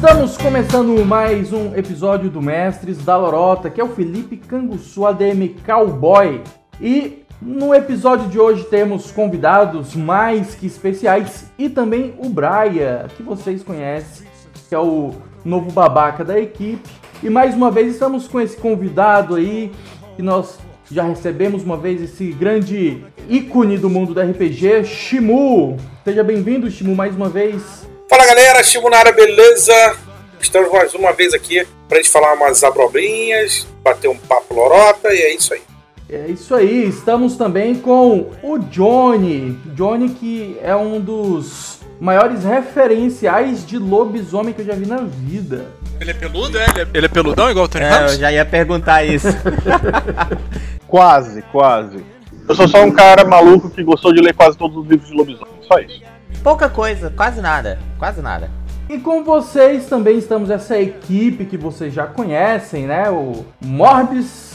Estamos começando mais um episódio do Mestres da Lorota, que é o Felipe Canguçu, ADM Cowboy. E no episódio de hoje temos convidados mais que especiais e também o Braia, que vocês conhecem, que é o novo babaca da equipe. E mais uma vez estamos com esse convidado aí, que nós já recebemos uma vez esse grande ícone do mundo do RPG, Shimu. Seja bem-vindo, Shimu, mais uma vez. Fala galera, Shimu na área, beleza? Estamos mais uma vez aqui pra gente falar umas abrobrinhas, bater um papo lorota e é isso aí. É isso aí, estamos também com o Johnny. Johnny que é um dos maiores referenciais de lobisomem que eu já vi na vida. Ele é peludo, é? Ele é, ele é peludão igual o Tony É, Ramos? eu já ia perguntar isso. Quase, quase. Eu sou só um cara maluco que gostou de ler quase todos os livros de lobisomem. Só isso. Pouca coisa, quase nada. Quase nada. E com vocês também estamos essa equipe que vocês já conhecem, né? O Morbis,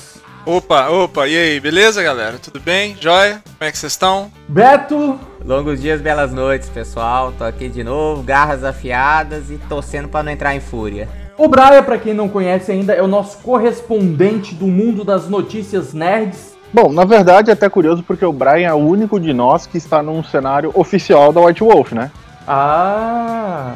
Opa, opa, e aí, beleza, galera? Tudo bem? Joia? Como é que vocês estão? Beto, Longos dias, belas noites, pessoal. Tô aqui de novo, garras afiadas e torcendo pra não entrar em fúria. o Braia, pra quem não conhece ainda, é o nosso correspondente do mundo das notícias nerds. Bom, na verdade é até curioso porque o Brian é o único de nós que está num cenário oficial da White Wolf, né? Ah,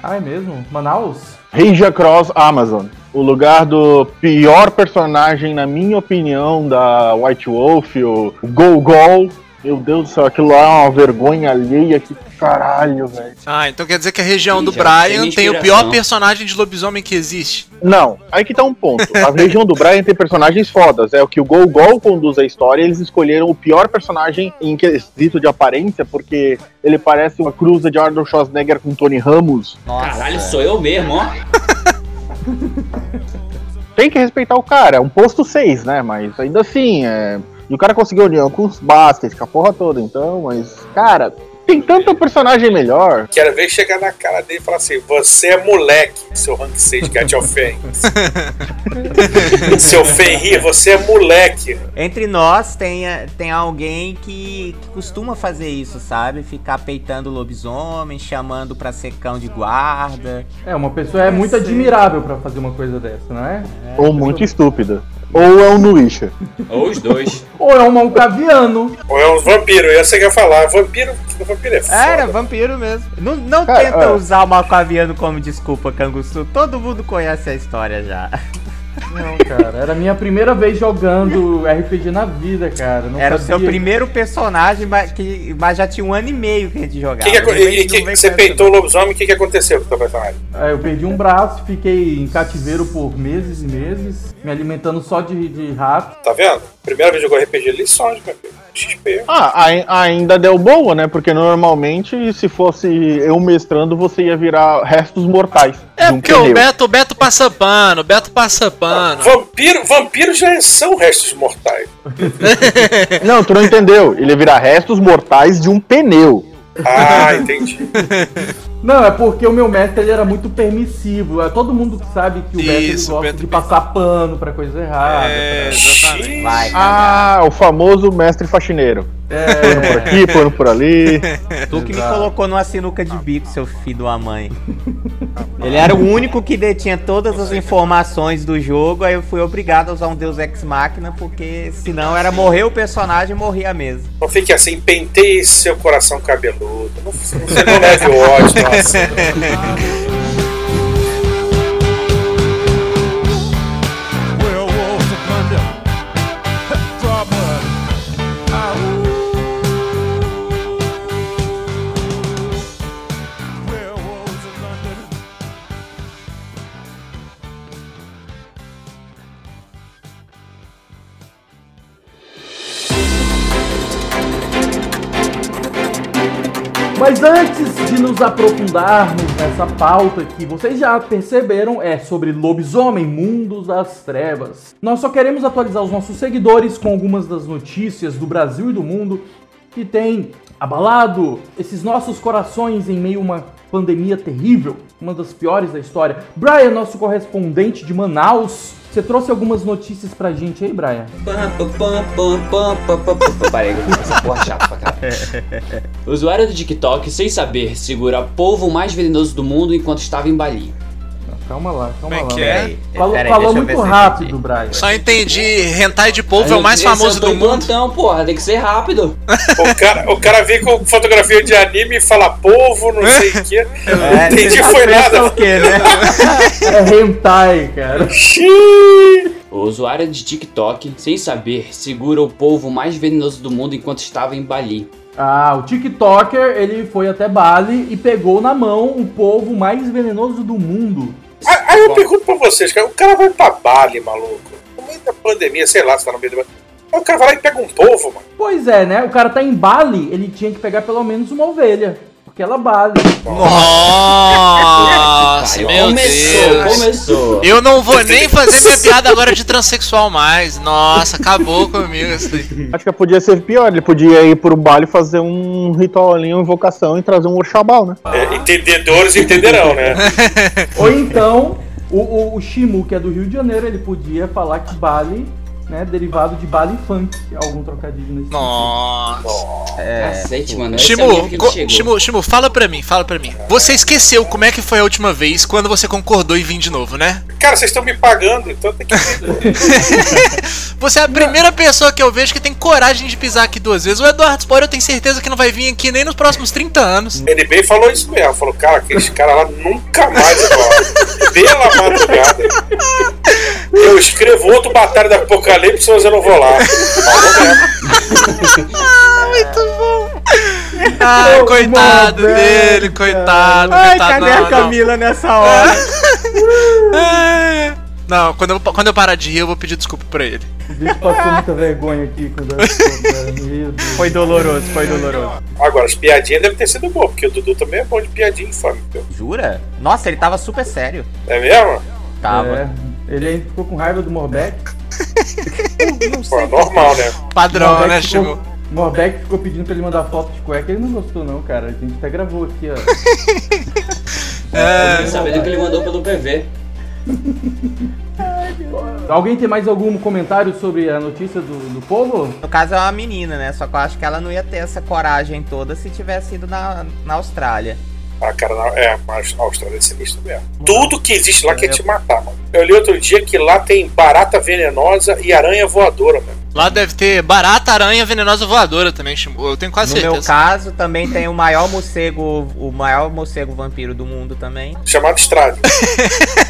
ah é mesmo? Manaus? Regia Cross Amazon. O lugar do pior personagem, na minha opinião, da White Wolf, o Gol Gol. Meu Deus do céu, aquilo lá é uma vergonha alheia que caralho, velho. Ah, então quer dizer que a região Ih, do Brian tem tem o pior personagem de lobisomem que existe. Não, aí que tá um ponto. A região do Brian tem personagens fodas. É o que o Gol Gol conduz a história. Eles escolheram o pior personagem em quesito de aparência, porque ele parece uma cruza de Arnold Schwarzenegger com Tony Ramos. Nossa. Caralho, sou eu mesmo, ó. Tem que respeitar o cara. É um posto 6, né? Mas ainda assim, é. E o cara conseguiu união com os Baskets, com a porra toda, então, mas. Cara, tem tanto personagem melhor. Quero ver chegar na cara dele e falar assim: Você é moleque, seu rank 6 Gat of Fênix. seu Fenrir, você é moleque. Entre nós tem, tem alguém que, que costuma fazer isso, sabe? Ficar peitando lobisomem, chamando pra ser cão de guarda. É, uma pessoa é muito admirável pra fazer uma coisa dessa, não é? Ou muito estúpida. Ou é um Nuisha. Ou os dois. Ou é um malcaviano. Ou é uns vampiros, eu sei que ia falar. Vampiro, vampiro é foda. Era vampiro mesmo. Não, não Cara, tenta ó. usar o Malcaviano como desculpa, Canguçu. Todo mundo conhece a história já. Não, cara, era a minha primeira vez jogando RPG na vida, cara. Não Era o seu primeiro personagem, mas, que, mas já tinha um ano e meio que a gente jogava. Que que e, que vem você peitou o lobisomem, o que, que aconteceu com o teu personagem? É, eu perdi um braço, fiquei em cativeiro por meses e meses, me alimentando só de, de rato. Tá vendo? Primeira vez que jogou RPG, lições, meu filho. XP. Ah, ai- ainda deu boa, né? Porque normalmente, se fosse eu mestrando, você ia virar restos mortais. É um porque o. Beto, o Beto passa pano, o Beto passa pano. Vampiro, vampiros já são restos mortais. Não, tu não entendeu. Ele ia virar restos mortais de um pneu. Ah, entendi. Não, é porque o meu mestre ele era muito permissivo. É, Todo mundo sabe que o mestre Isso, gosta de passar pano pra coisa errada. É, pra- exatamente. Vai, Ah, o famoso mestre faxineiro. Pano por É, aqui, pano por ali. Tu que me colocou numa sinuca de bico, seu filho da mãe. Ele era o único que detinha todas as informações do jogo, aí eu fui obrigado a usar um Deus Ex Machina, porque senão era morrer o personagem e morria mesmo. Não fique assim, penteie seu coração cabeludo. Não, você não leve o ódio, nossa. Mas antes de nos aprofundarmos nessa pauta que vocês já perceberam é sobre lobisomem, mundos das trevas. Nós só queremos atualizar os nossos seguidores com algumas das notícias do Brasil e do mundo que tem abalado esses nossos corações em meio a uma pandemia terrível, uma das piores da história. Brian, nosso correspondente de Manaus, você trouxe algumas notícias pra gente aí, Brian? Parei, essa porra chata pra caralho. Usuário do TikTok, sem saber, segura polvo mais venenoso do mundo enquanto estava em Bali. Calma lá, calma Como é lá. que mano. é? Peraí, Falou, peraí, falou deixa eu ver muito se eu rápido, entendi. Brian. Só entendi. Hentai de polvo é o mais Esse famoso do mundo. plantão, porra, tem que ser rápido. O cara, o cara vem com fotografia de anime e fala povo, não sei o quê. É, Entendi, você foi pensa nada. o quê, né? É hentai, cara. Xiii. O usuário de TikTok, sem saber, segura o polvo mais venenoso do mundo enquanto estava em Bali. Ah, o TikToker, ele foi até Bali e pegou na mão o polvo mais venenoso do mundo. Aí eu pergunto pra vocês, cara, o cara vai pra Bali, maluco. No meio da pandemia, sei lá, se tá no meio da. Aí o cara vai lá e pega um povo, mano. Pois é, né? O cara tá em Bali, ele tinha que pegar pelo menos uma ovelha. Porque ela Bali. Nossa, meu começou, Deus. começou. Eu não vou nem fazer minha piada agora de transexual mais. Nossa, acabou comigo isso. Acho que podia ser pior. Ele podia ir pro baile fazer um ritual ali, uma invocação e trazer um Oxabal, né? É, entendedores entenderão, né? Ou então, o, o, o Shimu, que é do Rio de Janeiro, ele podia falar que Bali, né, derivado de Bali Funk. Algum trocadilho nesse Nossa. Cacete, mano. é o nível Shimu. Shimu, fala pra mim, fala pra mim. Você esqueceu como é que foi a última vez quando você concordou em vir de novo, né? Cara, vocês estão me pagando, então tem que. Você é a primeira pessoa que eu vejo que tem coragem de pisar aqui duas vezes. O Eduardo Spor eu tenho certeza que não vai vir aqui nem nos próximos 30 anos. Ele bem falou isso mesmo. Falou, cara, aqueles caras lá nunca mais voltam. Pela madrugada. Eu escrevo outro Batalha do Apocalipse, mas eu não vou lá. Falou mesmo. Ai, Ô, coitado dele, coitado, Ai, coitado. cadê não, a não. Camila nessa hora? É. Não, quando eu, quando eu parar de rir, eu vou pedir desculpa pra ele. O bicho passou muita vergonha aqui quando eu. Foi doloroso, foi doloroso. Agora, as piadinhas devem ter sido boas, porque o Dudu também é bom de piadinha infame. viu? Jura? Nossa, ele tava super sério. É mesmo? Tava. É, ele ficou com raiva do Morbeck. Pô, normal, né? Padrão, Morbeck né, ficou- Chico? Morbeck ficou pedindo pra ele mandar foto de cueca, ele não gostou não, cara. A gente até gravou aqui, ó. É, Sabendo que ele mandou pelo PV. Alguém tem mais algum comentário sobre a notícia do, do povo? No caso é uma menina, né? Só que eu acho que ela não ia ter essa coragem toda se tivesse ido na, na Austrália. Ah, cara, não, é, mas a Austrália é sinistro mesmo. Tudo que existe lá quer te matar, mano. Eu li outro dia que lá tem barata venenosa e aranha voadora, mano. Lá deve ter barata, aranha, venenosa voadora também. Eu tenho quase No meu certeza. caso, também tem o maior morcego, o maior morcego vampiro do mundo também. Chamado Estrade.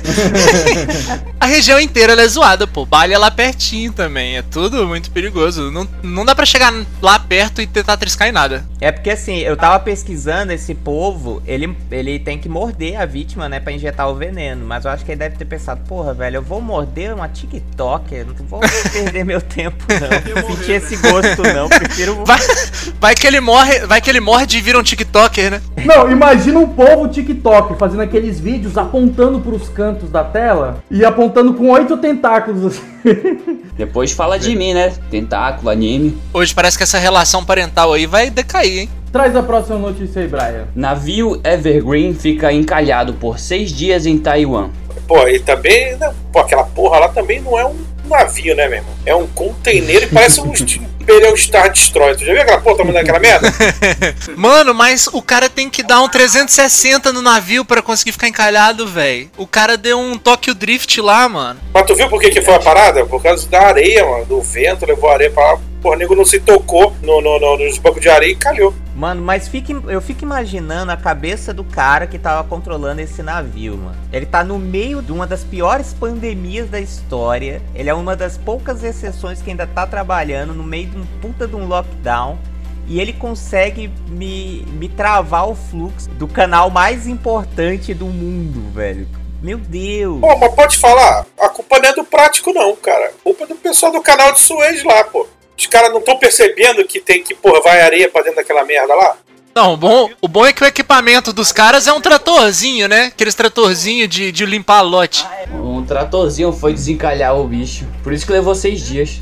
A região inteira ela é zoada, pô. Bali é lá pertinho também. É tudo muito perigoso. Não, não dá pra chegar lá perto e tentar triscar em nada. É porque assim, eu tava pesquisando esse povo, ele, ele tem que morder a vítima, né, pra injetar o veneno. Mas eu acho que ele deve ter pensado, porra, velho, eu vou morder uma TikToker, não vou perder meu tempo, não. Sentir esse gosto, não. Prefiro. Vai, vai que ele morre, vai que ele morde e vira um TikToker, né? Não, imagina um povo TikTok fazendo aqueles vídeos apontando pros cantos da tela e apontando com oito tentáculos assim. Depois fala de mim, né? Tentáculo, anime. Hoje parece que essa relação parental aí vai decair, hein? Traz a próxima notícia aí, Brian. Navio Evergreen fica encalhado por seis dias em Taiwan. Pô, e também, né, pô, aquela porra lá também não é um navio, né, meu irmão? É um container e parece um Imperial Star Destroyer. Tu já viu aquela porra tamanho daquela merda? Mano, mas o cara tem que dar um 360 no navio pra conseguir ficar encalhado, velho. O cara deu um Tokyo Drift lá, mano. Mas tu viu por que, que foi a parada? Por causa da areia, mano. Do vento, levou a areia pra lá. Porra, o nego não se tocou no, no, no- nos bancos de areia e calhou. Mano, mas fique, eu fico imaginando a cabeça do cara que tava controlando esse navio, mano. Ele tá no meio de uma das piores pandemias da história. Ele é uma das poucas exceções que ainda tá trabalhando no meio de um puta de um lockdown. E ele consegue me, me travar o fluxo do canal mais importante do mundo, velho. Meu Deus. Pô, mas pode falar, a culpa não é do prático, não, cara. A culpa é do pessoal do canal de Suez lá, pô. Os caras não estão percebendo que tem que, porra, vai areia pra dentro daquela merda lá? Não, o bom, o bom é que o equipamento dos caras é um tratorzinho, né? Aqueles tratorzinho de, de limpar lote. Um tratorzinho foi desencalhar o bicho. Por isso que levou seis dias.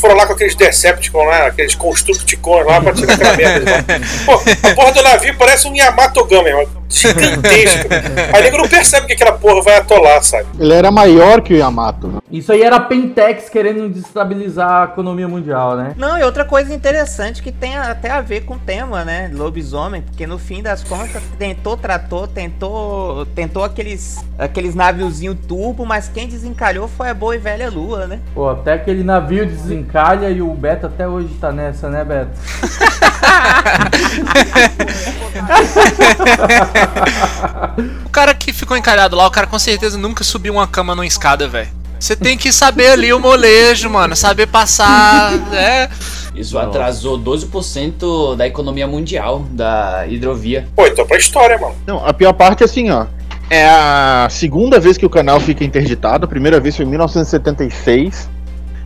Foram lá com aqueles Decepticons lá, aqueles Constructicons lá pra tirar aquela merda. Pô, a porra do navio parece um Yamato Gama, irmão. Gigantesco. Aí nego não percebe que aquela porra vai atolar, sabe? Ele era maior que o Yamato. né? Isso aí era Pentex querendo destabilizar a economia mundial, né? Não, e outra coisa interessante que tem até a ver com o tema, né? Lobisomem, porque no fim das contas tentou trator, tentou, tentou aqueles aqueles naviozinho turbo, mas quem desencalhou foi a boa e velha lua, né? Pô, até aquele navio desencalha e o Beto até hoje tá nessa, né, Beto? O cara que ficou encalhado lá, o cara com certeza nunca subiu uma cama numa escada, velho. Você tem que saber ali o molejo, mano. Saber passar. É. Isso atrasou 12% da economia mundial da hidrovia. Pô, então pra história, mano. Não, a pior parte é assim, ó. É a segunda vez que o canal fica interditado. A primeira vez foi em 1976.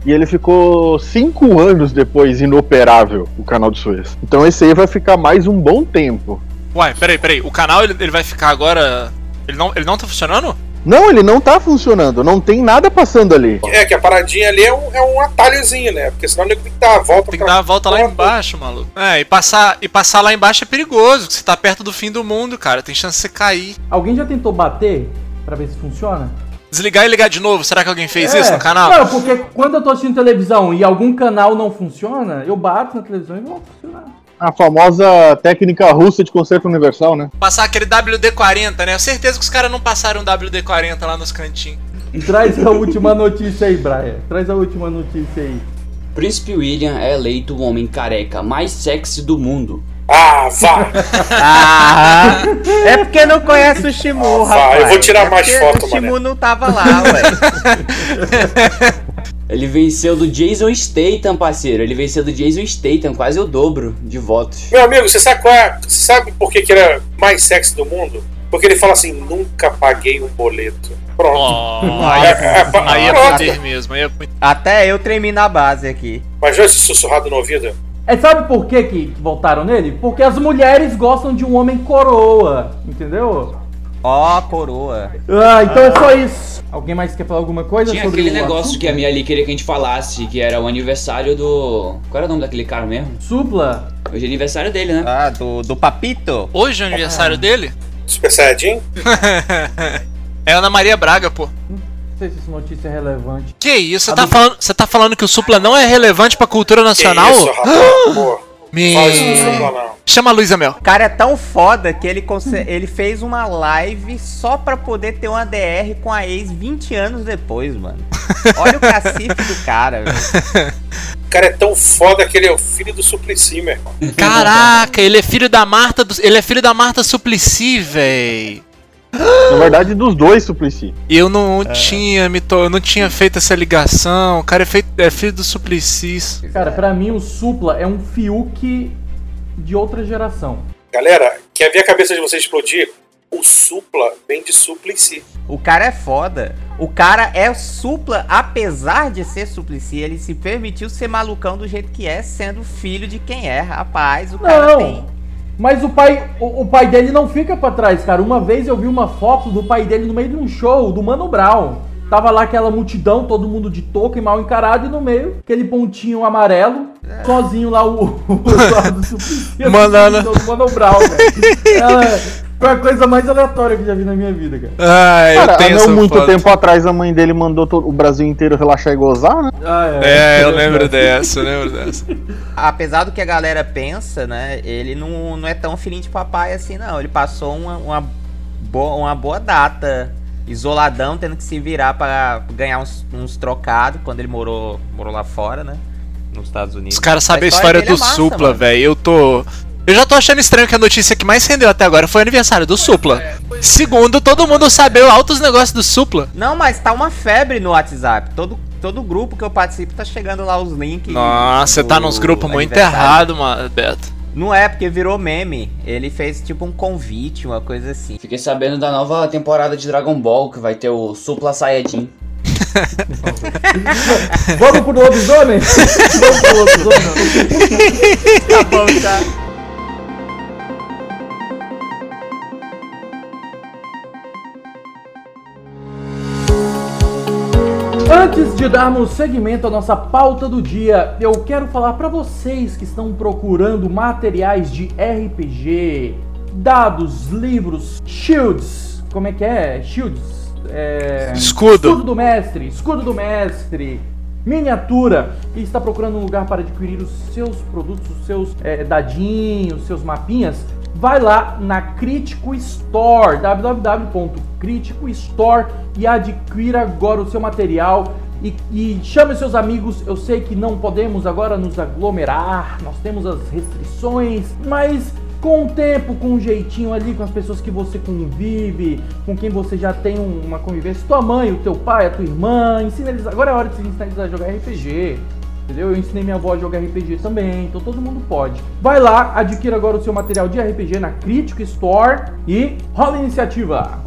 E ele ficou cinco anos depois inoperável, o canal de Suez. Então esse aí vai ficar mais um bom tempo. Uai, peraí, peraí. O canal ele, ele vai ficar agora. Ele não, ele não tá funcionando? Não, ele não tá funcionando. Não tem nada passando ali. É que a paradinha ali é um, é um atalhozinho, né? Porque senão o nego tem que dar a volta Tem que dar a volta lá embaixo, maluco. É, e passar, e passar lá embaixo é perigoso, porque você tá perto do fim do mundo, cara. Tem chance de você cair. Alguém já tentou bater pra ver se funciona? Desligar e ligar de novo. Será que alguém fez É. isso no canal? Não, porque quando eu tô assistindo televisão e algum canal não funciona, eu bato na televisão e não funcionar. A famosa técnica russa de concerto universal, né? Passar aquele WD-40, né? Eu certeza que os caras não passaram WD-40 lá nos cantinhos. Traz a última notícia aí, Brian. Traz a última notícia aí. Príncipe William é eleito o homem careca mais sexy do mundo. Ah, vá! Ah, é porque não conhece o Shimu, Ah, rapaz. eu vou tirar É mais porque foto, O Shimu mané. não tava lá, ué. Ele venceu do Jason Statham, parceiro. Ele venceu do Jason Statham, quase o dobro de votos. Meu amigo, você sabe qual é? Você sabe por que, que ele é mais sexy do mundo? Porque ele fala assim, nunca paguei um boleto. Pronto. Oh, aí, é, aí é poder mesmo. Aí é muito- Até eu tremi na base aqui. Imagina esse sussurrado no ouvido. É, sabe por que, que que voltaram nele? Porque as mulheres gostam de um homem coroa, entendeu? Ó, coroa. Ah, então é só isso. Alguém mais quer falar alguma coisa Tinha sobre aquele o negócio assunto? que a minha ali queria que a gente falasse, que era o aniversário do. Qual era o nome daquele cara mesmo? Supla? Hoje é aniversário dele, né? Ah, do, do Papito. Hoje é o aniversário dele? Super Saiyajin? É Ana Maria Braga, pô. Não sei se essa notícia é relevante. Que isso? Você tá, falando, você tá falando que o Supla não é relevante pra cultura nacional? Que isso, rapaz? Pô, Me... Chama a Luísa Mel. O cara é tão foda que ele, ele fez uma live só pra poder ter uma DR com a ex 20 anos depois, mano. Olha o cacife do cara, velho. O cara é tão foda que ele é o filho do Suplicy, meu irmão. Caraca, ele é filho da Marta, do- ele é filho da Marta Suplicy, véi. Na verdade, dos dois, Suplicy. Eu não tinha me to... eu não tinha feito essa ligação. O cara é, feito... é filho do Suplicy. Cara, pra mim o Supla é um Fiuk de outra geração. Galera, quer ver a cabeça de vocês explodir? O Supla vem de Suplicy. O cara é foda. O cara é supla, apesar de ser suplici, ele se permitiu ser malucão do jeito que é, sendo filho de quem é. Rapaz, o cara Não. tem. Mas o pai, o, o pai dele não fica pra trás, cara. Uma vez eu vi uma foto do pai dele no meio de um show do Mano Brown. Tava lá aquela multidão, todo mundo de touca e mal encarado, e no meio, aquele pontinho amarelo, sozinho lá o, o Eduardo Suplicy. Mano Brown, velho. Foi a coisa mais aleatória que já vi na minha vida, cara. Ah, eu Cara, tenho não muito foto. tempo atrás a mãe dele mandou todo- o Brasil inteiro relaxar e gozar, né? Ah, É, eu lembro dessa, eu lembro dessa. Apesar do que a galera pensa, né? Ele não, não é tão filhinho de papai assim, não. Ele passou uma, uma, boa, uma boa data isoladão, tendo que se virar pra ganhar uns, uns trocados quando ele morou, morou lá fora, né? Nos Estados Unidos. Os caras sabem a história história do é massa, Supla, velho. Eu tô. Eu já tô achando estranho que a notícia que mais rendeu até agora foi o aniversário do Supla. Segundo, todo mundo sabe altos negócios do Supla. Não, mas tá uma febre no WhatsApp. Todo, todo grupo que eu participo tá chegando lá os links. Nossa, você tá nos grupos muito errado, mano, Beto. Não é, porque virou meme. Ele fez tipo um convite, uma coisa assim. Fiquei sabendo da nova temporada de Dragon Ball, que vai ter o Supla Saiyajin. Vamos pro lobisomem? Vamos pro lobisomem? Tá bom, tá? Antes de darmos seguimento à nossa pauta do dia, eu quero falar para vocês que estão procurando materiais de RPG, dados, livros, shields, como é que é? Shields. É... Escudo. Escudo do mestre, escudo do mestre. Miniatura e está procurando um lugar para adquirir os seus produtos, os seus é, dadinhos, seus mapinhas, vai lá na Critico Store, www.critico Store e adquira agora o seu material e, e chame seus amigos. Eu sei que não podemos agora nos aglomerar, nós temos as restrições, mas com o tempo, com um jeitinho ali, com as pessoas que você convive, com quem você já tem um- uma convivência, tua mãe, o teu pai, a tua irmã, ensina eles. Agora é hora de ensinar eles a jogar RPG. Entendeu? Eu ensinei minha avó a jogar RPG também, então todo mundo pode. Vai lá, adquira agora o seu material de RPG na Critical Store e rola a iniciativa.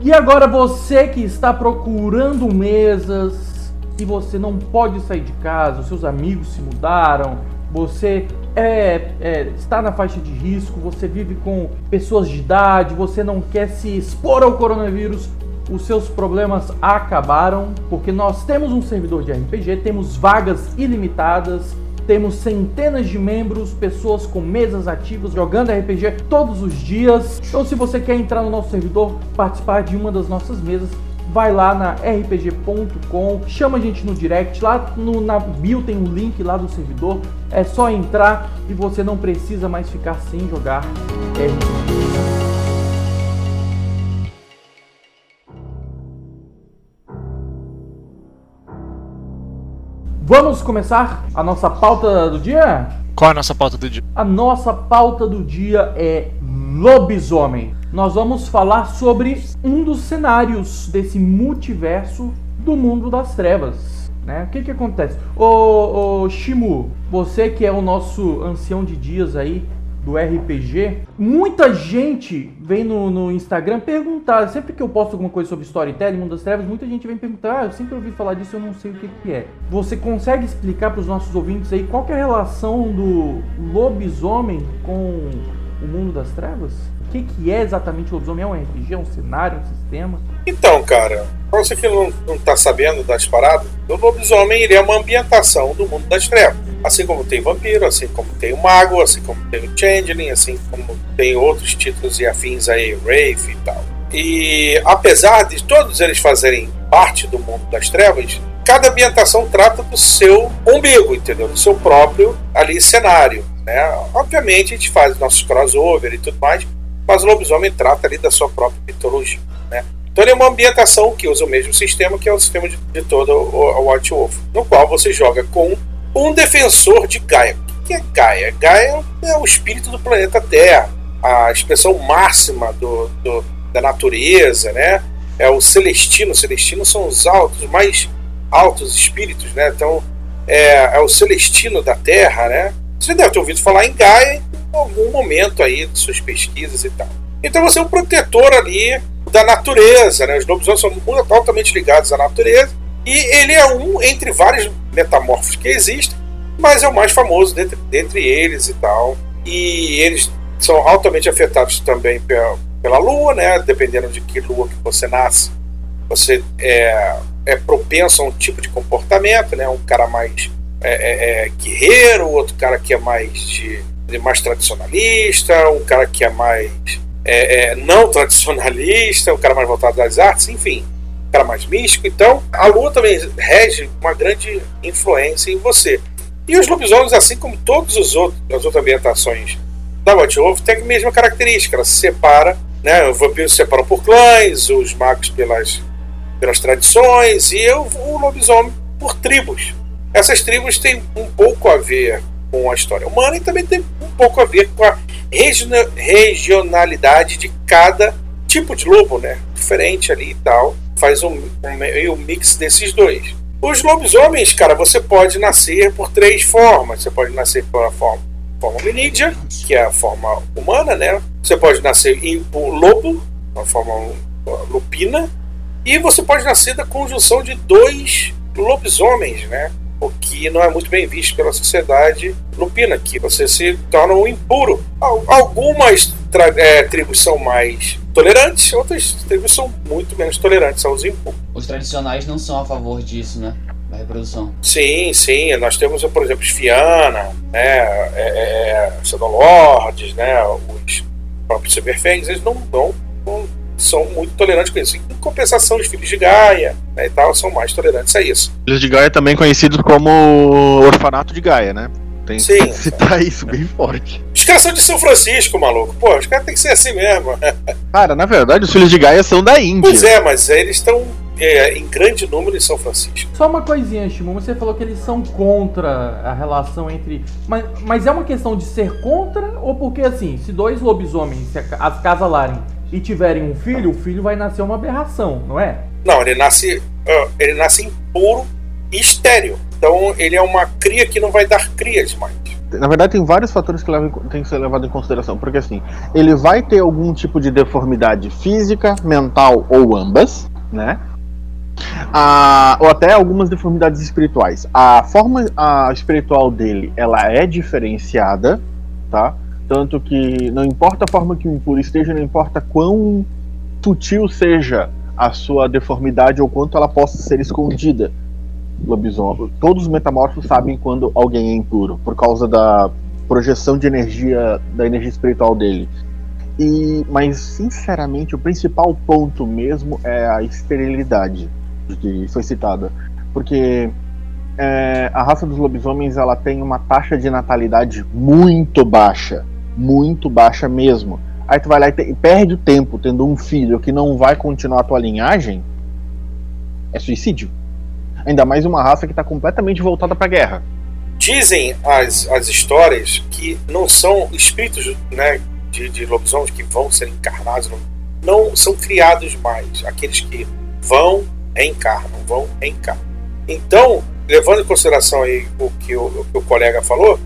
E agora você que está procurando mesas e você não pode sair de casa, os seus amigos se mudaram, você é, é, está na faixa de risco, você vive com pessoas de idade, você não quer se expor ao coronavírus, os seus problemas acabaram, porque nós temos um servidor de RPG, temos vagas ilimitadas, temos centenas de membros, pessoas com mesas ativas jogando RPG todos os dias. Então, se você quer entrar no nosso servidor, participar de uma das nossas mesas, vai lá na rpg.com, chama a gente no direct, lá no, na bio tem um link lá do servidor, é só entrar e você não precisa mais ficar sem jogar RPG. Vamos começar a nossa pauta do dia? Qual é a nossa pauta do dia? A nossa pauta do dia é lobisomem. Nós vamos falar sobre um dos cenários desse multiverso do mundo das trevas. Né? O que que acontece? Ô, ô Shimu, você que é o nosso ancião de dias aí do RPG, muita gente vem no, no Instagram perguntar, sempre que eu posto alguma coisa sobre storytelling, mundo das trevas, muita gente vem perguntar, ah, eu sempre ouvi falar disso, eu não sei o que que é. Você consegue explicar para os nossos ouvintes aí qual é a relação do lobisomem com o mundo das trevas? Que que é exatamente o lobisomem? É um RPG, é um cenário, um sistema? Então, cara, pra você que não, não tá sabendo das paradas, o lobisomem ele é uma ambientação do mundo das trevas. Assim como tem vampiro, assim como tem o mago, assim como tem o changeling, assim como tem outros títulos e afins aí, Wraith e tal. E apesar de todos eles fazerem parte do mundo das trevas, cada ambientação trata do seu umbigo, entendeu? Do seu próprio ali cenário, né? Obviamente a gente faz nossos crossover e tudo mais, mas o lobisomem trata ali da sua própria mitologia, né? Então ele é uma ambientação que usa o mesmo sistema que é o sistema de, de todo o, o White Wolf, no qual você joga com um defensor de Gaia. O que é Gaia? Gaia é o espírito do planeta Terra, a expressão máxima do, do- da natureza, né? É o celestino. Celestinos são os altos, mais altos espíritos, né? Então é, é o celestino da Terra, né? Você deve ter ouvido falar em Gaia algum momento aí de suas pesquisas e tal. Então você é um protetor ali da natureza, né? Os lobisomens são muito altamente ligados à natureza e ele é um entre vários metamorfos que existem, mas é o mais famoso dentre, dentre eles e tal. E eles são altamente afetados também pela, pela lua, né? Dependendo de que lua que você nasce, você é, é propenso a um tipo de comportamento, né? Um cara mais é, é, é, guerreiro, outro cara que é mais de mais tradicionalista, um cara que é mais é, é, não tradicionalista, um cara mais voltado às artes, enfim, um cara mais místico. Então, a lua também rege uma grande influência em você. E os lobisomens, assim como todas as outras ambientações da White Wolf, tem a mesma característica. Ela se separa, né? Os vampiros se separam por clãs, os magos pelas, pelas tradições e o, o lobisomem por tribos. Essas tribos têm um pouco a ver com a história humana e também tem um pouco a ver com a regiona- regionalidade de cada tipo de lobo, né? Diferente ali e tal. Faz um, um meio mix desses dois. Os lobisomens, cara, você pode nascer por três formas. Você pode nascer pela forma, forma hominídea, que é a forma humana, né? Você pode nascer em por lobo, uma forma lupina, e você pode nascer da conjunção de dois lobisomens, né? O que não é muito bem visto pela sociedade lupina, que você se torna um impuro. Al- Algumas é, tribos são mais tolerantes, outras tribos são muito menos tolerantes aos impuros. Os tradicionais não são a favor disso, né? Da reprodução. Sim, sim. Nós temos, por exemplo, Fiana, né? É, é, Lords, né? Os próprios Cyberfangs, eles não, não, não são muito tolerantes com isso. Em compensação, os filhos de Gaia né, e tal são mais tolerantes a isso. Filhos de Gaia também conhecidos como Orfanato de Gaia, né? Tem Sim. que citar isso bem forte. Os caras são de São Francisco, maluco. Pô, os caras têm que ser assim mesmo. Cara, na verdade, os filhos de Gaia são da Índia. Pois é, mas eles estão é, em grande número em São Francisco. Só uma coisinha, Shimon, você falou que eles são contra a relação entre. Mas, mas é uma questão de ser contra ou porque assim, se dois lobisomens se aca- acasalarem e tiverem um filho, o filho vai nascer uma aberração, não é? Não, ele nasce, ah, ele nasce impuro e estéreo. Então ele é uma cria que não vai dar crias mais. Na verdade, tem vários fatores que levam, tem que ser levado em consideração. Porque assim, ele vai ter algum tipo de deformidade física, mental ou ambas, né? Ah, ou até algumas deformidades espirituais. A forma ah, espiritual dele, ela é diferenciada, tá? Tanto que não importa a forma que o impuro esteja, não importa quão sutil seja a sua deformidade ou quanto ela possa ser escondida. Lobisomem. Todos os metamorfos sabem quando alguém é impuro, por causa da projeção de energia, da energia espiritual dele. E, mas, sinceramente, o principal ponto mesmo é a esterilidade que foi citada. Porque é, a raça dos lobisomens ela tem uma taxa de natalidade muito baixa. Muito baixa mesmo. Aí tu vai lá e, perde o tempo tendo um filho que não vai continuar a tua linhagem. É suicídio. Ainda mais uma raça que está completamente voltada pra guerra. Dizem as, as histórias que não são espíritos né, de, de lobisomens que vão ser encarnados, não, não são criados mais. Aqueles que vão, reencarnam, vão, reencarnam. Então, levando em consideração aí o que o, o que o colega falou,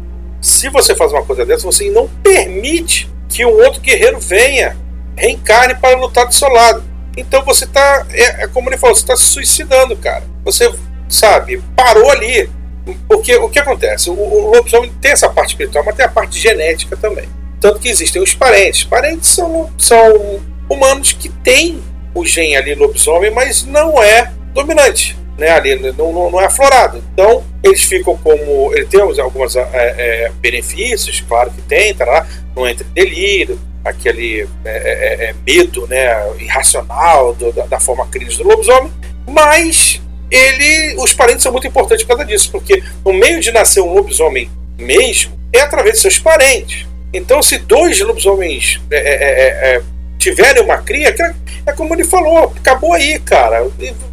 se você faz uma coisa dessa, você não permite que um outro guerreiro venha, reencarne para lutar do seu lado. Então você está, é, é como ele falou, você está se suicidando, cara. Você, sabe, parou ali. Porque o que acontece? O, o lobisomem tem essa parte espiritual, mas tem a parte genética também. Tanto que existem os parentes. Parentes são, são humanos que têm o gene ali lobisomem, mas não é dominante. Né, ali não, não, não é aflorado. Então, eles ficam como. Ele tem alguns benefícios, claro que tem, tá lá, não entra delírio, aquele é, é, é, medo né, irracional do, da, da forma crise do lobisomem, mas ele, os parentes são muito importantes por causa disso, porque no meio de nascer um lobisomem mesmo é através de seus parentes. Então, se dois lobisomens é, é, é, tiverem uma cria, é como ele falou, acabou aí, cara.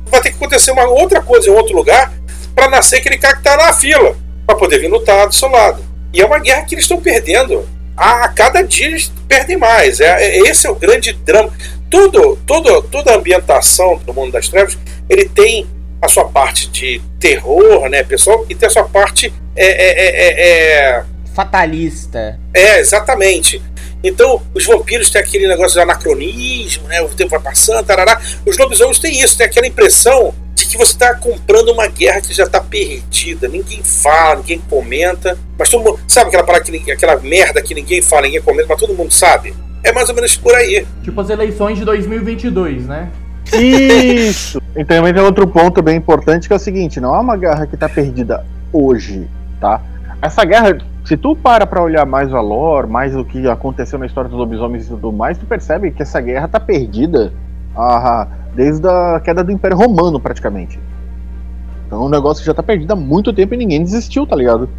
Vai ter que acontecer uma outra coisa em outro lugar para nascer aquele cara que está na fila, para poder vir lutar do seu lado. E é uma guerra que eles estão perdendo. A, a cada dia eles perdem mais. É, é, esse é o grande drama. Tudo, tudo, toda a ambientação do mundo das trevas, ele tem a sua parte de terror, né, pessoal, e tem a sua parte é, é, é, fatalista. É, exatamente. Então, os vampiros têm aquele negócio de anacronismo, né? O tempo vai passando, tarará. Os lobisomens têm isso, tem aquela impressão de que você está comprando uma guerra que já está perdida. Ninguém fala, ninguém comenta. Mas todo mundo. Sabe aquela, parada que, aquela merda que ninguém fala, ninguém comenta, mas todo mundo sabe? É mais ou menos por aí. Tipo as eleições de 2022, né? Isso! e também tem outro ponto bem importante que é o seguinte: não é uma guerra que está perdida hoje, tá? Essa guerra, se tu para pra olhar mais o lore, mais o que aconteceu na história dos lobisomens e tudo mais, tu percebe que essa guerra tá perdida ah, desde a queda do Império Romano, praticamente. Então é um negócio que já tá perdido há muito tempo e ninguém desistiu, tá ligado?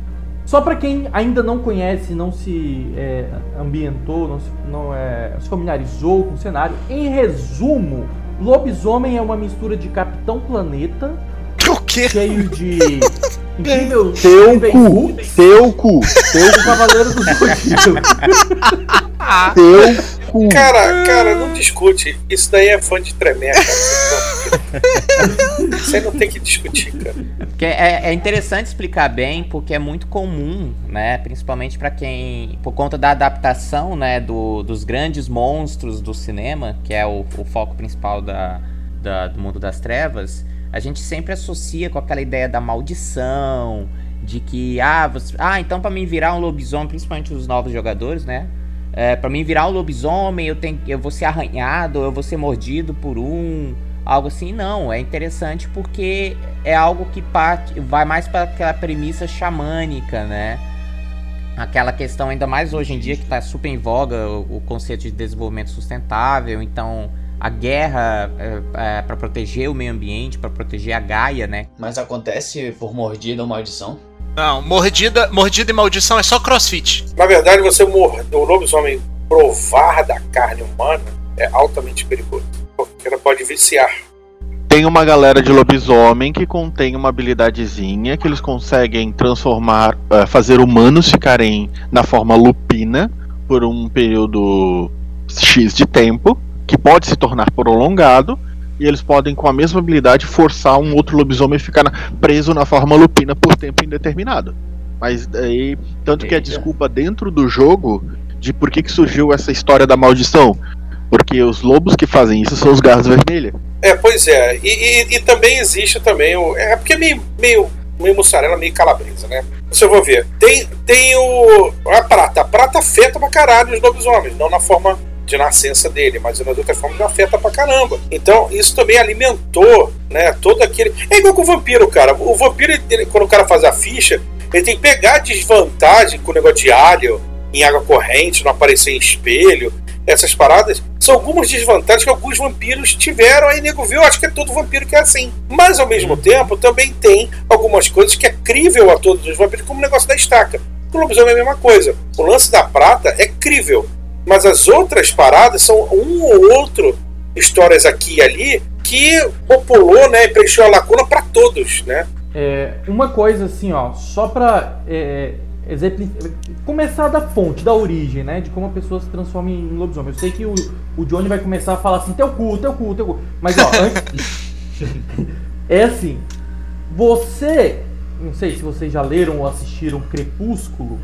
Só para quem ainda não conhece, não se é, ambientou, não se, não, é, se familiarizou com o cenário, em resumo, Lobisomem é uma mistura de Capitão Planeta, o quê? cheio de incrível Teu cu, teu cu, teu do Cavaleiro do Zodíaco. teu cu. Cara, cara, não discute. Isso daí é fã de tremer, cara. Isso aí não tem que discutir, cara. É, é interessante explicar bem, porque é muito comum, né? Principalmente para quem. Por conta da adaptação, né? Do, dos grandes monstros do cinema, que é o, o foco principal da, da, do mundo das trevas, a gente sempre associa com aquela ideia da maldição, de que, ah, você, ah então para mim virar um lobisomem, principalmente os novos jogadores, né? É, para mim virar um lobisomem, eu, tenho, eu vou ser arranhado, eu vou ser mordido por um algo assim, não. É interessante porque é algo que parte, vai mais para aquela premissa xamânica, né? aquela questão ainda mais hoje em dia que tá super em voga o, o conceito de desenvolvimento sustentável, então a guerra é, é, para proteger o meio ambiente, para proteger a Gaia, né? Mas acontece por mordida ou maldição? Não, mordida, mordida e maldição é só crossfit. Na verdade, você morder o lobisomem provar da carne humana é altamente perigoso. Porque ela pode viciar. Tem uma galera de lobisomem que contém uma habilidadezinha que eles conseguem transformar, eh, fazer humanos ficarem na forma lupina por um período X de tempo, que pode se tornar prolongado, e eles podem, com a mesma habilidade, forçar um outro lobisomem a ficar na- preso na forma lupina por tempo indeterminado. Mas daí, tanto que a desculpa dentro do jogo de por que, que surgiu essa história da maldição. Porque os lobos que fazem isso são os garras vermelhas. É, pois é. E, e- e também existe também o. É porque é meio, meio, meio mussarela, meio calabresa, né? Você vai ver. Tem, tem o. A prata. A prata afeta pra caralho os lobisomens. Não na forma de nascença dele, mas nas outras formas afeta pra caramba. Então, isso também alimentou, né? Todo aquele. É igual com o vampiro, cara. O vampiro, ele- quando o cara faz a ficha, ele tem que pegar a desvantagem com o negócio de alho em água corrente, não aparecer em espelho essas paradas, são algumas desvantagens que alguns vampiros tiveram, aí nego viu, acho que é todo vampiro que é assim. Mas ao mesmo tempo, também tem algumas coisas que é crível a todos os vampiros, como o negócio da estaca. O lobisomem é a mesma coisa. O lance da prata é crível, mas as outras paradas são um ou outro histórias aqui e ali que populou, né, preencheu a lacuna para todos, né? É, uma coisa assim, ó, só pra é, começar da fonte, da origem, né, de como a pessoa se transforma em lobisomem. Eu sei que o, o Johnny vai começar a falar assim, teu cu, teu cu, teu cu. Mas ó, antes, é assim, você, não sei se vocês já leram ou assistiram Crepúsculo,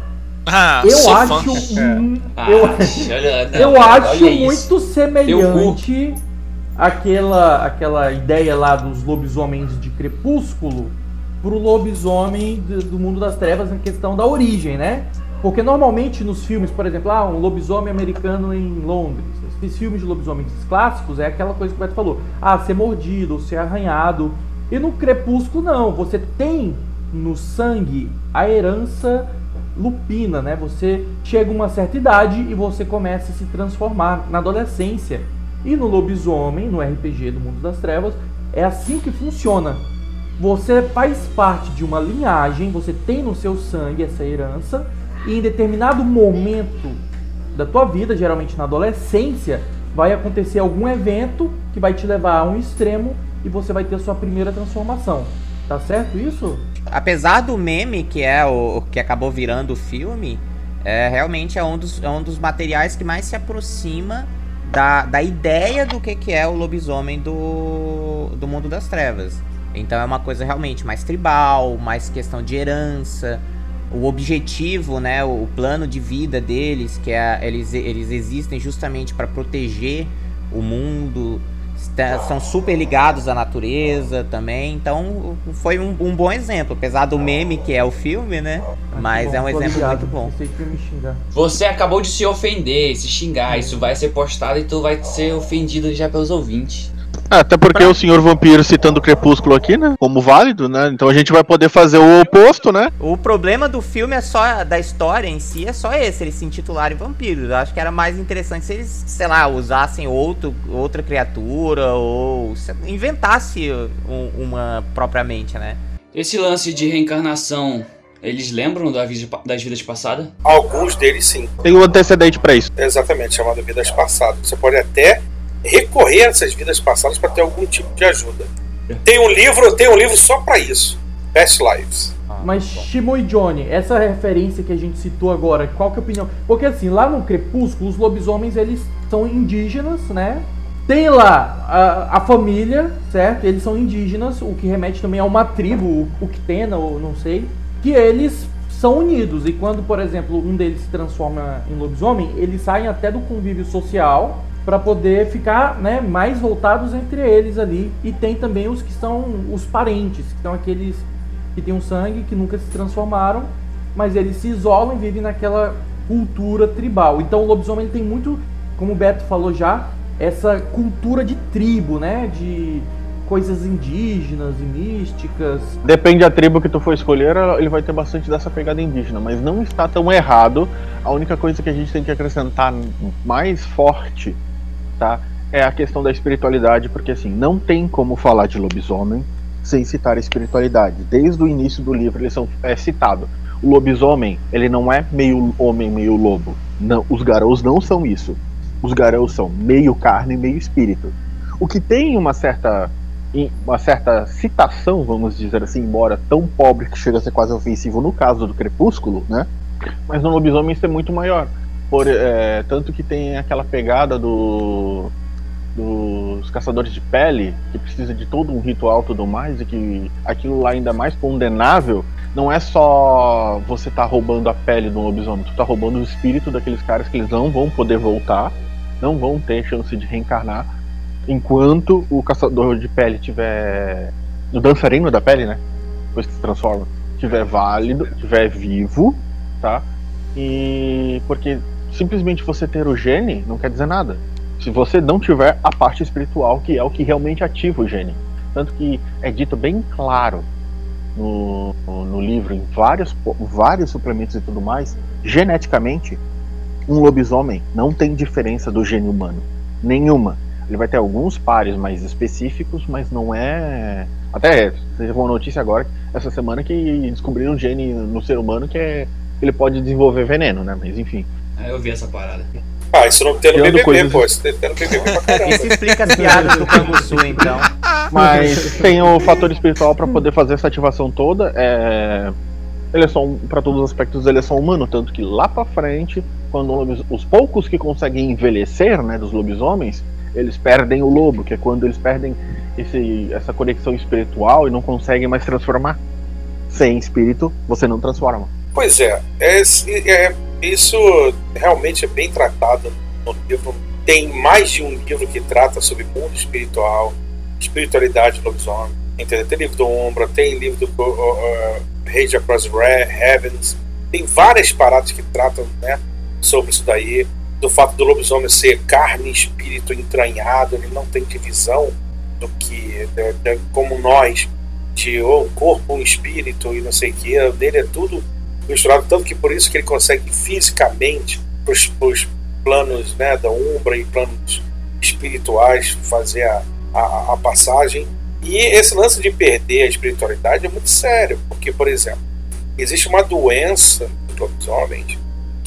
Ah, eu acho, fã. um- Ah, eu, olha, não, eu cara, acho olha isso. muito semelhante àquela, aquela ideia lá dos lobisomens de Crepúsculo pro lobisomem do, do mundo das trevas na questão da origem, né? Porque normalmente nos filmes, por exemplo, ah, um lobisomem americano em Londres. Esses filmes de lobisomens clássicos é aquela coisa que o Beto falou. Ah, ser mordido ser arranhado. E no Crepúsculo não, você tem no sangue a herança lupina, né? Você chega a uma certa idade e você começa a se transformar na adolescência. E no lobisomem, no RPG do mundo das trevas, é assim que funciona. Você faz parte de uma linhagem, você tem no seu sangue essa herança, e em determinado momento da tua vida, geralmente na adolescência, vai acontecer algum evento que vai te levar a um extremo e você vai ter a sua primeira transformação. Tá certo isso? Apesar do meme que é o o que acabou virando o filme, é, realmente é um, dos, é um dos materiais que mais se aproxima da, da ideia do que, que é o lobisomem do, do mundo das trevas. Então é uma coisa realmente mais tribal, mais questão de herança. O objetivo, né, o plano de vida deles, que é eles, eles existem justamente para proteger o mundo, são super ligados à natureza também. Então foi um, um bom exemplo, apesar do meme que é o filme, né? Mas Bom, é um exemplo ligado, muito bom. Você acabou de se ofender, se xingar. Isso vai ser postado e tu vai ser ofendido já pelos ouvintes. Ah, Até porque o senhor vampiro citando o Crepúsculo aqui, né? Como válido, né? Então a gente vai poder fazer o oposto, né? O problema do filme é só da história em si, é só esse, eles se intitularem vampiros. Eu acho que era mais interessante se eles, sei lá, usassem outro, outra criatura ou se- inventasse um- uma propriamente, né? Esse lance de reencarnação, eles lembram da vida- das vidas passadas? Alguns deles sim. Tem um antecedente pra isso. Exatamente, chamado vidas passadas. Você pode até recorrer a essas vidas passadas para ter algum tipo de ajuda. Tem um livro, tem um livro só para isso. Past Lives. Mas Shimo e Johnny, essa referência que a gente citou agora, qual que é a opinião? Porque assim, lá no Crepúsculo, os lobisomens eles são indígenas, né? Tem lá a, a família, certo? Eles são indígenas, o que remete também a uma tribo, o Uktena, ou não sei, que eles são unidos. E quando, por exemplo, um deles se transforma em lobisomem, eles saem até do convívio social para poder ficar né, mais voltados entre eles ali. E tem também os que são os parentes, que são aqueles que têm um sangue, que nunca se transformaram, mas eles se isolam e vivem naquela cultura tribal. Então o lobisomem ele tem muito, como o Beto falou já, essa cultura de tribo, né? De coisas indígenas e místicas. Depende da tribo que tu for escolher, ele vai ter bastante dessa pegada indígena, mas não está tão errado. A única coisa que a gente tem que acrescentar mais forte, tá? É a questão da espiritualidade, porque assim, não tem como falar de lobisomem sem citar a espiritualidade. Desde o início do livro eles são é citado. O lobisomem, ele não é meio homem, meio lobo. Não, os garous não são isso. Os garous são meio carne, meio espírito. O que tem uma certa uma certa citação, vamos dizer assim, embora tão pobre que chega a ser quase ofensivo no caso do Crepúsculo, né? Mas no lobisomem isso é muito maior. Por, é, tanto que tem aquela pegada do dos caçadores de pele, que precisa de todo um ritual tudo mais, e que aquilo lá ainda mais condenável, não é só você tá roubando a pele do lobisomem, tu tá roubando o espírito daqueles caras que eles não vão poder voltar, não vão ter chance de reencarnar, enquanto o caçador de pele tiver. O dançarino da pele, né? Depois que se transforma, tiver válido, tiver vivo, tá? E porque simplesmente você ter o gene não quer dizer nada se você não tiver a parte espiritual, que é o que realmente ativa o gene. Tanto que é dito bem claro no, no livro, em vários, vários suplementos e tudo mais, geneticamente, um lobisomem não tem diferença do gene humano. Nenhuma. Ele vai ter alguns pares mais específicos, mas não é. Até teve uma notícia agora, essa semana, que descobriram um gene no ser humano que é. Ele pode desenvolver veneno, né? Mas enfim. Eu vi essa parada. Ah, isso não tem no BBB, coisas- pô. Isso tem no BBB pra caramba. Isso explica as piadas do Canguçu, então. Mas tem o fator espiritual para poder fazer essa ativação toda. É... Ele é só um, para todos os aspectos ele é só humano, tanto que lá pra frente, quando lobis- os poucos que conseguem envelhecer, né, dos lobisomens, eles perdem o lobo, que é quando eles perdem esse, essa conexão espiritual e não conseguem mais transformar. Sem espírito, você não transforma. Pois é, é, é- isso realmente é bem tratado no livro. Tem mais de um livro que trata sobre mundo espiritual, espiritualidade do lobisomem. Entendeu? Tem livro do Umbra, tem livro do uh, Rage Across Re- Heavens. Tem várias paradas que tratam né, sobre isso daí. Do fato do lobisomem ser carne e espírito entranhado, ele não tem divisão do que, de- de- como nós, de oh, um corpo, um espírito e não sei o que. Nele é tudo misturado, tanto que por isso que ele consegue fisicamente para os planos né, da Umbra e planos espirituais fazer a, a, a passagem. E esse lance de perder a espiritualidade é muito sério, porque, por exemplo, existe uma doença dos lobisomens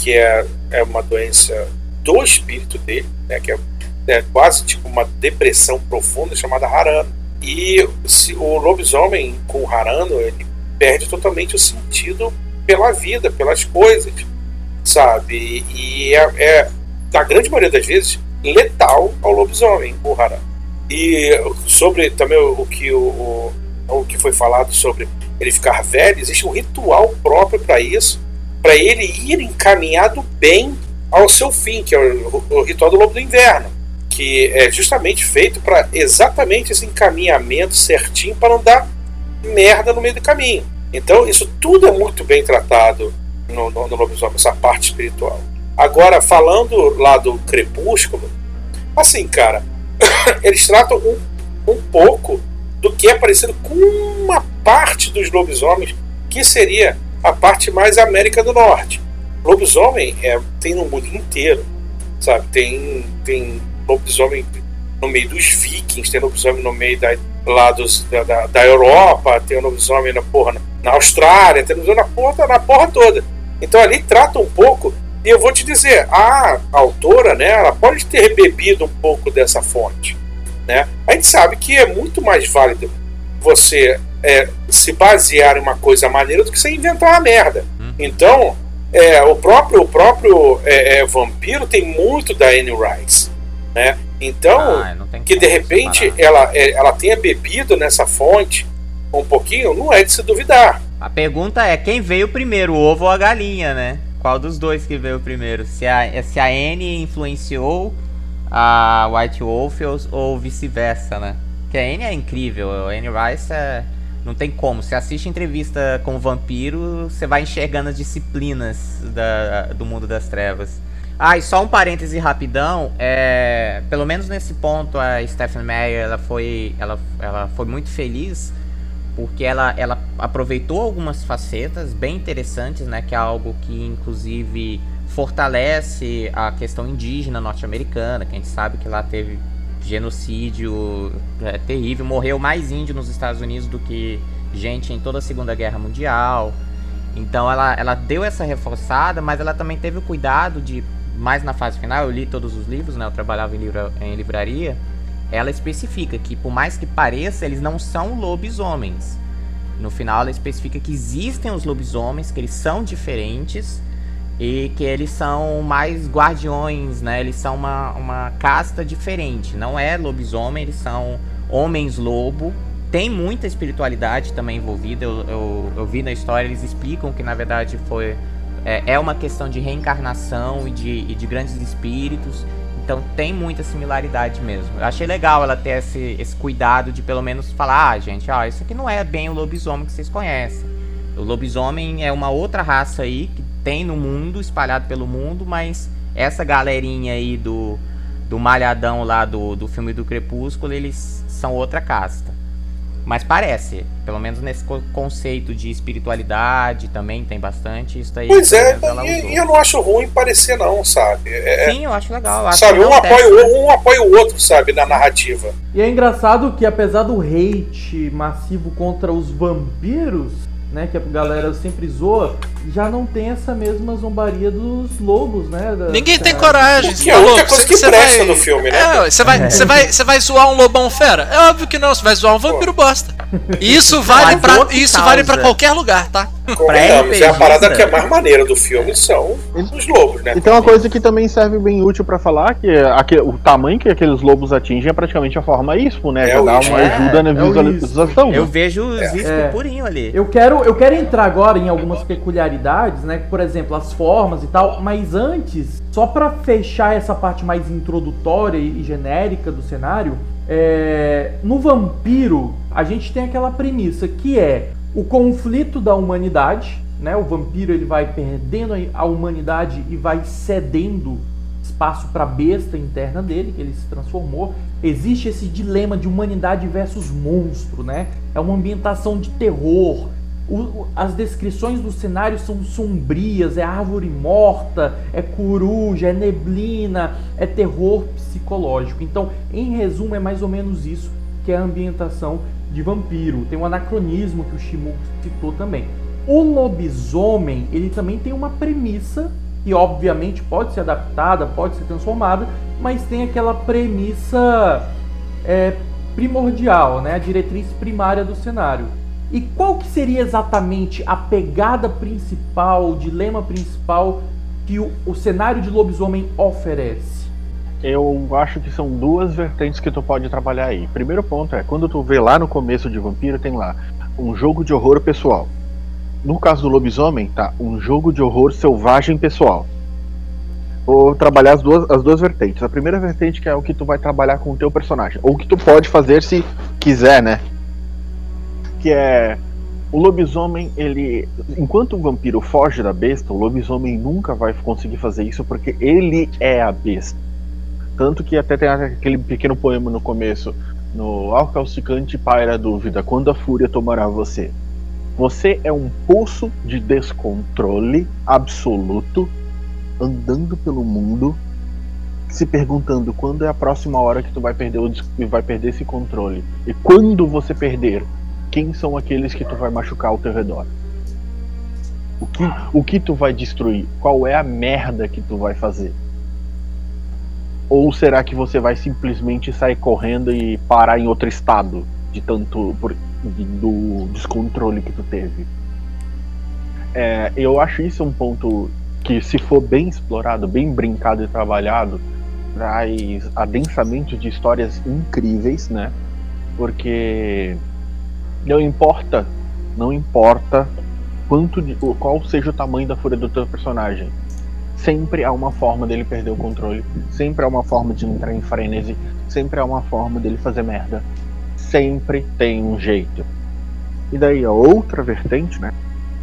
que é, é uma doença do espírito dele, né, que é, é quase tipo uma depressão profunda chamada Harano. E se, o lobisomem com Harano ele perde totalmente o sentido pela vida, pelas coisas, sabe? E é, é na grande maioria das vezes, letal ao lobisomem, o Harano. E sobre também o, que o, o que foi falado sobre ele ficar velho, existe um ritual próprio para isso, para ele ir encaminhado bem ao seu fim, que é o, o ritual do lobo do inverno, que é justamente feito para exatamente esse encaminhamento certinho para não dar merda no meio do caminho. Então, isso tudo é muito bem tratado no, no, no lobisomem, essa parte espiritual. Agora, falando lá do crepúsculo, assim, cara, eles tratam um, um pouco do que é parecido com uma parte dos lobisomens, que seria a parte mais América do Norte. Lobisomem é, tem no mundo inteiro, sabe? Tem, tem lobisomem no meio dos vikings, tem lobisomem no meio da, lá dos, da, da, da Europa, tem lobisomem na, porra, na Austrália, tem lobisomem na porra, na porra toda. Então ali trata um pouco, e eu vou te dizer, a autora, né, ela pode ter bebido um pouco dessa fonte. Né? A gente sabe que é muito mais válido você é, se basear em uma coisa maneira do que você inventar uma merda. Então, é, o próprio, o próprio é, é, vampiro tem muito da Anne Rice. Né? Então, Ah, que de repente ela, é, ela tenha bebido nessa fonte um pouquinho, não é de se duvidar. A pergunta é quem veio primeiro, o ovo ou a galinha, né? Qual dos dois que veio primeiro? Se a, se a Anne influenciou a White Wolf ou, ou vice-versa, né? Porque a Anne é incrível, a Anne Rice é... Não tem como. Você assiste entrevista com o vampiro, você vai enxergando as disciplinas da, do mundo das trevas. Ah, e só um parêntese rapidão, é, pelo menos nesse ponto a Stephanie Meyer ela foi, ela, ela foi muito feliz porque ela, ela aproveitou algumas facetas bem interessantes, né, que é algo que inclusive fortalece a questão indígena norte-americana, que a gente sabe que lá teve genocídio é, terrível, morreu mais índio nos Estados Unidos do que gente em toda a Segunda Guerra Mundial. Então ela, ela deu essa reforçada, mas ela também teve o cuidado de, mais na fase final, eu li todos os livros, né? Eu trabalhava em, livra, em livraria. Ela especifica que, por mais que pareça, eles não são lobisomens. No final, ela especifica que existem os lobisomens, que eles são diferentes e que eles são mais guardiões, né? Eles são uma, uma casta diferente. Não é lobisomem, eles são homens lobo. Tem muita espiritualidade também envolvida. Eu, eu, eu vi na história, eles explicam que na verdade foi é, é uma questão de reencarnação e de, e de grandes espíritos. Então tem muita similaridade mesmo. Eu achei legal ela ter esse, esse cuidado de pelo menos falar, ah, gente, ó, isso aqui não é bem o lobisomem que vocês conhecem. O lobisomem é uma outra raça aí que tem no mundo, espalhado pelo mundo, mas essa galerinha aí do, do malhadão lá do, do filme do Crepúsculo, eles são outra casta. Mas parece, pelo menos nesse co- conceito de espiritualidade também tem bastante, isso aí. Pois é, e, e eu não acho ruim parecer, não, sabe? É, Sim, eu acho legal. eu acho sabe, um apoia, o, um apoia o outro, sabe, na narrativa. E é engraçado que apesar do hate massivo contra os vampiros, né, que a galera sempre zoa, já não tem essa mesma zombaria dos lobos, né? da- Ninguém tem coragem. Que é a tá única louco? coisa que cê presta vai- no filme, né? É, você vai, você vai, você vai zoar um lobão fera? É óbvio que não, você vai zoar um vampiro bosta. E isso vale Mas pra, outra isso causa. vale pra qualquer lugar, tá? Convenhamos, é a parada que é mais maneira do filme são os lobos, né? E tem uma coisa que também serve bem útil pra falar, que é aque- o tamanho que aqueles lobos atingem é praticamente a forma ISPO, né? É Já dá ISPO. uma É, ajuda na é visualização. Eu vejo os É. purinho ali. Eu quero, eu quero entrar agora em algumas peculiaridades, né? Por exemplo, as formas e tal. Mas antes, só pra fechar essa parte mais introdutória e genérica do cenário, é, no vampiro a gente tem aquela premissa que é o conflito da humanidade, né? O vampiro ele vai perdendo a- a humanidade e vai cedendo espaço para a besta interna dele, que ele se transformou. Existe esse dilema de humanidade versus monstro, né? É uma ambientação de terror. O- as descrições do cenário são sombrias, é árvore morta, é coruja, é neblina, é terror psicológico. Então, em resumo, é mais ou menos isso que é a ambientação de vampiro. Tem um anacronismo que o Shimu citou também. O lobisomem, ele também tem uma premissa que obviamente pode ser adaptada, pode ser transformada, mas tem aquela premissa é, primordial, né? a diretriz primária do cenário. E qual que seria exatamente a pegada principal, o dilema principal que o, o cenário de lobisomem oferece? Eu acho que são duas vertentes que tu pode trabalhar aí. Primeiro ponto é, quando tu vê lá no começo de Vampiro, tem lá um jogo de horror pessoal. No caso do lobisomem, tá um jogo de horror selvagem pessoal. Vou trabalhar as duas, as duas vertentes. A primeira vertente que é o que tu vai trabalhar com o teu personagem. Ou o que tu pode fazer se quiser, né? Que é o lobisomem, ele. Enquanto o vampiro foge da besta, o lobisomem nunca vai conseguir fazer isso porque ele é a besta. Tanto que até tem aquele pequeno poema no começo. No Ao calcicante paira a dúvida, quando a fúria tomará você? Você é um poço de descontrole absoluto, andando pelo mundo, se perguntando quando é a próxima hora que tu vai perder, o, vai perder esse controle. E quando você perder, quem são aqueles que tu vai machucar ao teu redor? O que, o que tu vai destruir? Qual é a merda que tu vai fazer? Ou será que você vai simplesmente sair correndo e parar em outro estado de tanto por, de- do descontrole que tu teve? É, eu acho isso um ponto que, se for bem explorado, bem brincado e trabalhado, traz adensamento de histórias incríveis, né? Porque não importa, não importa quanto de, qual seja o tamanho da fúria do teu personagem. Sempre há uma forma dele perder o controle, sempre há uma forma de entrar em frenesi, sempre há uma forma dele fazer merda. Sempre tem um jeito. E daí a outra vertente, né?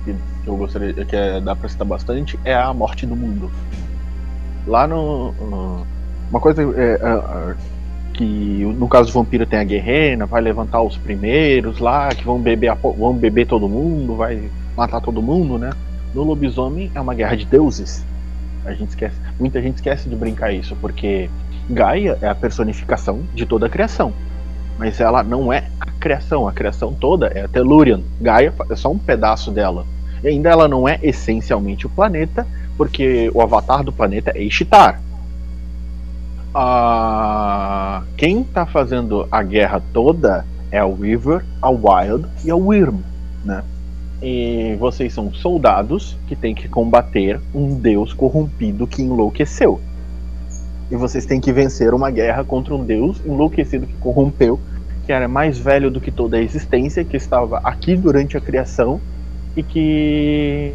Que eu gostaria que é, dá pra citar bastante, é a morte do mundo. Lá no. no- uma coisa é, é, é, que no caso do vampiro tem a guerreira, vai levantar os primeiros lá, que vão beber, vão beber todo mundo, vai matar todo mundo, né? No lobisomem é uma guerra de deuses. A gente esquece, muita gente esquece de brincar isso, porque Gaia é a personificação de toda a criação. Mas ela não é a criação, a criação toda é a Telurian. Gaia é só um pedaço dela. E ainda ela não é essencialmente o planeta, porque o avatar do planeta é Ishtar. Ah, quem tá fazendo a guerra toda é o Weaver, a Wild e a Wyrm, né? E vocês são soldados que têm que combater um deus corrompido que enlouqueceu. E vocês têm que vencer uma guerra contra um deus enlouquecido que corrompeu, que era mais velho do que toda a existência, que estava aqui durante a criação e que.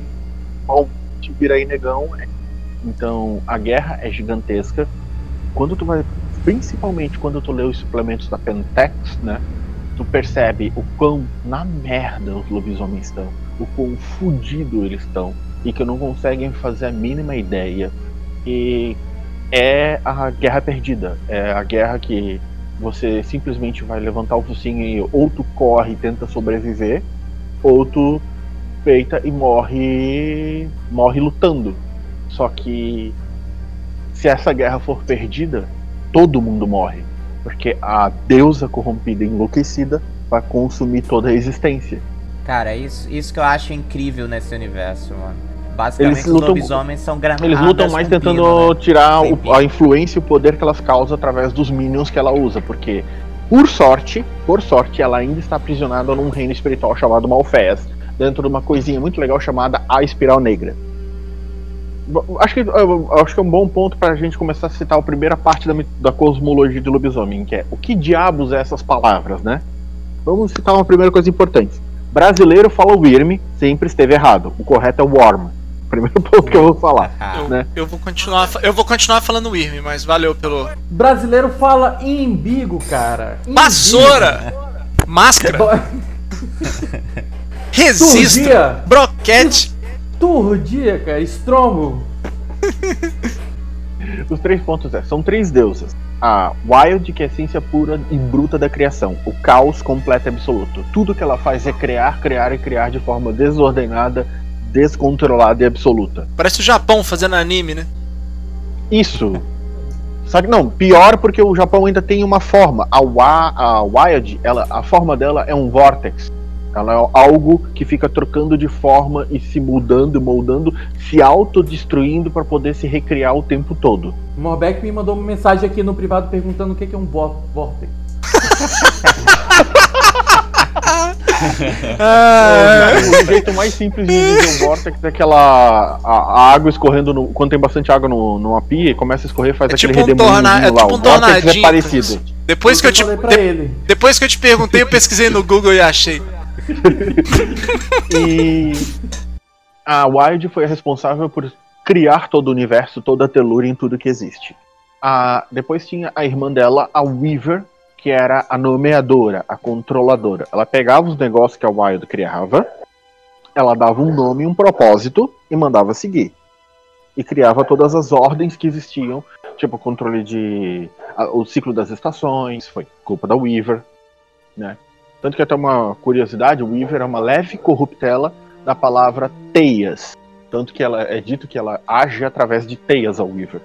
Bom, te vira aí, negão. Então a guerra é gigantesca. Quando tu vai. Principalmente quando tu lê os suplementos da Pentex, né? Tu percebe o quão na merda os lobisomens estão, o quão fudido eles estão, e que não conseguem fazer a mínima ideia. E é a guerra perdida. É a guerra que você simplesmente vai levantar o focinho e ou tu corre e tenta sobreviver, ou tu peita e morre morre lutando. Só que se essa guerra for perdida, todo mundo morre, porque a deusa corrompida e enlouquecida vai consumir toda a existência. Cara, isso, isso que eu acho incrível nesse universo, mano. Basicamente, Eles os lutam- lobisomens são granadas Eles lutam mais tentando pino, né? tirar o- a influência e o poder que elas causam através dos minions que ela usa, porque por sorte, por sorte, ela ainda está aprisionada num reino espiritual chamado Malfés, dentro de uma coisinha muito legal chamada a Espiral Negra. Acho que, eu acho que é um bom ponto para a gente começar a citar a primeira parte da, da cosmologia de lobisomem, que é o que diabos é essas palavras, né? Vamos citar uma primeira coisa importante. Brasileiro fala Wyrm, sempre esteve errado. O correto é Worm. Primeiro ponto que eu vou falar. Ah, Eu, né? eu vou continuar, eu vou continuar falando Irme, mas valeu pelo. Brasileiro fala imbigo, cara. Imbigo. Vassoura! Máscara! Resisto! Broquete! Turdia, cara. Estrongo. Os três pontos é, são três deusas. A Wild, que é a essência pura e bruta da criação. O caos completo e absoluto. Tudo que ela faz é criar, criar e criar de forma desordenada, descontrolada e absoluta. Parece o Japão fazendo anime, né? Isso. Só que não, pior porque o Japão ainda tem uma forma. A, Wa, a Wild, ela, a forma dela é um vortex. Ela é algo que fica trocando de forma e se mudando, moldando, se autodestruindo para poder se recriar o tempo todo. O Morbeck me mandou uma mensagem aqui no privado perguntando o que é um vo- vórtex. O jeito mais simples de dizer o vortex é aquela a, a água escorrendo no, quando tem bastante água no, numa pia e começa a escorrer faz É aquele tipo um, redemoinhozinho torna... é lá. tipo o um vortex tornadinho. é parecido. Depois que eu te. de-. Depois que eu te perguntei, eu pesquisei no Google e achei. E a Wild foi a responsável por criar todo o universo, toda a telúria em tudo que existe. A, depois tinha a irmã dela, a Weaver, que era a nomeadora, a controladora. Ela pegava os negócios que a Wild criava, ela dava um nome e um propósito e mandava seguir. E criava todas as ordens que existiam, tipo o controle de. a- o ciclo das estações, foi culpa da Weaver, né? Tanto que até uma curiosidade, o Weaver é uma leve corruptela da palavra teias. Tanto que ela é dito que ela age através de teias ao Weaver.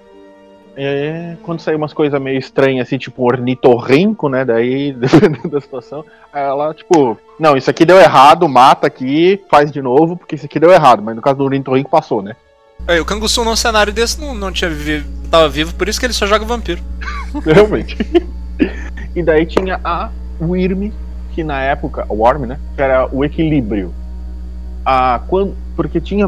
É, quando saiu umas coisas meio estranhas, assim, tipo ornitorrinco, né? Daí, dependendo da situação, ela, tipo, não, isso aqui deu errado, mata aqui, faz de novo, porque isso aqui deu errado. Mas no caso do ornitorrinco passou, né? Aí, o Kangusu num cenário desse não, não tinha vivido, tava vivo, por isso que ele só joga vampiro. Realmente. e daí tinha a Wyrm, que na época, o Worm, né? Era o equilíbrio. A, quando, porque tinha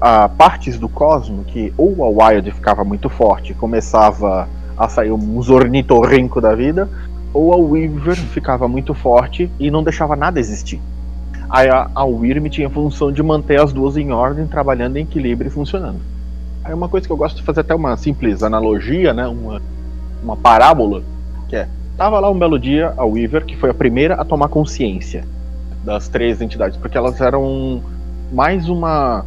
a, partes do cosmo que ou a Wild ficava muito forte começava a sair uns ornitorrinco da vida, ou a Weaver ficava muito forte e não deixava nada existir. Aí a, a Wyrm tinha a função de manter as duas em ordem, trabalhando em equilíbrio e funcionando. Aí uma coisa que eu gosto de fazer até uma simples analogia, né? Uma, uma parábola, que é Tava lá um belo dia a Weaver, que foi a primeira a tomar consciência das três entidades, porque elas eram mais uma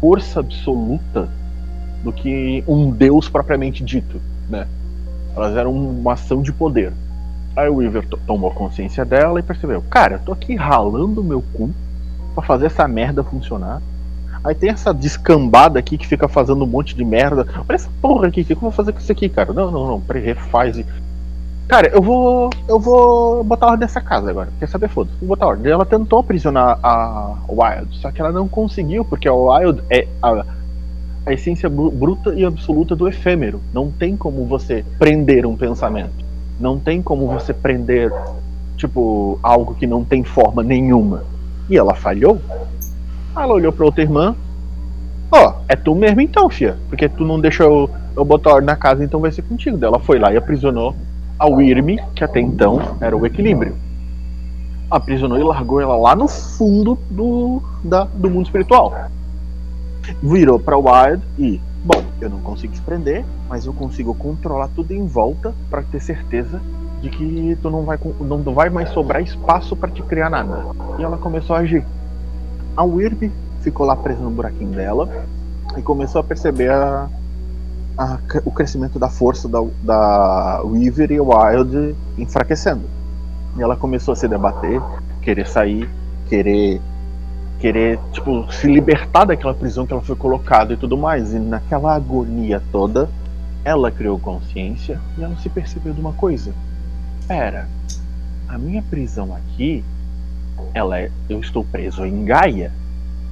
força absoluta do que um deus propriamente dito, né? Elas eram uma ação de poder. Aí o Weaver to- tomou consciência dela e percebeu: cara, eu tô aqui ralando meu cu pra fazer essa merda funcionar. Aí tem essa descambada aqui que fica fazendo um monte de merda. Olha essa porra aqui, o que eu vou fazer com isso aqui, cara? Não, não, não, refaz. Cara, eu vou. Eu vou botar ordem nessa casa agora. Quer saber? Foda-se, vou botar ordem. Ela tentou aprisionar a Wild, só que ela não conseguiu, porque a Wild é a, a essência bru- bruta e absoluta do efêmero. Não tem como você prender um pensamento. Não tem como você prender, tipo, algo que não tem forma nenhuma. E ela falhou. Ela olhou pra outra irmã. Ó, é tu mesmo então, fia. Porque tu não deixou eu, eu botar ordem na casa, então vai ser contigo. Daí Ela foi lá e aprisionou a Wyrm, que até então era o equilíbrio. Aprisionou e largou ela lá no fundo do, da, do mundo espiritual. Virou pra Wild e, bom, eu não consigo te prender, mas eu consigo controlar tudo em volta pra ter certeza de que tu não vai, não vai mais sobrar espaço pra te criar nada. E ela começou a agir. A Wyrm ficou lá presa no buraquinho dela e começou a perceber a, a o crescimento da força da, da Weaver e Wild enfraquecendo. E ela começou a se debater, querer sair, querer querer tipo se libertar daquela prisão que ela foi colocada e tudo mais. E naquela agonia toda, ela criou consciência e ela se percebeu de uma coisa. Espera, a minha prisão aqui, ela é, eu estou preso em Gaia,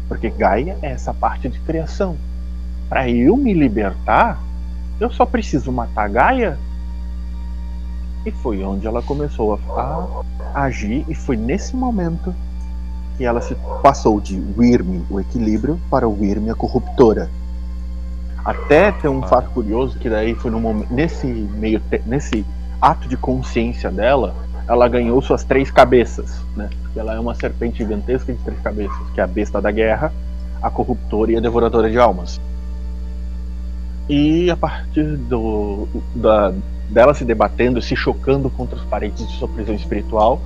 porque Gaia é essa parte de criação. Para eu me libertar, eu só preciso matar Gaia. E foi onde ela começou a, a agir, e foi nesse momento que ela se passou de Wyrm, o equilíbrio, para Wyrm, a corruptora. Até tem um fato curioso que daí foi no momento, nesse meio nesse ato de consciência dela, ela ganhou suas três cabeças, né? Ela é uma serpente gigantesca de três cabeças, que é a besta da guerra, a corruptora e a devoradora de almas. E a partir do, da, dela se debatendo, se chocando contra as paredes de sua prisão espiritual,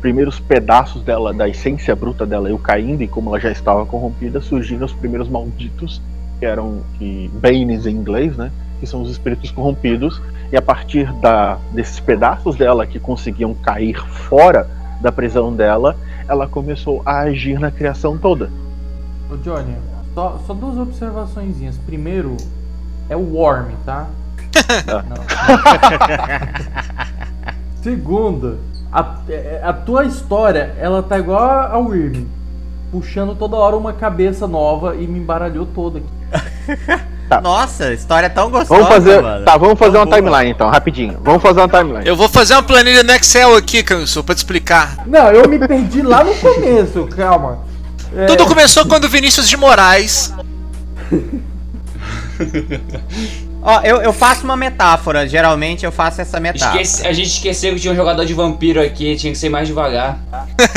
primeiros pedaços dela, da essência bruta dela, eu caindo, e como ela já estava corrompida, surgiram os primeiros malditos, que eram que, Banes em inglês, né? Que são os espíritos corrompidos, e a partir da, desses pedaços dela que conseguiam cair fora da prisão dela, ela começou a agir na criação toda. Ô Johnny, só, só duas observaçõezinhas. Primeiro, é o Worm, tá? Não. Segunda, a, é- a tua história, ela tá igual a Wyrm. Puxando toda hora uma cabeça nova e me embaralhou toda aqui. Nossa, história tão gostosa, Vamos fazer, mano. tá, vamos fazer Tão uma boa. timeline então, rapidinho. Vamos fazer uma timeline. Eu vou fazer uma planilha no Excel aqui, Canso, pra te explicar. Não, eu me perdi lá no começo, calma. É, Tudo começou quando o Vinícius de Moraes. Ó, eu, eu faço uma metáfora, geralmente eu faço essa metáfora. Esquece- a gente esqueceu que tinha um jogador de vampiro aqui, tinha que ser mais devagar.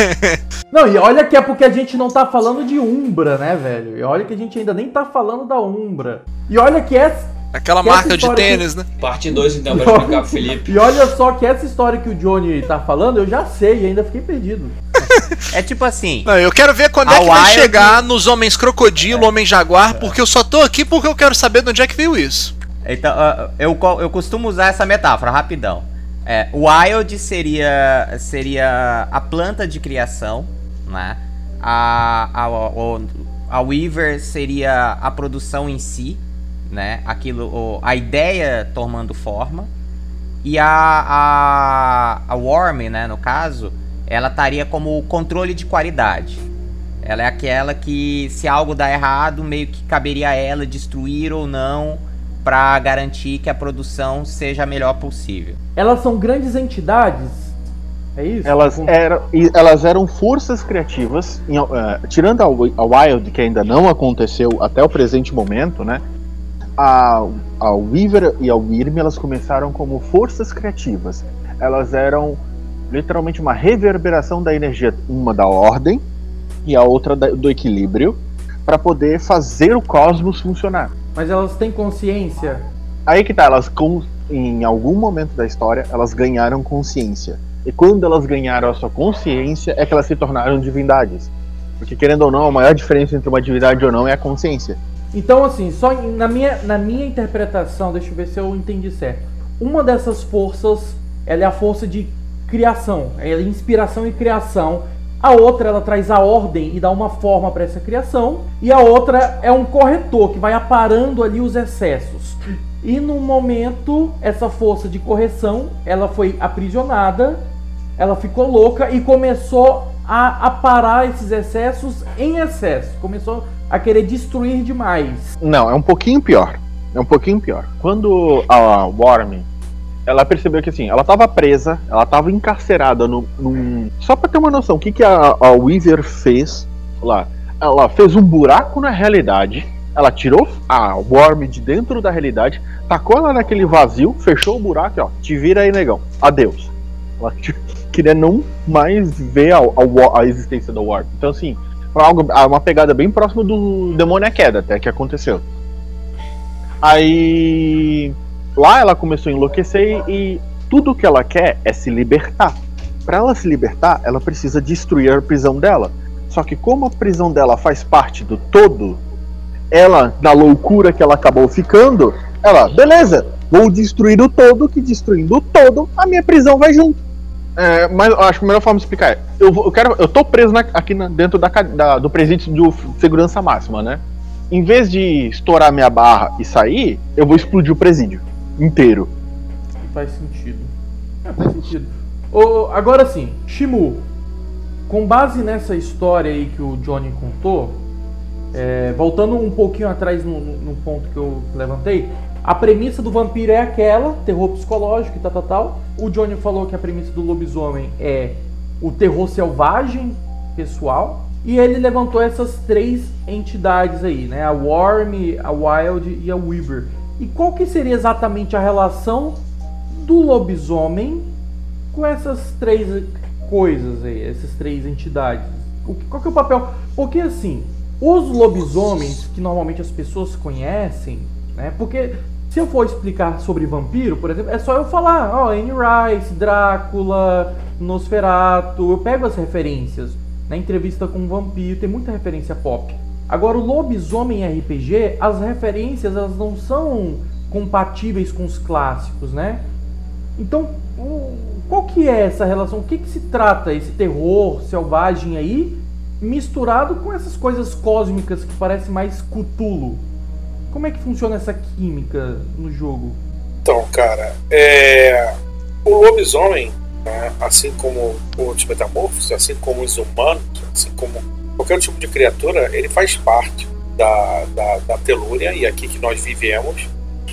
Não, e olha que é porque a gente não tá falando de Umbra, né, velho? E olha que a gente ainda nem tá falando da Umbra. E olha que essa. Aquela Que essa marca de tênis, né? Parte 2 então, pra explicar pro Felipe. E olha só que essa história que o Johnny tá falando, eu já sei e ainda fiquei perdido. É tipo assim, Não, eu quero ver quando A é que vai Wild- chegar nos Homens Crocodilo, Homem Jaguar, porque eu só tô aqui porque eu quero saber de onde é que veio isso. Então, ah, eu, eu costumo usar essa metáfora, rapidão. É, wild seria, seria a planta de criação, né? A, a, o- a Weaver seria a produção em si, né? Aquilo, a ideia tomando forma. E a, a, a Worm, né, no caso, ela estaria como o controle de qualidade. Ela é aquela que, se algo dá errado, meio que caberia a ela destruir ou não para garantir que a produção seja a melhor possível. Elas são grandes entidades? É isso? Elas eram, e elas eram forças criativas, em, eh, tirando a, a Wild, que ainda não aconteceu até o presente momento, né? A, a Weaver e a Wyrm, elas começaram como forças criativas. Elas eram literalmente uma reverberação da energia, uma da ordem e a outra da- do equilíbrio, para poder fazer o cosmos funcionar. Mas elas têm consciência? Aí que tá, elas com, em algum momento da história, elas ganharam consciência. E quando elas ganharam a sua consciência, é que elas se tornaram divindades. Porque querendo ou não, a maior diferença entre uma divindade ou não é a consciência. Então, assim, só na minha, na minha interpretação, deixa eu ver se eu entendi certo. Uma dessas forças, ela é a força de criação, é inspiração e criação. A outra, ela traz a ordem e dá uma forma para essa criação. E a outra é um corretor que vai aparando ali os excessos. E no momento, essa força de correção, ela foi aprisionada, ela ficou louca e começou a, a parar esses excessos em excesso. Começou a querer destruir demais. Não, é um pouquinho pior. É um pouquinho pior. Quando a Worm, ela percebeu que assim, ela tava presa, ela tava encarcerada no, num. Só pra ter uma noção, o que, que a, a Weaver fez lá? Ela fez um buraco na realidade, ela tirou a Worm de dentro da realidade, tacou ela naquele vazio, fechou o buraco ó, te vira aí, negão. Adeus. Ela queria não mais ver a, a, a existência da Worm. Então assim, foi algo, uma pegada bem próxima do Demônio à Queda, até que aconteceu. Aí lá ela começou a enlouquecer e tudo que ela quer é se libertar. Para ela se libertar, ela precisa destruir a prisão dela. Só que como a prisão dela faz parte do todo, ela, na loucura que ela acabou ficando, ela, beleza, vou destruir o todo, que destruindo o todo, a minha prisão vai junto. É, mas acho que a melhor forma de explicar é: eu, vou- eu quero, eu tô preso na- aqui na- dentro da, da- do presídio de segurança máxima, né? Em vez de estourar minha barra e sair, eu vou explodir o presídio inteiro. Faz sentido. É, faz sentido. Ô, agora sim, Shimu. Com base nessa história aí que o Johnny contou, é, voltando um pouquinho atrás no- no ponto que eu levantei, a premissa do vampiro é aquela, terror psicológico e tal, tal, tal. O Johnny falou que a premissa do lobisomem é o terror selvagem, pessoal. E ele levantou essas três entidades aí, né? A Worm, a Wild e a Weaver. E qual que seria exatamente a relação do lobisomem com essas três coisas aí, essas três entidades? O que- qual que é o papel? Porque assim, os lobisomens que normalmente as pessoas conhecem, né? Porque se eu for explicar sobre vampiro, por exemplo, é só eu falar, ó, Anne Rice, Drácula, Nosferatu, eu pego as referências. Na entrevista com um vampiro tem muita referência pop. Agora o lobisomem RPG, as referências elas não são compatíveis com os clássicos, né? Então, qual que é essa relação? O que, que se trata esse terror selvagem aí, misturado com essas coisas cósmicas que parecem mais Cthulhu? Como é que funciona essa química no jogo? Então, cara, é... o lobisomem, né, assim como os metamorfos, assim como os humanos, assim como qualquer tipo de criatura, ele faz parte da, da, da telúria e aqui que nós vivemos.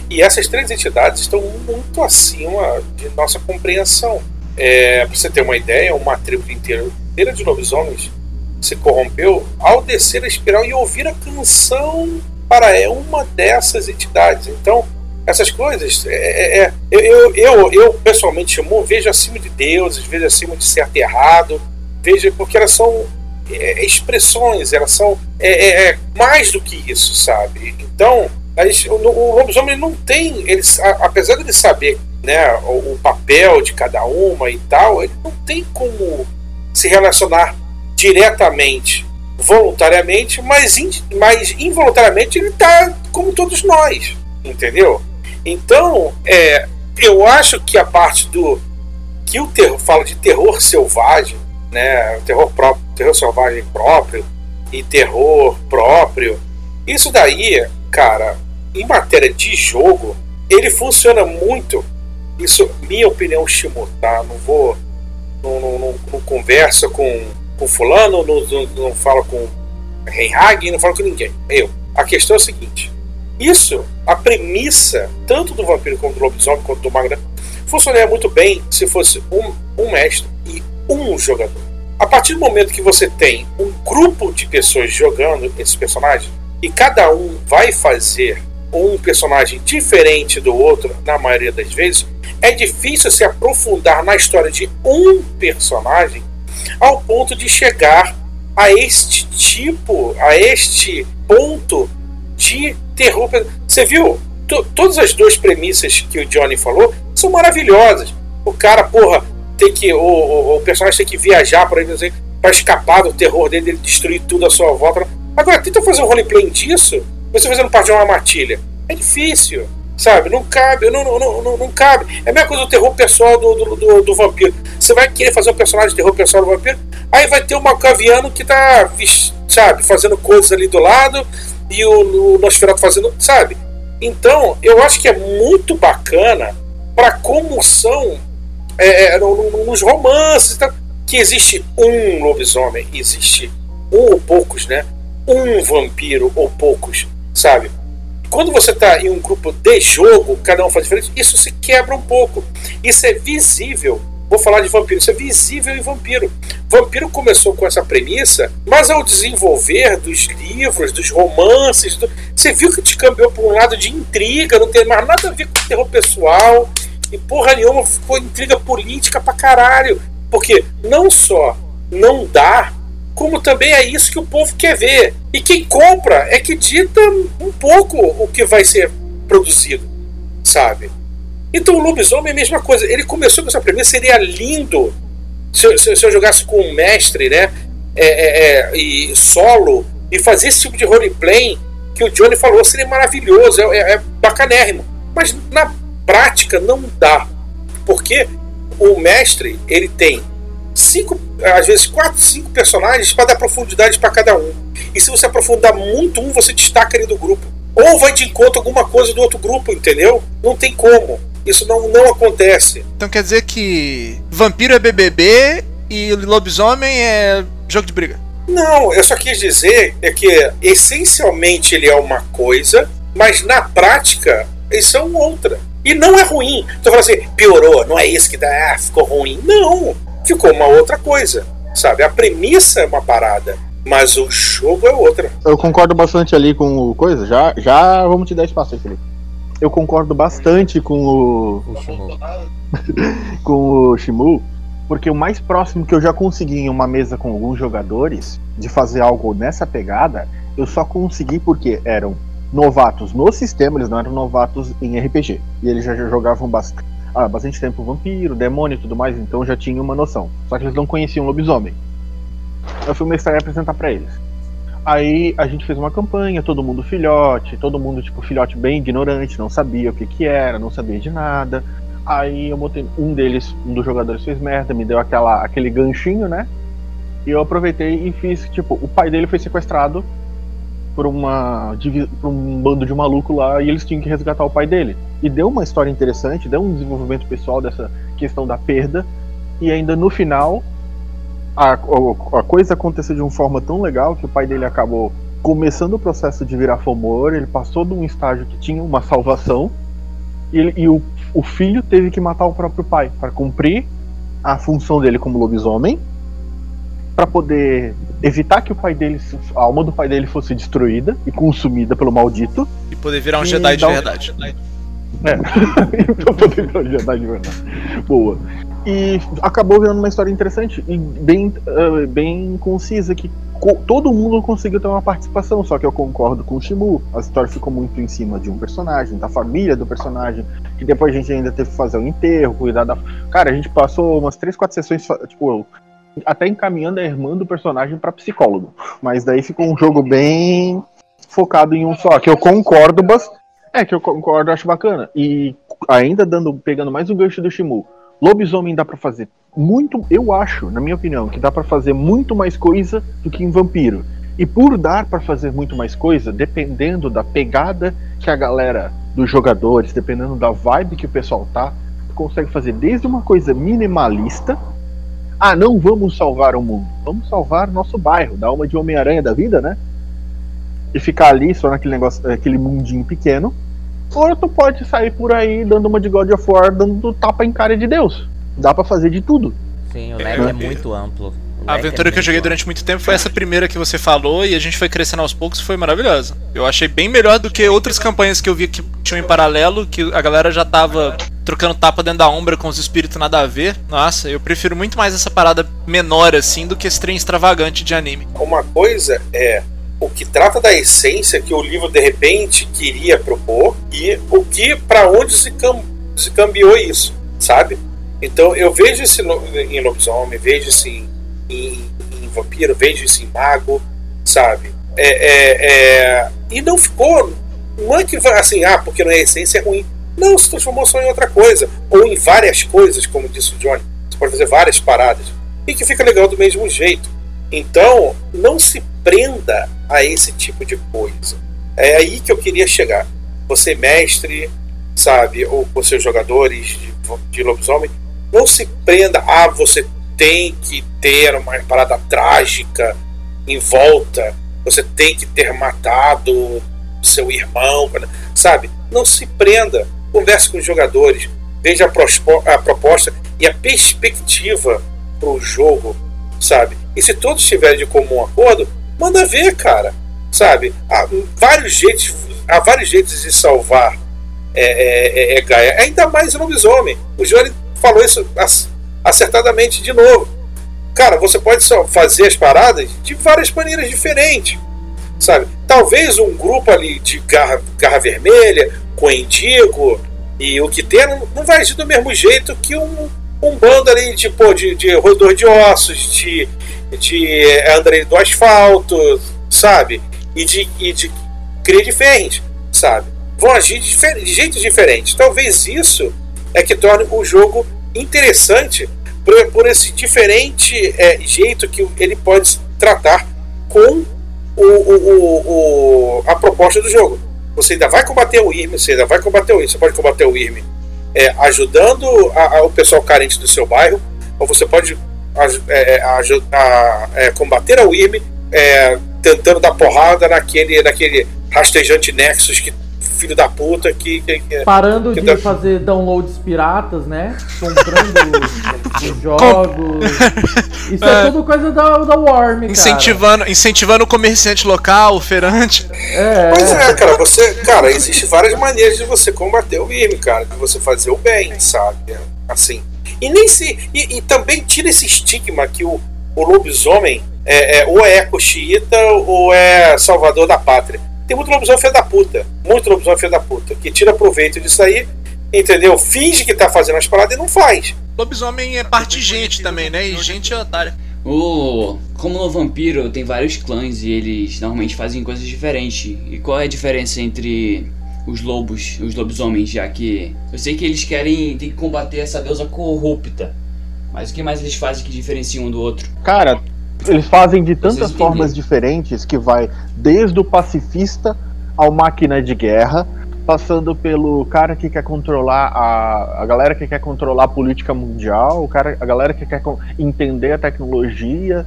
E essas três entidades estão muito acima de nossa compreensão. É, para você ter uma ideia, uma tribo inteira, inteira de lobisomens se corrompeu ao descer a espiral e ouvir a canção para uma dessas entidades. Então, essas coisas, é, é, é, eu, eu, eu, eu, pessoalmente chamo, vejo acima de deuses, vejo acima de certo e errado, vejo porque elas são é, expressões, elas são é, é, é, mais do que isso, sabe? Então, as, o, o lobisomem não tem, ele, a- apesar de ele saber né, o, o papel de cada uma e tal, ele não tem como se relacionar diretamente, voluntariamente, mas, in- mas involuntariamente ele está como todos nós, entendeu? Então, é, eu acho que a parte do que o terror fala de terror selvagem, né, terror próprio, terror selvagem próprio e terror próprio, isso daí, cara, em matéria de jogo, ele funciona muito. Isso, minha opinião, Shimu, tá? Não vou, não, não, não, não conversa com, com fulano, não, não, não falo com Reinhag, não falo com ninguém. Eu. A questão é a seguinte: isso, a premissa, tanto do vampiro como do lobisomem, quanto do mago, né, funcionaria muito bem se fosse um, um mestre e um jogador. A partir do momento que você tem um grupo de pessoas jogando esses personagens, e cada um vai fazer um personagem diferente do outro, na maioria das vezes, é difícil se aprofundar na história de um personagem ao ponto de chegar a este tipo, a este ponto de terror. Você viu? To- todas as duas premissas que o Johnny falou são maravilhosas. O cara, porra, tem que. O, o, o personagem tem que viajar para para escapar do terror dele, ele destruir tudo à sua volta. Agora, tenta fazer um roleplay disso Você fazendo parte de uma matilha. É difícil, sabe? Não cabe, não, não, não, não, cabe. É a mesma coisa do terror pessoal do, do, do, do vampiro. Você vai querer fazer um personagem de terror pessoal do vampiro, aí vai ter o Malcaviano que tá, sabe, fazendo coisas ali do lado e o, o Nosferatu fazendo, sabe? Então, eu acho que é muito bacana para como são é, é, no- no- nos romances, tal, que existe um lobisomem, existe um ou poucos, né? Um vampiro ou poucos, sabe? Quando você está em um grupo de jogo, cada um faz diferente, isso se quebra um pouco. Isso é visível. Vou falar de vampiro, isso é visível em vampiro. Vampiro começou com essa premissa, mas ao desenvolver dos livros, dos romances, do- você viu que te cambiou para um lado de intriga, não tem mais nada a ver com terror pessoal, e porra nenhuma ficou intriga política pra caralho. Porque não só não dá, como também é isso que o povo quer ver. E quem compra é que dita um pouco o que vai ser produzido, sabe? Então o lobisomem é a mesma coisa. Ele começou com essa premissa, seria lindo se, eu- se eu- se eu jogasse com um mestre, né? É, é, é, e solo, e fazer esse tipo de roleplay que o Johnny falou, seria maravilhoso, é, é, é bacanérrimo. Mas na prática não dá. Porque o mestre, ele tem cinco, às vezes quatro, cinco personagens para dar profundidade para cada um. E se você aprofundar muito um, você destaca ele do grupo. Ou vai de encontro alguma coisa do outro grupo, entendeu? Não tem como. Isso não, não acontece. Então quer dizer que vampiro é BBB e lobisomem é jogo de briga. Não, eu só quis dizer é que essencialmente ele é uma coisa, mas na prática eles são outra. E não é ruim. Tô falando assim, piorou, não é isso que dá, ah, ficou ruim. Não, ficou uma outra coisa. Sabe? A premissa é uma parada, mas o jogo é outra. Eu concordo bastante ali com o coisa. Já, já vamos te dar espaço aí, Felipe. Eu concordo bastante com o, com o Shimu, porque o mais próximo que eu já consegui em uma mesa com alguns jogadores de fazer algo nessa pegada, eu só consegui porque eram novatos no sistema, eles não eram novatos em RPG. E eles já jogavam bastante, ah, bastante tempo vampiro, demônio e tudo mais, então já tinham uma noção. Só que eles não conheciam lobisomem. Eu fui mestrar e apresentar pra eles. Aí a gente fez uma campanha, todo mundo filhote, todo mundo, tipo, filhote bem ignorante, não sabia o que que era, não sabia de nada. Aí eu botei. Um deles, um dos jogadores fez merda, me deu aquela, aquele ganchinho, né? E eu aproveitei e fiz, tipo, o pai dele foi sequestrado por uma. por um bando de maluco lá e eles tinham que resgatar o pai dele. E deu uma história interessante, deu um desenvolvimento pessoal dessa questão da perda. E ainda no final, a, a- a coisa aconteceu de uma forma tão legal que o pai dele acabou começando o processo de virar fomor, ele passou de um estágio que tinha uma salvação, e, ele- e o, o filho teve que matar o próprio pai para cumprir a função dele como lobisomem, para poder evitar que o pai dele, a alma do pai dele fosse destruída e consumida pelo maldito. E poder virar um Jedi de um- verdade. É. pra poder virar Jedi de verdade. Boa. E acabou virando uma história interessante e bem, eh, bem concisa, que co- todo mundo conseguiu ter uma participação, só que eu concordo com o Shimu. A história ficou muito em cima de um personagem, da família do personagem, que depois a gente ainda teve que fazer o enterro, cuidar da. Cara, a gente passou umas 3, 4 sessões, tipo, até encaminhando a irmã do personagem pra psicólogo. Mas daí ficou um jogo bem focado em um só, que eu concordo bastante. É, que eu concordo, acho bacana. E ainda dando, pegando mais um gancho do Shimu, lobisomem dá pra fazer muito, eu acho, na minha opinião, que dá pra fazer muito mais coisa do que em vampiro. E por dar pra fazer muito mais coisa, dependendo da pegada que a galera dos jogadores, dependendo da vibe que o pessoal tá, consegue fazer desde uma coisa minimalista. Ah, não vamos salvar o mundo, vamos salvar nosso bairro, dar uma de Homem-Aranha da vida, né? E ficar ali só naquele negócio, aquele mundinho pequeno. Ou tu pode sair por aí dando uma de God of War, dando tapa em cara de Deus. Dá pra fazer de tudo. Sim, o leque é muito amplo. A aventura é que eu joguei durante muito tempo foi essa primeira que você falou e a gente foi crescendo aos poucos e foi maravilhosa. Eu achei bem melhor do que outras campanhas que eu vi que tinham em paralelo, que a galera já tava trocando tapa dentro da ombra com os espíritos nada a ver. Nossa, eu prefiro muito mais essa parada menor assim do que esse trem extravagante de anime. Uma coisa é o que trata da essência que o livro de repente queria propor e o que para onde se, cam se cambiou isso, sabe? Então eu vejo isso no- em lobisomem, vejo isso em, em, em vampiro, vejo isso em mago, sabe? É, é, é, E não ficou. Não é que assim, ah, porque não é essência ruim. Não, se transformou só em outra coisa. Ou em várias coisas, como disse o Johnny. Você pode fazer várias paradas. E que fica legal do mesmo jeito. Então, não se prenda a esse tipo de coisa. É aí que eu queria chegar. Você, mestre, sabe, ou com seus jogadores de, de lobisomem, não se prenda a você tem que ter uma parada trágica em volta, você tem que ter matado seu irmão, sabe? Não se prenda. Converse com os jogadores, veja a, proposta e a perspectiva para o jogo, sabe? E se todos tiverem de comum acordo, manda ver, cara, sabe? Há vários jeitos, há vários jeitos de salvar é, é, é, é Gaia, ainda mais o lobisomem. O Johnny falou isso acertadamente de novo. Cara, você pode só fazer as paradas de várias maneiras diferentes, sabe? Talvez um grupo ali de garra, garra vermelha, com Endigo e o que tem, não, vai agir do mesmo jeito que um, um bando ali de, pô, de, de roedor de ossos, de, de é, Andrei do asfalto, sabe? E de, e de cria ferros, sabe? Vão agir de, de jeitos diferentes. Talvez isso é que torne o jogo interessante por, por esse diferente é, jeito que ele pode tratar com o, o- o- o- a proposta do jogo. Você ainda vai combater o IRM, você ainda vai combater o IRM. Você pode combater o IRM é, ajudando a- a- o pessoal carente do seu bairro, ou você pode é, é, aju- a- é, combater a IRM é, tentando dar porrada naquele, naquele rastejante Nexus que filho da puta que, que- que- Parando Que de fazer downloads piratas, né? Comprando os, os jogos. Isso é, É. tudo coisa da, da Worm, cara. Incentivando, incentivando o comerciante local, o feirante. É, Pois é, cara, você, cara, existe várias maneiras de você combater o IRM, cara, de você fazer o bem, sabe? Assim. E nem se. E, e também tira esse estigma que o, o lobisomem é, é, ou é eco-xiita ou é salvador da pátria. Tem muito lobisomem filho da puta. Muito lobisomem filho da puta. Que tira proveito disso aí, entendeu? Finge que tá fazendo as paradas e não faz. Lobisomem é parte gente também, né? E gente é otária. O, como no Vampiro tem vários clãs e eles normalmente fazem coisas diferentes. E qual é a diferença entre os lobos, os lobisomens, já que eu sei que eles querem tem que combater essa deusa corrupta. Mas o que mais eles fazem que diferencia um do outro? Cara, eles fazem de tantas formas diferentes que vai desde o pacifista ao máquina de guerra, passando pelo cara que quer controlar a, a galera que quer controlar a política mundial, o cara, a galera que quer entender a tecnologia.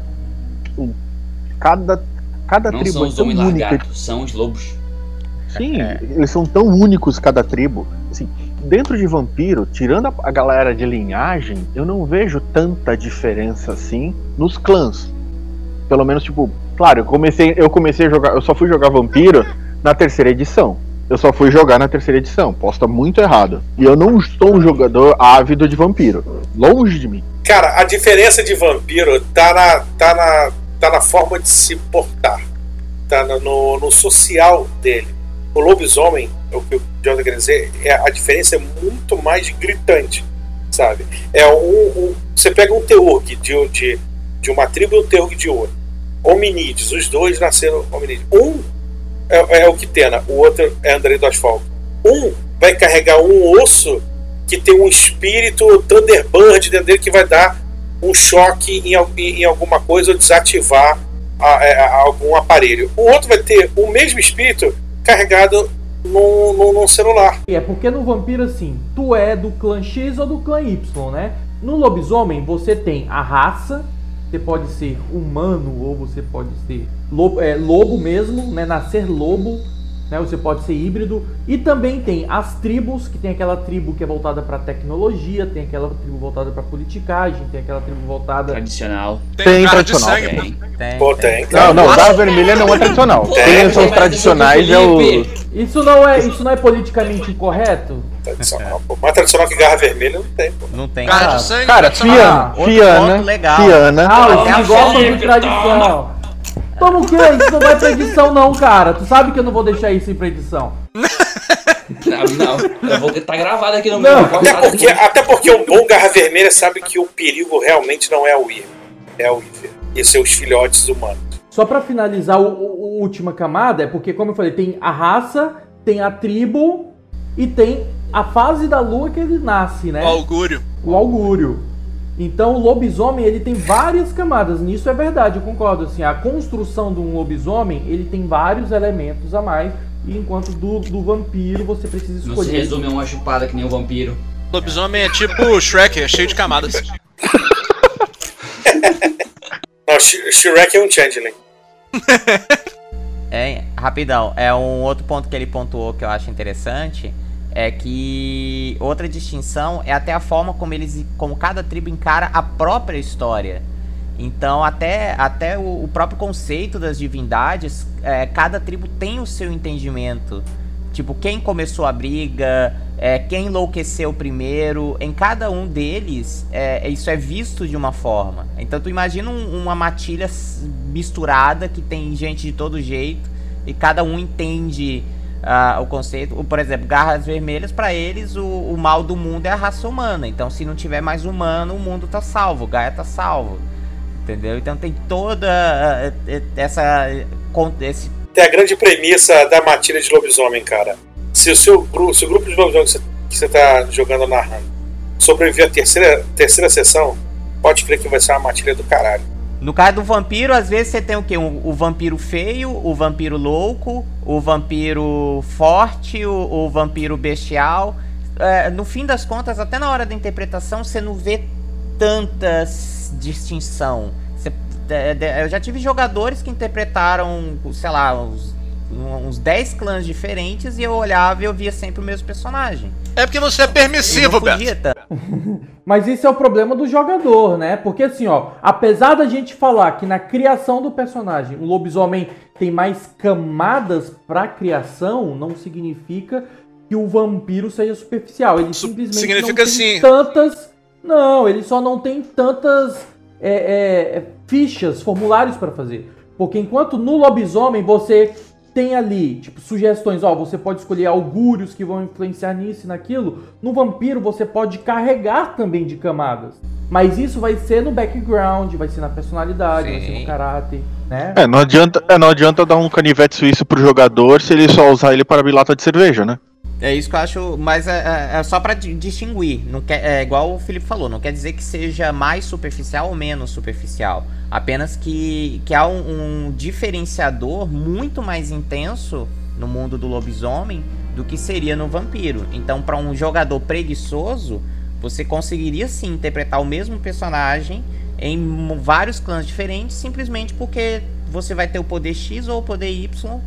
Cada cada Não tribo são é os tão homens única. são os lobos. Sim, É. eles são tão únicos cada tribo. Assim, dentro de vampiro, tirando a, a galera de linhagem, eu não vejo tanta diferença assim nos clãs. Pelo menos, tipo, claro, eu comecei, eu comecei a jogar, eu só fui jogar vampiro na terceira edição. Eu só fui jogar na terceira edição, posso estar muito errado. E eu não sou um jogador ávido de vampiro. Longe de mim. Cara, a diferença de vampiro tá na, tá na, tá na forma de se portar, tá no, no social dele. O lobisomem, o que o Jonathan quer dizer, é, a diferença é muito mais gritante, sabe? É um, um- você pega um teurg de, de, de uma tribo e um teurg de outra. Hominídeos, os dois nasceram hominídeos. Um é, é o Kitena, o outro é André do Asfalto. Um vai carregar um osso que tem um espírito Thunderbird dentro dele que vai dar um choque em, em- em alguma coisa ou desativar a- é, a- algum aparelho. O outro vai ter o mesmo espírito carregado num, num- num celular. É porque no vampiro, assim, tu é do clã X ou do clã Y, né? No lobisomem, você tem a raça, você pode ser humano ou você pode ser lobo, é, lobo mesmo, né? Nascer lobo, né? Você pode ser híbrido. E também tem as tribos, que tem aquela tribo que é voltada pra tecnologia, tem aquela tribo voltada pra politicagem, tem aquela tribo voltada. Tradicional. Tem de tradicional. sangue, pô. Tem. Tem, Pô, tem. tem, Não, não, Garra Vermelha não é tradicional. Tem, Quem são os tradicionais é o. Isso não é, isso não é politicamente incorreto? Tradicional, pô. Mais tradicional que garra vermelha não tem, pô. Não tem. Cara Ah, sangue, Cara, tradicional. Fiana, Fiana. Fiana. Ah, os que gostam fome, de tradição. Toma o quê? Isso não vai pra edição, não, cara. Tu sabe que eu não vou deixar isso ir pra edição. Não, não, eu vou estar gravado aqui no Não, meu. Até porque, até porque o bom garra vermelha sabe que o perigo realmente não é o Ir, é o Iver e seus filhotes humanos. Só pra finalizar o, o- o última camada, é porque, como eu falei, tem a raça, tem a tribo e tem a fase da lua que ele nasce, né? O augúrio. o augúrio. Então o lobisomem ele tem várias camadas, nisso é verdade, eu concordo. Assim, a construção de um lobisomem ele tem vários elementos a mais, e enquanto do, do vampiro você precisa Não se escolher. resume a uma chupada que nem o vampiro. Lobisomem é tipo Shrek, é cheio de camadas. Não, Sh- Shrek é um Changeling. É, rapidão, é um outro ponto que ele pontuou que eu acho interessante é que outra distinção é até a forma como eles como cada tribo encara a própria história. Então até, até o, o próprio conceito das divindades, é, cada tribo tem o seu entendimento. Tipo, quem começou a briga, é, quem enlouqueceu primeiro, em cada um deles, é, isso é visto de uma forma. Então tu imagina um- uma matilha misturada que tem gente de todo jeito e cada um entende ah, o conceito. Por exemplo, garras vermelhas, pra eles, o, o mal do mundo é a raça humana. Então se não tiver mais humano, o mundo tá salvo, Gaia tá salvo. Entendeu? Então tem toda eh, essa. eh, con- esse Tem a grande premissa da matilha de lobisomem, cara. Se o seu grupo, se o grupo de lobisomem que você, que você tá jogando narrando sobreviver à terceira, terceira sessão, pode crer que vai ser uma matilha do caralho. No caso do vampiro, às vezes você tem o quê? O, o vampiro feio, o vampiro louco, o vampiro forte, o, o vampiro bestial. É, no fim das contas, até na hora da interpretação, você não vê tanta distinção. Você- é, é, eu já tive jogadores que interpretaram, sei lá, uns, uns 10 clãs diferentes e eu olhava e eu via sempre o mesmo personagem. É porque você é permissivo, Beto. tá? Mas isso é o problema do jogador, né? Porque assim, ó, apesar da gente falar que na criação do personagem o lobisomem tem mais camadas pra criação, não significa que o vampiro seja superficial. Ele Su- simplesmente significa não tem sim. tantas. Não, ele só não tem tantas é, é, fichas, formulários pra fazer. Porque enquanto no lobisomem você tem ali, tipo, sugestões, ó, você pode escolher augúrios que vão influenciar nisso e naquilo. No vampiro você pode carregar também de camadas. Mas isso vai ser no background, vai ser na personalidade, vai ser Sim. no caráter, né? É, não adianta, é, não adianta dar um canivete suíço pro jogador se ele só usar ele para bilata de cerveja, né? É isso que eu acho, mas é, é- é só di- distinguir. Não quer, é igual o Felipe falou, não quer dizer que seja mais superficial ou menos superficial. Apenas que, que há um, um diferenciador muito mais intenso no mundo do lobisomem do que seria no vampiro. Então, pra um jogador preguiçoso, você conseguiria sim interpretar o mesmo personagem em vários clãs diferentes, simplesmente porque você vai ter o poder X ou o poder Y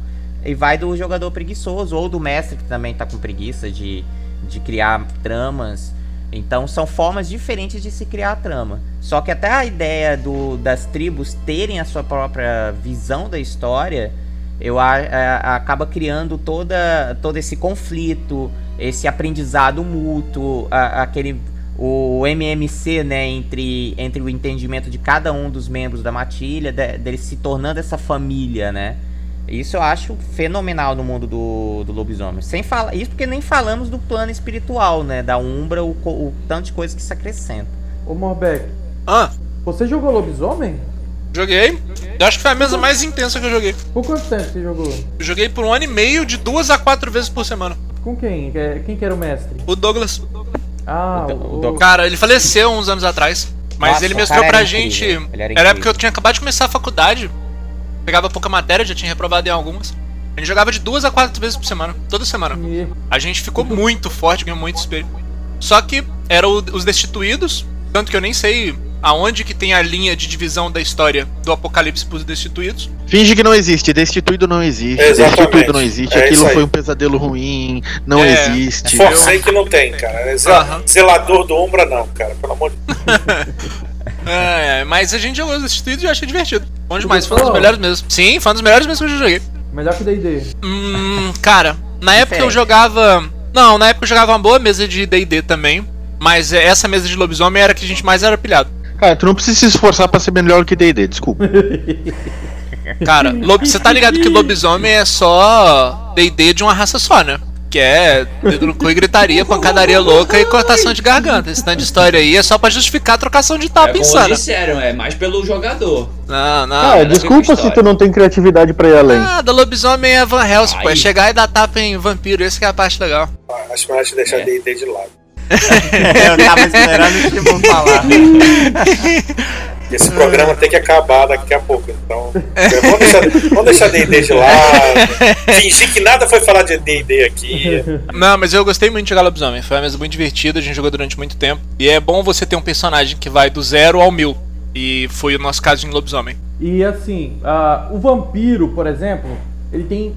e vai do jogador preguiçoso ou do mestre que também tá com preguiça de, de criar tramas. Então são formas diferentes de se criar a trama. Só que até a ideia do, das tribos terem a sua própria visão da história, eu a- a- acaba criando toda, todo esse conflito, esse aprendizado mútuo, a- aquele o MMC, né, entre, entre o entendimento de cada um dos membros da matilha, de- dele se tornando essa família, né? Isso eu acho fenomenal no mundo do, do lobisomem. Sem falar, isso porque nem falamos do plano espiritual, né? Da Umbra, o, o tanto de coisa que isso acrescenta. Ô Morbeck, Ah, você jogou lobisomem? joguei. Eu acho que foi a mesa mais intensa que eu joguei. Por quanto tempo você jogou? Eu joguei por um ano e meio, de duas a quatro vezes por semana. Com quem? Que- Quem que era o mestre? O Douglas. Ah, O o, o o- Cara, ele faleceu uns anos atrás. Mas Nossa, ele o mestrou pra gente. incrível, ele era Era incrível. época que eu tinha acabado de começar a faculdade. Pegava pouca matéria, já tinha reprovado em algumas. A gente jogava de duas a quatro vezes por semana. Toda semana. A gente ficou muito forte, ganhou muito espelho. Só que eram os destituídos, tanto que eu nem sei aonde que tem a linha de divisão da história do apocalipse pros destituídos. Finge que não existe, destituído não existe, Exatamente. destituído não existe, É aquilo foi um pesadelo ruim, não É. existe. Forcei que não tem, cara. É. Zelador do Umbra, não, cara. Pelo amor de Deus. É, mas a gente jogou os destituídos e eu achei divertido. Bom demais, foi um dos melhores mesmo. Sim, foi um dos melhores mesmo que eu já joguei. melhor que D&D. Hum, cara, na época eu jogava. Não, na época eu jogava uma boa mesa de DD também. Mas é, essa mesa de lobisomem era que a gente mais era pilhado. Cara, tu não precisa se esforçar pra ser melhor que D&D, desculpa. Cara, você tá ligado que lobisomem é só DD de uma raça só, né? Que é dedo no cu e gritaria, pancadaria louca e cortação de garganta. Esse tanto de história aí é só pra justificar a trocação de É tapa como insana. disseram, é mais pelo jogador. Não, não. Ah, era desculpa se tu não tem criatividade pra ir além. Ah, da lobisomem é Van Helsing, pô. É chegar e dar tapa em vampiro, essa que é a parte legal. Acho melhor te deixar É. D&D de lado. Eu tava esperando o Timon falar. Esse programa tem que acabar daqui a pouco, então. Vamos deixar, vamos deixar D&D de lado. Fingir que nada foi falar de D&D aqui. Não, mas eu gostei muito de jogar lobisomem. Foi uma mesa muito divertida, a gente jogou durante muito tempo. E é bom você ter um personagem que vai do zero ao mil. E foi o nosso caso em lobisomem. E assim, ah, o vampiro, por exemplo, ele tem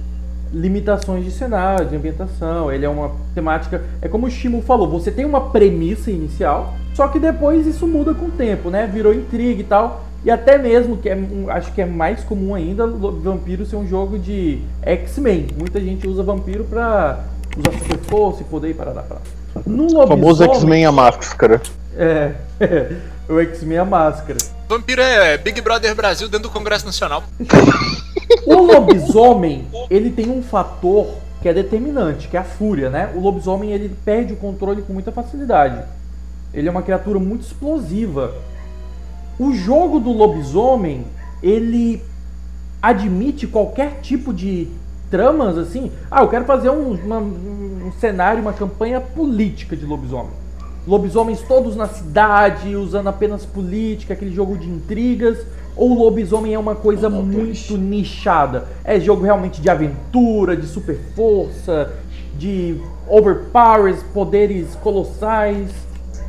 limitações de cenário, de ambientação, ele é uma temática. É como o Shimo falou, você tem uma premissa inicial, só que depois isso muda com o tempo, né? Virou intriga e tal. E até mesmo, que é, acho que é mais comum ainda, o Vampiro ser um jogo de X-Men. Muita gente usa vampiro pra usar super força e poder e parará pra. No O famoso lobisomem- X-Men a máscara. É, o X-Men a máscara. Vampiro é Big Brother Brasil dentro do Congresso Nacional. O lobisomem, ele tem um fator que é determinante, que é a fúria, né? O lobisomem, ele perde o controle com muita facilidade. Ele é uma criatura muito explosiva. O jogo do lobisomem, ele admite qualquer tipo de tramas, assim. Ah, eu quero fazer um, uma- um cenário, uma campanha política de lobisomem. Lobisomens todos na cidade, usando apenas política, aquele jogo de intrigas. Ou o lobisomem é uma coisa muito nichada? É jogo realmente de aventura, de super força, de overpowers, poderes colossais?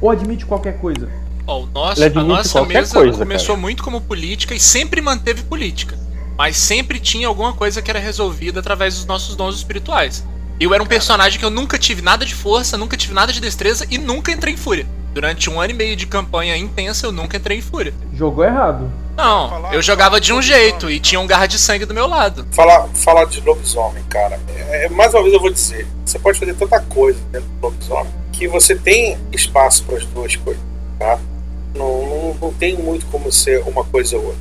Ou admite qualquer coisa? Ó, o nosso, a nossa qualquer mesa coisa, começou cara. muito como política e sempre manteve política. Mas sempre tinha alguma coisa que era resolvida através dos nossos dons espirituais. Eu era um personagem que eu nunca tive nada de força, nunca tive nada de destreza e nunca entrei em fúria. Durante um ano e meio de campanha intensa, eu nunca entrei em fúria. Jogou errado. Não, eu jogava de um jeito e tinha um garra de sangue do meu lado. Falar, falar de lobisomem, cara. É, mais uma vez eu vou dizer: você pode fazer tanta coisa dentro do lobisomem que você tem espaço para as duas coisas, tá? Não, não, não tem muito como ser uma coisa ou outra.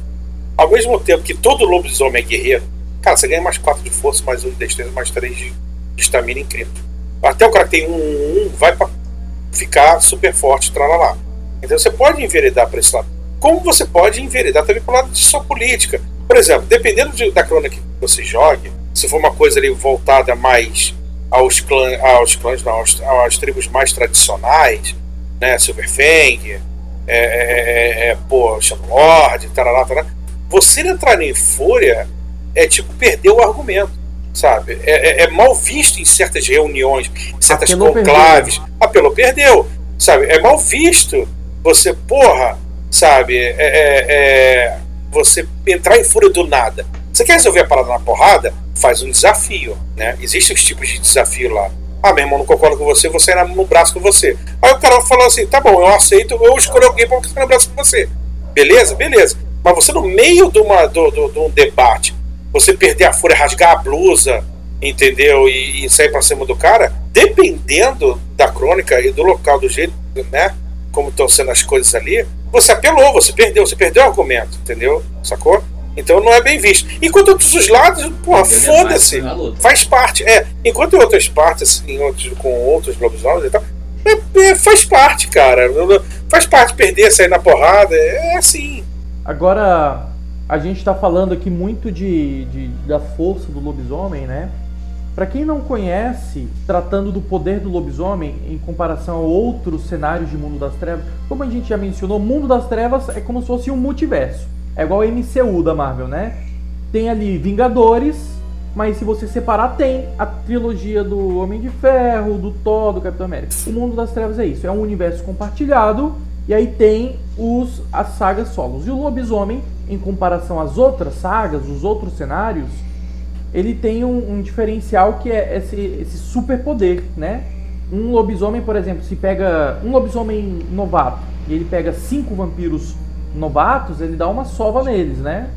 Ao mesmo tempo que todo lobisomem é guerreiro, cara, você ganha mais 4 de força, mais 1 de destreza, mais 3 de estamina incrível. Até o cara que tem um 1, 1 vai pra ficar super forte, tralalá. Então você pode enveredar para esse lado. Como você pode enveredar também para o lado de sua política. Por exemplo, dependendo de- da crônica que você jogue, se for uma coisa ali voltada mais aos clãs, aos clãs não, aos, às tribos mais tradicionais, né, Silverfang, é, é, é, é, pô, Shamlord, tarará, tarará, você entrar em fúria é tipo perder o argumento, sabe? É, é- é mal visto em certas reuniões, em certas Apelou, conclaves. Apelou, perdeu, sabe? É mal visto você, porra, sabe? É, é- é- você entrar em fúria do nada. Você quer resolver a parada na porrada? Faz um desafio, né? Existem os tipos de desafio lá. Ah, meu irmão, não concordo com você, sair na- no braço com você. Aí o cara falou assim: tá bom, eu aceito, eu escolho alguém pra ficar no braço com você. Beleza? Beleza. Mas você, no meio de, uma, do, do- de um debate, você perder a fúria, rasgar a blusa, entendeu? E, e sair pra cima do cara, dependendo da crônica e do local, do jeito, né? Como estão sendo as coisas ali, você apelou, você perdeu, você perdeu o argumento, entendeu? Sacou? Então não é bem visto. Enquanto outros os lados, porra, Perdeu foda-se. luta. Faz parte, é. Enquanto em outras partes, em outros, com outros lobisomens e tal, é- é- faz parte, cara. Faz parte perder, sair na porrada, é assim. Agora, a gente tá falando aqui muito de, de- da força do lobisomem, né? Pra quem não conhece, tratando do poder do lobisomem em comparação a outros cenários de Mundo das Trevas, como a gente já mencionou, Mundo das Trevas é como se fosse um multiverso. É igual a MCU da Marvel, né? Tem ali Vingadores, mas se você separar, tem a trilogia do Homem de Ferro, do Thor, do Capitão América. O Mundo das Trevas é isso, é um universo compartilhado, e aí tem os, as sagas solos. E o lobisomem, em comparação às outras sagas, os outros cenários, ele tem um, um diferencial que é esse, esse superpoder, né? Um lobisomem, por exemplo, se pega um lobisomem novato e ele pega cinco vampiros novatos, ele dá uma sova neles, né?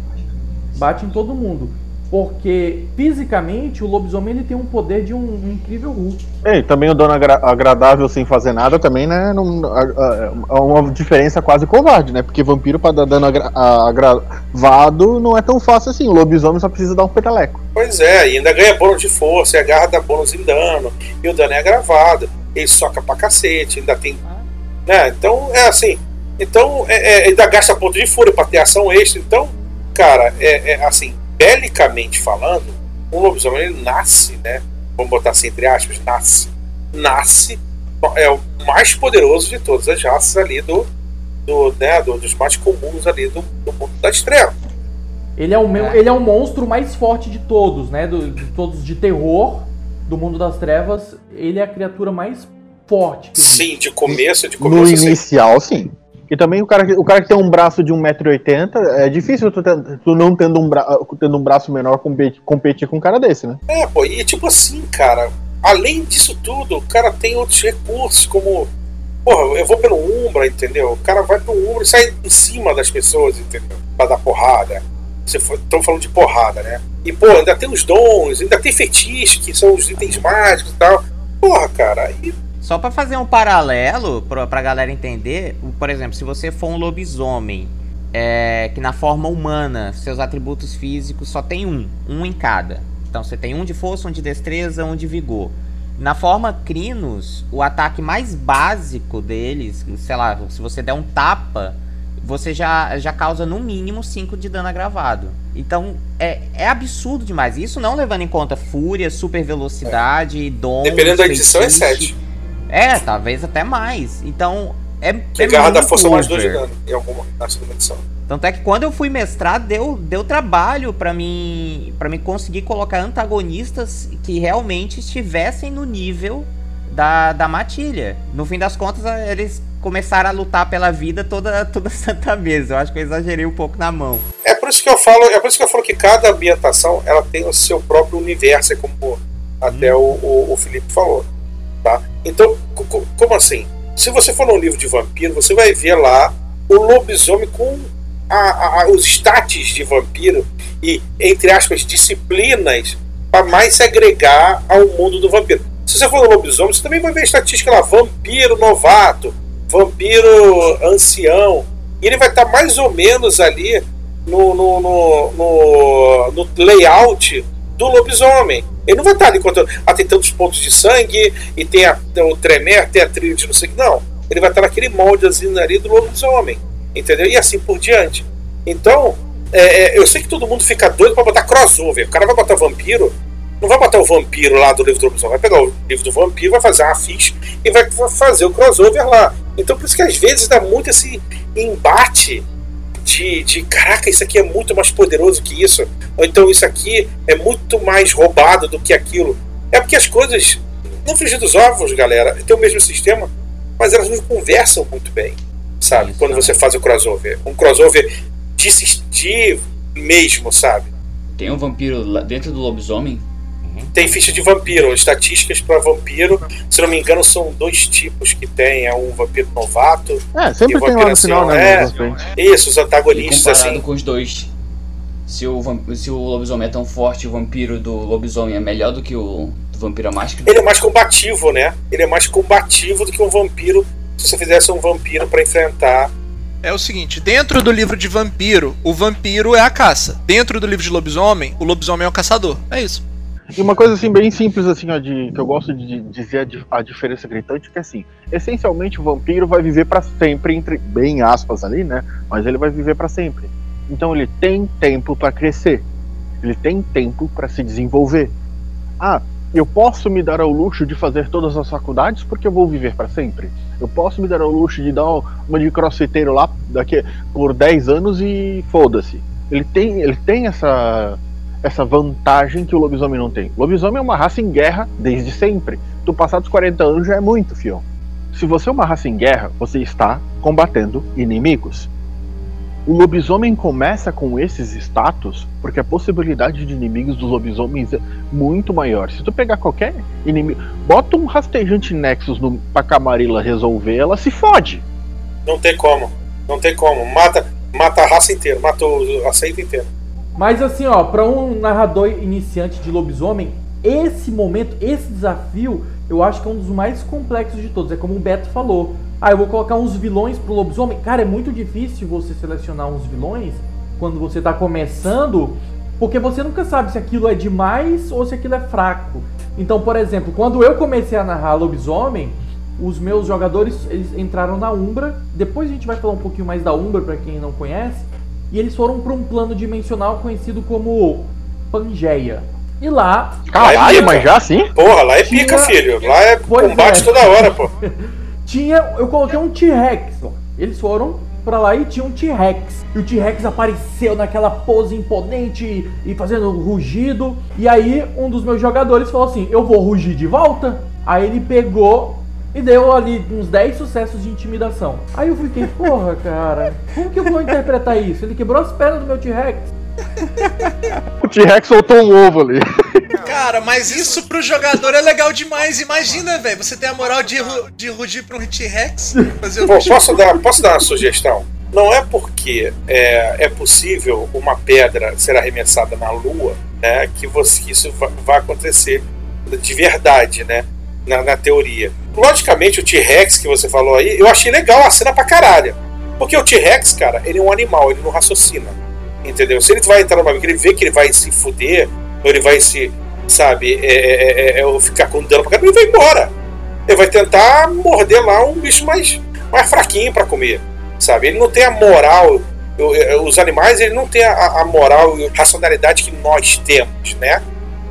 Bate em todo mundo. Porque fisicamente o lobisomem ele tem um poder de um, um incrível Hulk. É, e também o dono agra- agradável sem fazer nada também, né? Não, a- a- é uma diferença quase covarde, né? Porque vampiro pra dar dano agra- agravado não é tão fácil assim. O lobisomem só precisa dar um peteleco. Pois é, e ainda ganha bônus de força, e a garra dá bônus em dano, e o dano é agravado, ele soca pra cacete, ainda tem. Né? Então, é assim. Então, é, é, ainda gasta ponto de fúria pra ter ação extra. Então, cara, é, é assim, belicamente falando, um lobisomem ele nasce, né? Vamos botar assim entre aspas, nasce. Nasce, é o mais poderoso de todas as raças ali do. do, né, do- dos mais comuns ali do, do mundo das trevas. Ele é, o meu, É. ele é o monstro mais forte de todos, né? Do- de todos de terror do mundo das trevas. Ele é a criatura mais forte. Sim, de começo, de No começo assim. inicial, sim. E também o cara, o cara que tem um braço de 1,80m, é difícil tu, tu não tendo um, bra- tendo um braço menor competir, competir com um cara desse, né? É, pô, e tipo assim, cara, além disso tudo, o cara tem outros recursos, como. Porra, eu vou pelo Umbra, entendeu? O cara vai pro Umbra e sai em cima das pessoas, entendeu? Pra dar porrada. Estão falando de porrada, né? E, pô, ainda tem os dons, ainda tem fetiche, que são os itens mágicos e tal. Porra, cara, aí. Só pra fazer um paralelo, pra, pra galera entender, por exemplo, se você for um lobisomem, é, que na forma humana, seus atributos físicos só tem um, um em cada. Então você tem um de força, um de destreza, um de vigor. Na forma Crinos, o ataque mais básico deles, sei lá, se você der um tapa, você já, já causa no mínimo 5 de dano agravado. Então é, é absurdo demais. Isso não levando em conta fúria, super velocidade, dom. Dependendo da edição, é 7. É, talvez até mais. Então, é. Que é garra da força mais 2 de over. dano em alguma na segunda edição. Tanto é que quando eu fui mestrar, deu, deu trabalho pra mim para mim conseguir colocar antagonistas que realmente estivessem no nível da, da matilha. No fim das contas, eles começaram a lutar pela vida toda, toda santa mesa. Eu acho que eu exagerei um pouco na mão. É por isso que eu falo, é por isso que eu falo que cada ambientação ela tem o seu próprio universo, é como até o, o, o Felipe falou, tá? Então, co- co- como assim? Se você for num livro de vampiro, você vai ver lá o lobisomem com a- a- os status de vampiro e, entre aspas, disciplinas para mais se agregar ao mundo do vampiro. Se você for no lobisomem, você também vai ver a estatística lá, vampiro novato, vampiro ancião, e ele vai estar mais ou menos ali no, no, no, no- no layout do lobisomem. Ele não vai estar ali contando, ah, tem tantos pontos de sangue e tem, a, tem o tremer, tem a trilha de não sei que. Não. Ele vai estar naquele moldezinho ali do lobisomem. Entendeu? E assim por diante. Então, é, é, eu sei que todo mundo fica doido pra botar crossover. O cara vai botar vampiro, não vai botar o vampiro lá do livro do lobisomem, vai pegar o livro do vampiro, vai fazer uma ficha e vai fazer o crossover lá. Então por isso que às vezes dá muito esse embate de, de caraca, isso aqui é muito mais poderoso que isso, ou então isso aqui é muito mais roubado do que aquilo. É porque as coisas, não frigir dos ovos, galera, tem o mesmo sistema, mas elas não conversam muito bem, sabe? Quando você faz o crossover. Um crossover de assistir mesmo, sabe? Tem um vampiro dentro do lobisomem? Tem ficha de vampiro, estatísticas para vampiro. Se não me engano, são dois tipos que tem. É um vampiro novato. É, sempre E o tem lá vampiro no final, né? é. Isso, os E antagonistas, comparado assim. com os dois. Se o, se o lobisomem é tão forte, o vampiro do lobisomem é melhor do que o do vampiro à máscara? Ele é mais combativo, né? Ele é mais combativo do que um vampiro. Se você fizesse um vampiro para enfrentar. É o seguinte, dentro do livro de vampiro, o vampiro é a caça. Dentro do livro de lobisomem, o lobisomem é o caçador. É isso. E uma coisa assim bem simples assim, ó, de, que eu gosto de dizer a, a diferença gritante, que é assim, essencialmente o vampiro vai viver pra sempre, entre bem aspas ali, né? Mas ele vai viver pra sempre. Então ele tem tempo pra crescer. Ele tem tempo pra se desenvolver. Ah, eu posso me dar ao luxo de fazer todas as faculdades porque eu vou viver pra sempre. Eu posso me dar ao luxo de dar uma de crossfiteiro lá daqui por 10 anos e foda-se. Ele tem, ele tem essa essa vantagem que o lobisomem não tem. O lobisomem é uma raça em guerra desde sempre. Tu passar dos 40 anos já é muito, fião. Se você é uma raça em guerra, você está combatendo inimigos. O lobisomem começa com esses status porque a possibilidade de inimigos dos lobisomens é muito maior. Se tu pegar qualquer inimigo, bota um rastejante Nexus no, pra Camarilla resolver, ela se fode. Não tem como. Não tem como. Mata, mata a raça inteira. Mata a seita inteira. Mas assim, ó, pra um narrador iniciante de lobisomem, esse momento, esse desafio, eu acho que é um dos mais complexos de todos. É como o Beto falou. Ah, eu vou colocar uns vilões pro lobisomem. Cara, é muito difícil você selecionar uns vilões quando você tá começando, porque você nunca sabe se aquilo é demais ou se aquilo é fraco. Então, por exemplo, quando eu comecei a narrar lobisomem, os meus jogadores eles entraram na Umbra. Depois a gente vai falar um pouquinho mais da Umbra para quem não conhece. E eles foram para um plano dimensional conhecido como Pangeia. E lá, Caralho, pica. mas já assim? Porra, lá é pica, Tinha- filho. Lá é Pois combate é. toda hora, pô. tinha, eu coloquei um T-Rex. ó. Eles foram pra lá e tinha um T-Rex. E o T-Rex apareceu naquela pose imponente e, e fazendo rugido. E aí um dos meus jogadores falou assim: "Eu vou rugir de volta". Aí ele pegou e deu ali uns 10 sucessos de intimidação. Aí eu fiquei, porra, cara, como que eu vou interpretar isso? Ele quebrou as pernas do meu T-Rex. O T-Rex soltou um ovo ali. Cara, mas isso pro jogador é legal demais. Imagina, velho, você tem a moral de, ru- de rugir pra um T-Rex. Posso, dar, posso dar uma sugestão? Não é porque é, é possível uma pedra ser arremessada na Lua né, que, você, que isso va- vai acontecer de verdade, né? Na, na teoria. Logicamente, o T-Rex que você falou aí, eu achei legal a cena pra caralho. Porque o T-Rex, cara, ele é um animal, ele não raciocina. Entendeu? Se ele vai entrar numa que ele vê que ele vai se fuder, ou ele vai se, sabe, é, é, é, é, ficar com dano pra caralho, ele vai embora. Ele vai tentar morder lá um bicho mais, mais fraquinho pra comer, sabe? Ele não tem a moral. Os animais, ele não tem a, a moral e a racionalidade que nós temos, né?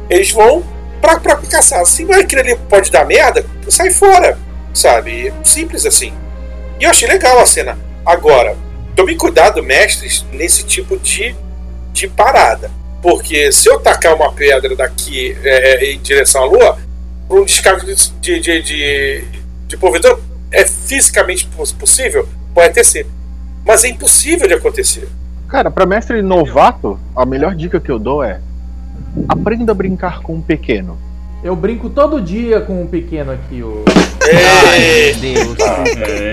Eles vão pra, pra caçar. Se vai que ele pode dar merda, sai fora, sabe? Simples assim. E eu achei legal a cena. Agora, tome cuidado, mestres, nesse tipo de, de parada. Porque se eu tacar uma pedra daqui é, em direção à lua, para um descargo de, de, de, de, provedor, é fisicamente poss- possível? Pode ser. Mas é impossível de acontecer. Cara, pra mestre novato, a melhor dica que eu dou é aprenda a brincar com um pequeno. Eu brinco todo dia com um pequeno aqui, o Ai, Deus.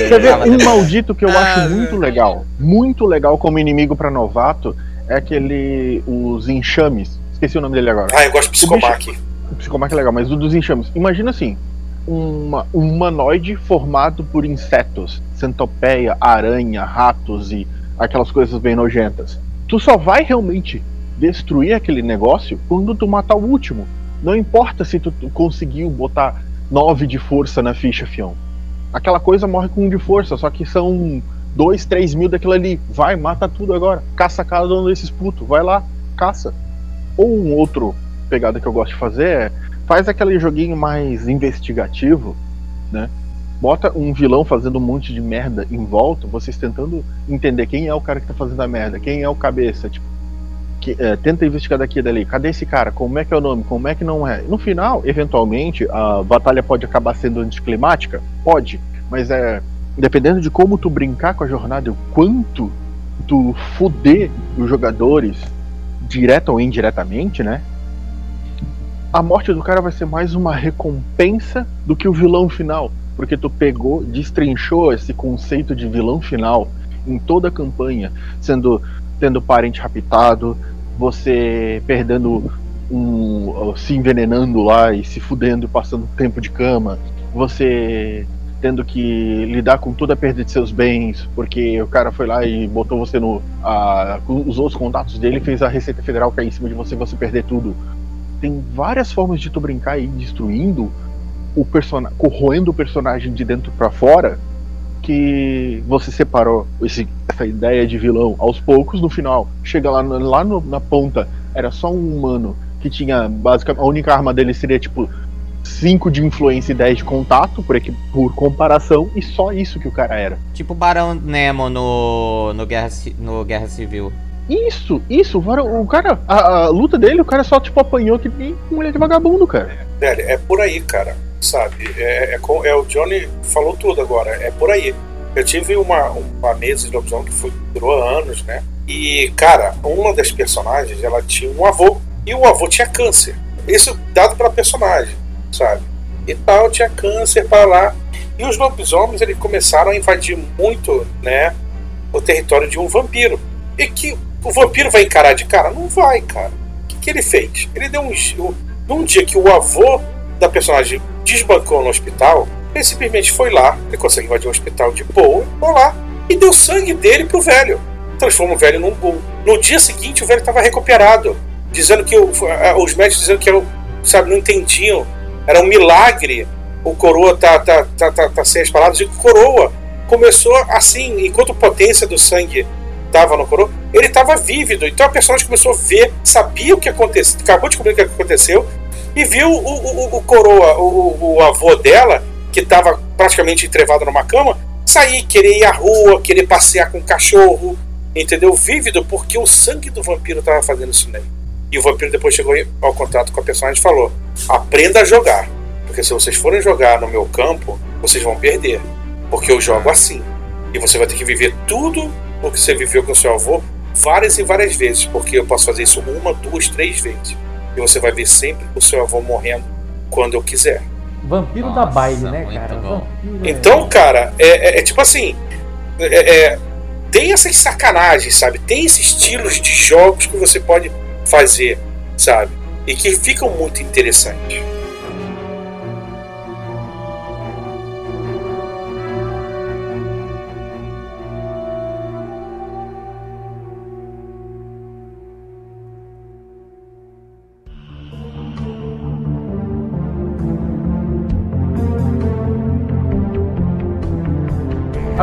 Quer ver um maldito que eu Ah, acho muito legal, muito legal como inimigo pra novato, é aquele os enxames. Esqueci o nome dele agora. Ah, eu gosto de psicomac. O psicomac é legal, mas o dos enxames. Imagina assim, uma, um humanoide formado por insetos, centopeia, aranha, ratos e aquelas coisas bem nojentas. Tu só vai realmente destruir aquele negócio quando tu matar o último. Não importa se tu, conseguiu botar 9 de força na ficha, fião. Aquela coisa morre com um de força, só que são 2, 3 mil daquilo ali. Vai, mata tudo agora. Caça cada um desses putos. Vai lá, caça. Ou um outro pegada que eu gosto de fazer é faz aquele joguinho mais investigativo, né? Bota um vilão fazendo um monte de merda em volta, vocês tentando entender quem é o cara que tá fazendo a merda, quem é o cabeça, tipo, é, tenta investigar daqui e dali, cadê esse cara, como é que é o nome, como é que não é. No final, eventualmente, a batalha pode acabar sendo anticlimática? Pode, mas é. Dependendo de como tu brincar com a jornada o quanto tu fuder os jogadores, direta ou indiretamente, né? a morte do cara vai ser mais uma recompensa do que o vilão final. Porque tu pegou, destrinchou esse conceito de vilão final em toda a campanha, sendo tendo parente raptado, você perdendo um. se envenenando lá e se fudendo, passando tempo de cama, você tendo que lidar com toda a perda de seus bens, porque o cara foi lá e botou você no. A, usou os contatos dele fez a Receita Federal cair em cima de você você perder tudo tem várias formas de tu brincar e ir destruindo o personagem, corroendo o personagem de dentro pra fora, que você separou esse- essa ideia de vilão aos poucos, no final, chega lá, lá no- na ponta, era só um humano que tinha basicamente a única arma dele seria tipo 5 de influência e 10 de contato, por, equi- por comparação, e só isso que o cara era. Tipo o Barão Nemo no, no, Guerra, no Guerra Civil. Isso, isso, o cara, a, a luta dele, o cara só tipo apanhou que nem mulher de vagabundo, cara. É por aí, cara. Sabe? É, é, com- é o Johnny falou tudo agora. É por aí. Eu tive uma, uma mesa de lobisomem que foi, durou anos, né? E, cara, uma das personagens, ela tinha um avô. E o avô tinha câncer. Isso dado pela personagem, sabe? E tal, tinha câncer para lá. E os lobisomens, eles começaram a invadir muito, né? O território de um vampiro. E que O vampiro vai encarar de cara? Não vai, cara. O que, que ele fez? Ele deu um. um- Num dia que o avô da personagem desbancou no hospital, ele simplesmente foi lá, ele consegue invadir um hospital de boa, foi lá e deu sangue dele pro velho. Transforma o velho num boom. No dia seguinte, o velho estava recuperado, dizendo que o- eh, os médicos dizendo que era, o- sabe, não entendiam. Era um milagre o coroa tá, tá, tá, tá, tá sem as palavras. E o coroa começou assim, enquanto potência do sangue estava no coroa, ele estava vívido. Então a personagem começou a ver, sabia o que aconteceu, acabou de descobrir o que aconteceu, e viu o, o, o- coroa, o, o- o avô dela, que estava praticamente entrevado numa cama, sair, querer ir à rua, querer passear com o cachorro, entendeu? Vívido, porque o sangue do vampiro estava fazendo isso nele. E o vampiro depois chegou ao contato com a personagem e falou: aprenda a jogar. Porque se vocês forem jogar no meu campo, vocês vão perder. Porque eu jogo assim. E você vai ter que viver tudo o que você viveu com o seu avô várias e várias vezes. Porque eu posso fazer isso uma, duas, três vezes. E você vai ver sempre o seu avô morrendo quando eu quiser. Vampiro da Nossa, baile, né, muito cara? é- Então, cara, é, é- é tipo assim. é- é- tem essas sacanagens, sabe? Tem esses estilos de jogos que você pode fazer, sabe? E que ficam muito interessantes.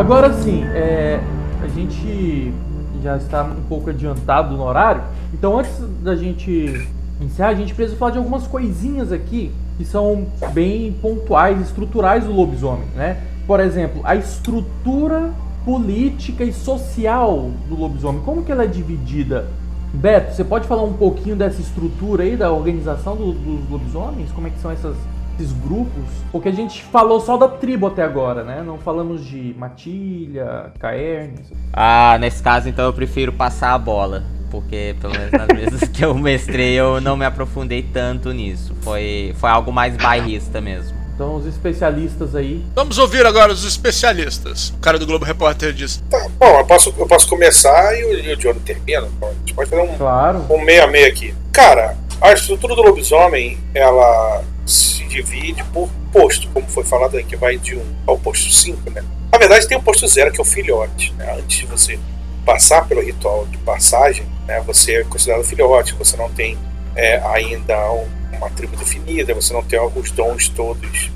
Agora sim, é, a gente já está um pouco adiantado no horário, então antes da gente encerrar, a gente precisa falar de algumas coisinhas aqui que são bem pontuais, estruturais do lobisomem, né? Por exemplo, a estrutura política e social do lobisomem, como que ela é dividida? Beto, você pode falar um pouquinho dessa estrutura aí, da organização do- dos lobisomens? Como é que são essas- esses grupos? Porque a gente falou só da tribo até agora, né? Não falamos de Matilha, Caernes. Ah, nesse caso então eu prefiro passar a bola. Porque pelo menos nas vezes que eu mestrei eu não me aprofundei tanto nisso. Foi, foi algo mais bairrista mesmo. Então, os especialistas aí. Vamos ouvir agora os especialistas. O cara do Globo Repórter diz: Tá, bom, eu posso, eu posso começar e o, e o Johnny termina. A gente pode fazer um, Claro. um meio a meio aqui. Cara, a estrutura do lobisomem, ela se divide por posto, como foi falado aí, que vai de 1 ao posto 5, né? Na verdade, tem o posto 0, que é o filhote, né? Antes de você passar pelo ritual de passagem, né, você é considerado filhote, você não tem é, ainda um- uma tribo definida, você não tem os dons todos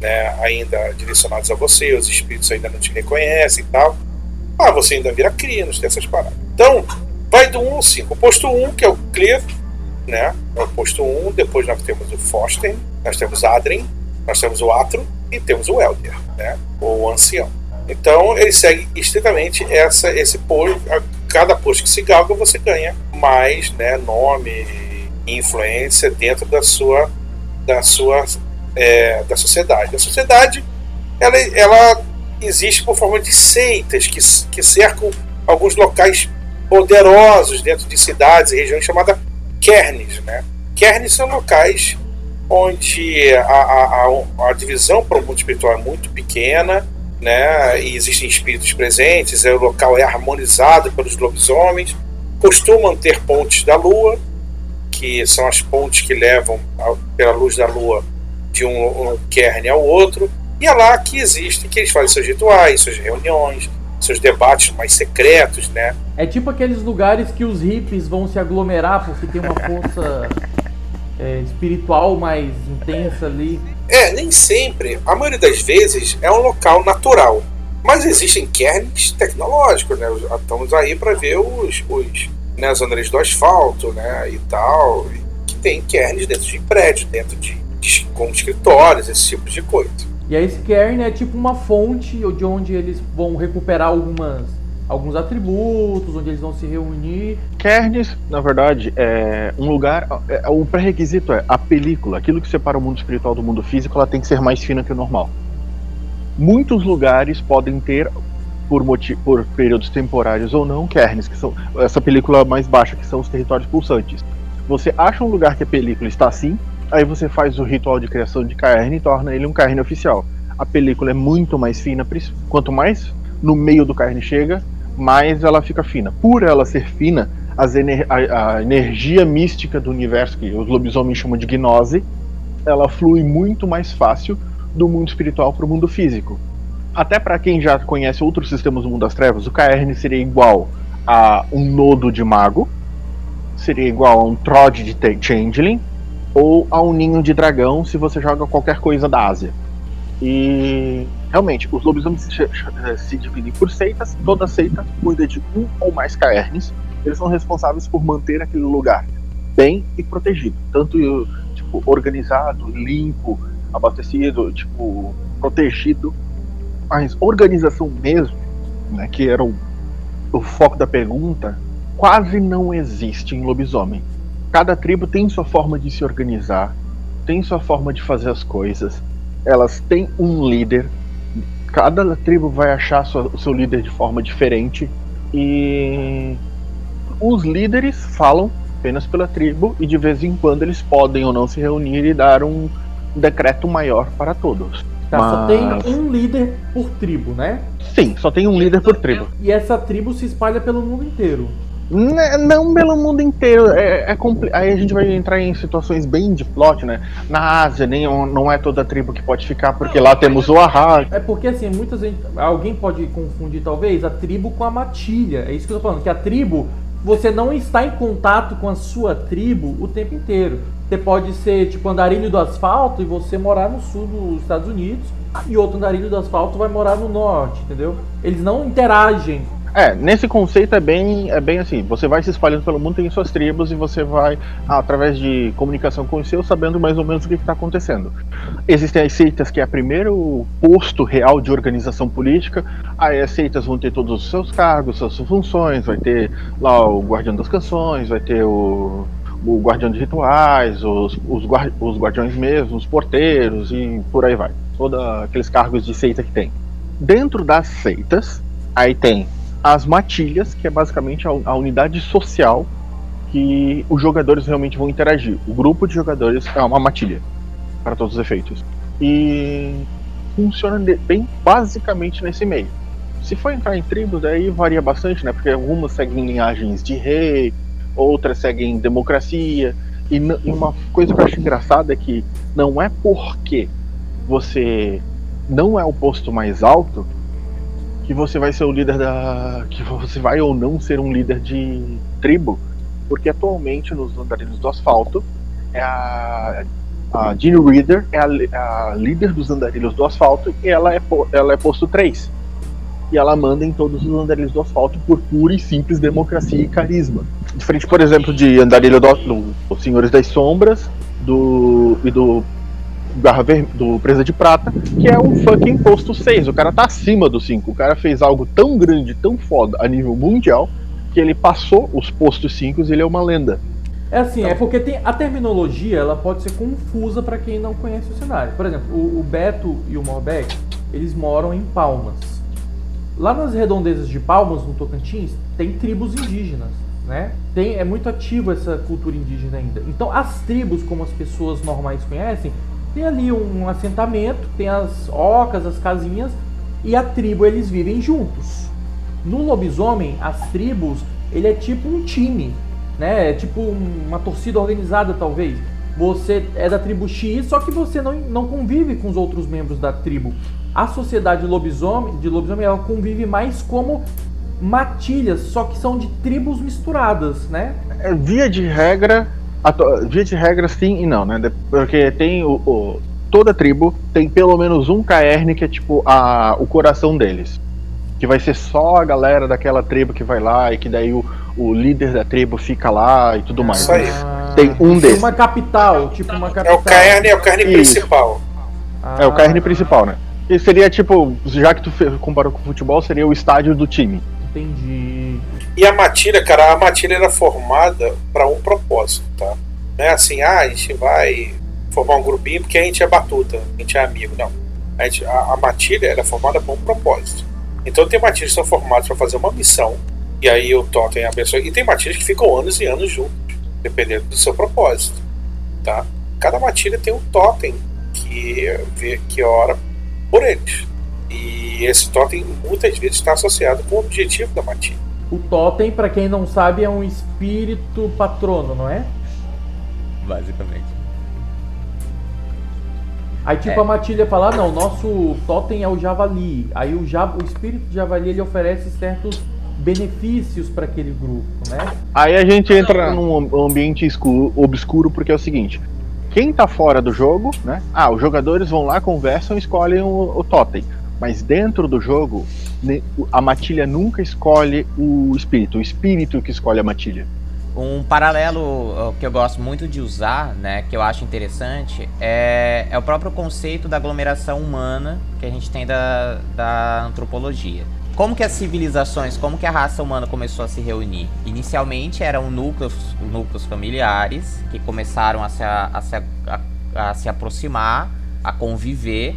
né, ainda direcionados a você, os espíritos ainda não te reconhecem e tal. Ah, você ainda vira crinos dessas paradas. Então, vai do 1 ao 5. O posto 1, que é o Clear, né? É o posto 1, depois nós temos o Foster, nós temos Adrien, nós temos o Atro e temos o Elder, né? Ou o Ancião. Então, ele segue estritamente essa, esse posto. Cada posto que se galga, você ganha mais né, nome e influência dentro da sua, da sua é, da sociedade. A sociedade ela, ela existe por forma de seitas que, que cercam alguns locais poderosos dentro de cidades e regiões chamadas kernes. Né? Kernes são locais onde a, a, a, a divisão para o mundo espiritual é muito pequena, né? e existem espíritos presentes, é, o local é harmonizado pelos lobisomens, costumam ter pontes da lua, que são as pontes que levam a- pela luz da lua de um, um kern ao outro, e é lá que existe, que eles fazem seus rituais, suas reuniões, seus debates mais secretos, né? É tipo aqueles lugares que os hippies vão se aglomerar porque tem uma força é, espiritual mais intensa ali. É, nem sempre. A maioria das vezes é um local natural. Mas existem kerns tecnológicos, né? Estamos aí para ver os, os né, as andares do asfalto, né? E tal. Que tem kerns dentro de prédios, dentro de, de com escritórios, esse tipo de coisa. E esse cairn é tipo uma fonte de onde eles vão recuperar algumas, alguns atributos, onde eles vão se reunir. Kernes, na verdade, é um lugar. é- o pré-requisito é a película, aquilo que separa o mundo espiritual do mundo físico, ela tem que ser mais fina que o normal. Muitos lugares podem ter, por, por períodos temporários ou não, Kernes, que são essa película mais baixa, que são os territórios pulsantes. Você acha um lugar que a película está assim, aí você faz o ritual de criação de Caerne e torna ele um Caerne oficial. A película é muito mais fina, quanto mais no meio do Caerne chega, mais ela fica fina. Por ela ser fina, ener- a, a energia mística do universo, que os lobisomens chamam de gnose, ela flui muito mais fácil do mundo espiritual para o mundo físico. Até para quem já conhece outros sistemas do mundo das trevas, o Caerne seria igual a um nodo de mago, seria igual a um Trod de Changeling, ou a um ninho de dragão se você joga qualquer coisa da Ásia. E realmente, os lobisomens se, se dividem por seitas, toda seita cuida de um ou mais caernes. Eles são responsáveis por manter aquele lugar bem e protegido, tanto tipo organizado, limpo, abastecido, tipo protegido. Mas organização mesmo, né, que era o, o foco da pergunta, quase não existe em lobisomem. Cada tribo tem sua forma de se organizar, tem sua forma de fazer as coisas. Elas têm um líder. Cada tribo vai achar sua- o seu líder de forma diferente. E os líderes falam apenas pela tribo e de vez em quando eles podem ou não se reunir e dar um decreto maior para todos. Tá, só Mas- tem um líder por tribo, né? Sim, só tem um líder por tribo. E essa tribo se espalha pelo mundo inteiro. Né, Não pelo mundo inteiro. É, é Aí a gente vai entrar em situações bem de plot, né? Na Ásia, nem, não é toda tribo que pode ficar, porque lá temos o Ahá. É porque assim, muitas vezes. Alguém pode confundir, talvez, a tribo com a matilha. É isso que eu tô falando. Que a tribo, você não está em contato com a sua tribo o tempo inteiro. Você pode ser tipo andarilho do asfalto e você morar no sul dos Estados Unidos. E outro andarilho do asfalto vai morar no norte, entendeu? Eles não interagem. É, nesse conceito é bem, é bem assim, você vai se espalhando pelo mundo, tem suas tribos e você vai, através de comunicação com os seus, sabendo mais ou menos o que está acontecendo. Existem as seitas que é o primeiro posto real de organização política, aí as seitas vão ter todos os seus cargos, suas funções, vai ter lá o guardião das canções, vai ter o, o guardião de rituais, os, os, guar- os guardiões mesmos, os porteiros e por aí vai. Todos aqueles cargos de seita que tem. Dentro das seitas, aí tem as matilhas, que é basicamente a, unidade social que os jogadores realmente vão interagir. O grupo de jogadores é uma matilha, para todos os efeitos. E funciona bem basicamente nesse meio. Se for entrar em tribos, aí varia bastante, né? Porque algumas seguem linhagens de rei, outras seguem democracia. E, e uma coisa que eu acho engraçada é que não é porque você não é o posto mais alto que você vai ser o líder da. que você vai ou não ser um líder de tribo. Porque atualmente nos andarilhos do asfalto é a. A Jean Reader é a, a líder dos andarilhos do asfalto e ela é, ela é posto 3. E ela manda em todos os andarilhos do asfalto por pura e simples democracia e carisma. Diferente, por exemplo, de andarilho do, do, Senhores das Sombras do, e do Garra Ver- do Presa de Prata, que é um fucking posto 6. O cara tá acima do 5. O cara fez algo tão grande, tão foda a nível mundial, que ele passou os postos 5 e ele é uma lenda. É assim, é porque tem a terminologia, ela pode ser confusa para quem não conhece o cenário. Por exemplo, o, o Beto e o Morbeck, eles moram em Palmas. Lá nas redondezas de Palmas, no Tocantins, tem tribos indígenas, né? Tem, é muito ativa essa cultura indígena ainda. Então, as tribos, como as pessoas normais conhecem, tem ali um assentamento, tem as ocas, as casinhas, e a tribo eles vivem juntos. No lobisomem, as tribos, ele é tipo um time, né? É tipo um- uma torcida organizada, talvez. Você é da tribo X, só que você não, não convive com os outros membros da tribo. A sociedade lobisomem, de lobisomem, ela convive mais como matilhas, só que são de tribos misturadas, né? É, via de regra, via de regra sim e não, né? Porque tem o, o- toda tribo tem pelo menos um caerne que é tipo a, o coração deles. Que vai ser só a galera daquela tribo que vai lá e que daí o, o líder da tribo fica lá e tudo mais. Isso aí. Ah, Tem um tipo desses. Uma capital, tipo uma É capital. o carne, é o carne Isso. principal. É o caerne Ah, principal, né? E seria tipo, já que tu comparou com o futebol, seria o estádio do time. Entendi. E a matilha, cara, a matilha era formada para um propósito, tá? Não é assim, ah, a gente vai formar um grupinho porque a gente é batuta, a gente é amigo, não. A, gente- a- a matilha era formada para um propósito. Então tem matilhas que são formadas para fazer uma missão, e aí o totem abençoa. E tem matilhas que ficam anos e anos juntos, dependendo do seu propósito, tá? Cada matilha tem um totem que vê que ora por eles. E esse totem muitas vezes está associado com o objetivo da matilha. O totem, pra quem não sabe, é um espírito patrono, não é? Basicamente. Aí tipo É. a matilha fala, ah, não, nosso totem é o javali. Aí o, ja- o espírito de javali ele oferece certos benefícios para aquele grupo, né? Aí a gente entra num am- ambiente escuro, obscuro, porque é o seguinte: quem tá fora do jogo, né? Ah, os jogadores vão lá, conversam e escolhem o, o totem. Mas dentro do jogo, a matilha nunca escolhe o espírito, o espírito que escolhe a matilha. Um paralelo que eu gosto muito de usar, né, que eu acho interessante, é, é o próprio conceito da aglomeração humana que a gente tem da, da antropologia. Como que as civilizações, como que a raça humana começou a se reunir? Inicialmente eram núcleos, núcleos familiares que começaram a se, a se, a- a se aproximar, a conviver,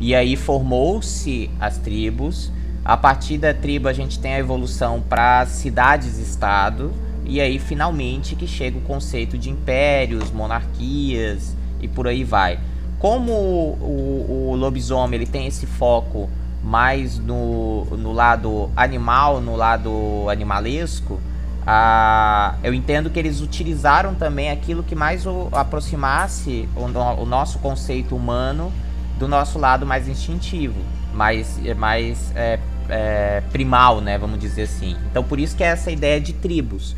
e aí formou-se as tribos. A partir da tribo a gente tem a evolução para cidades-estado, e aí finalmente que chega o conceito de impérios, monarquias e por aí vai. Como o, o lobisomem ele tem esse foco mais no, no lado animal, no lado animalesco, ah, eu entendo que eles utilizaram também aquilo que mais o, aproximasse o, o nosso conceito humano do nosso lado mais instintivo, mais, mais é, é, primal, né? Vamos dizer assim. Então por isso que é essa ideia de tribos.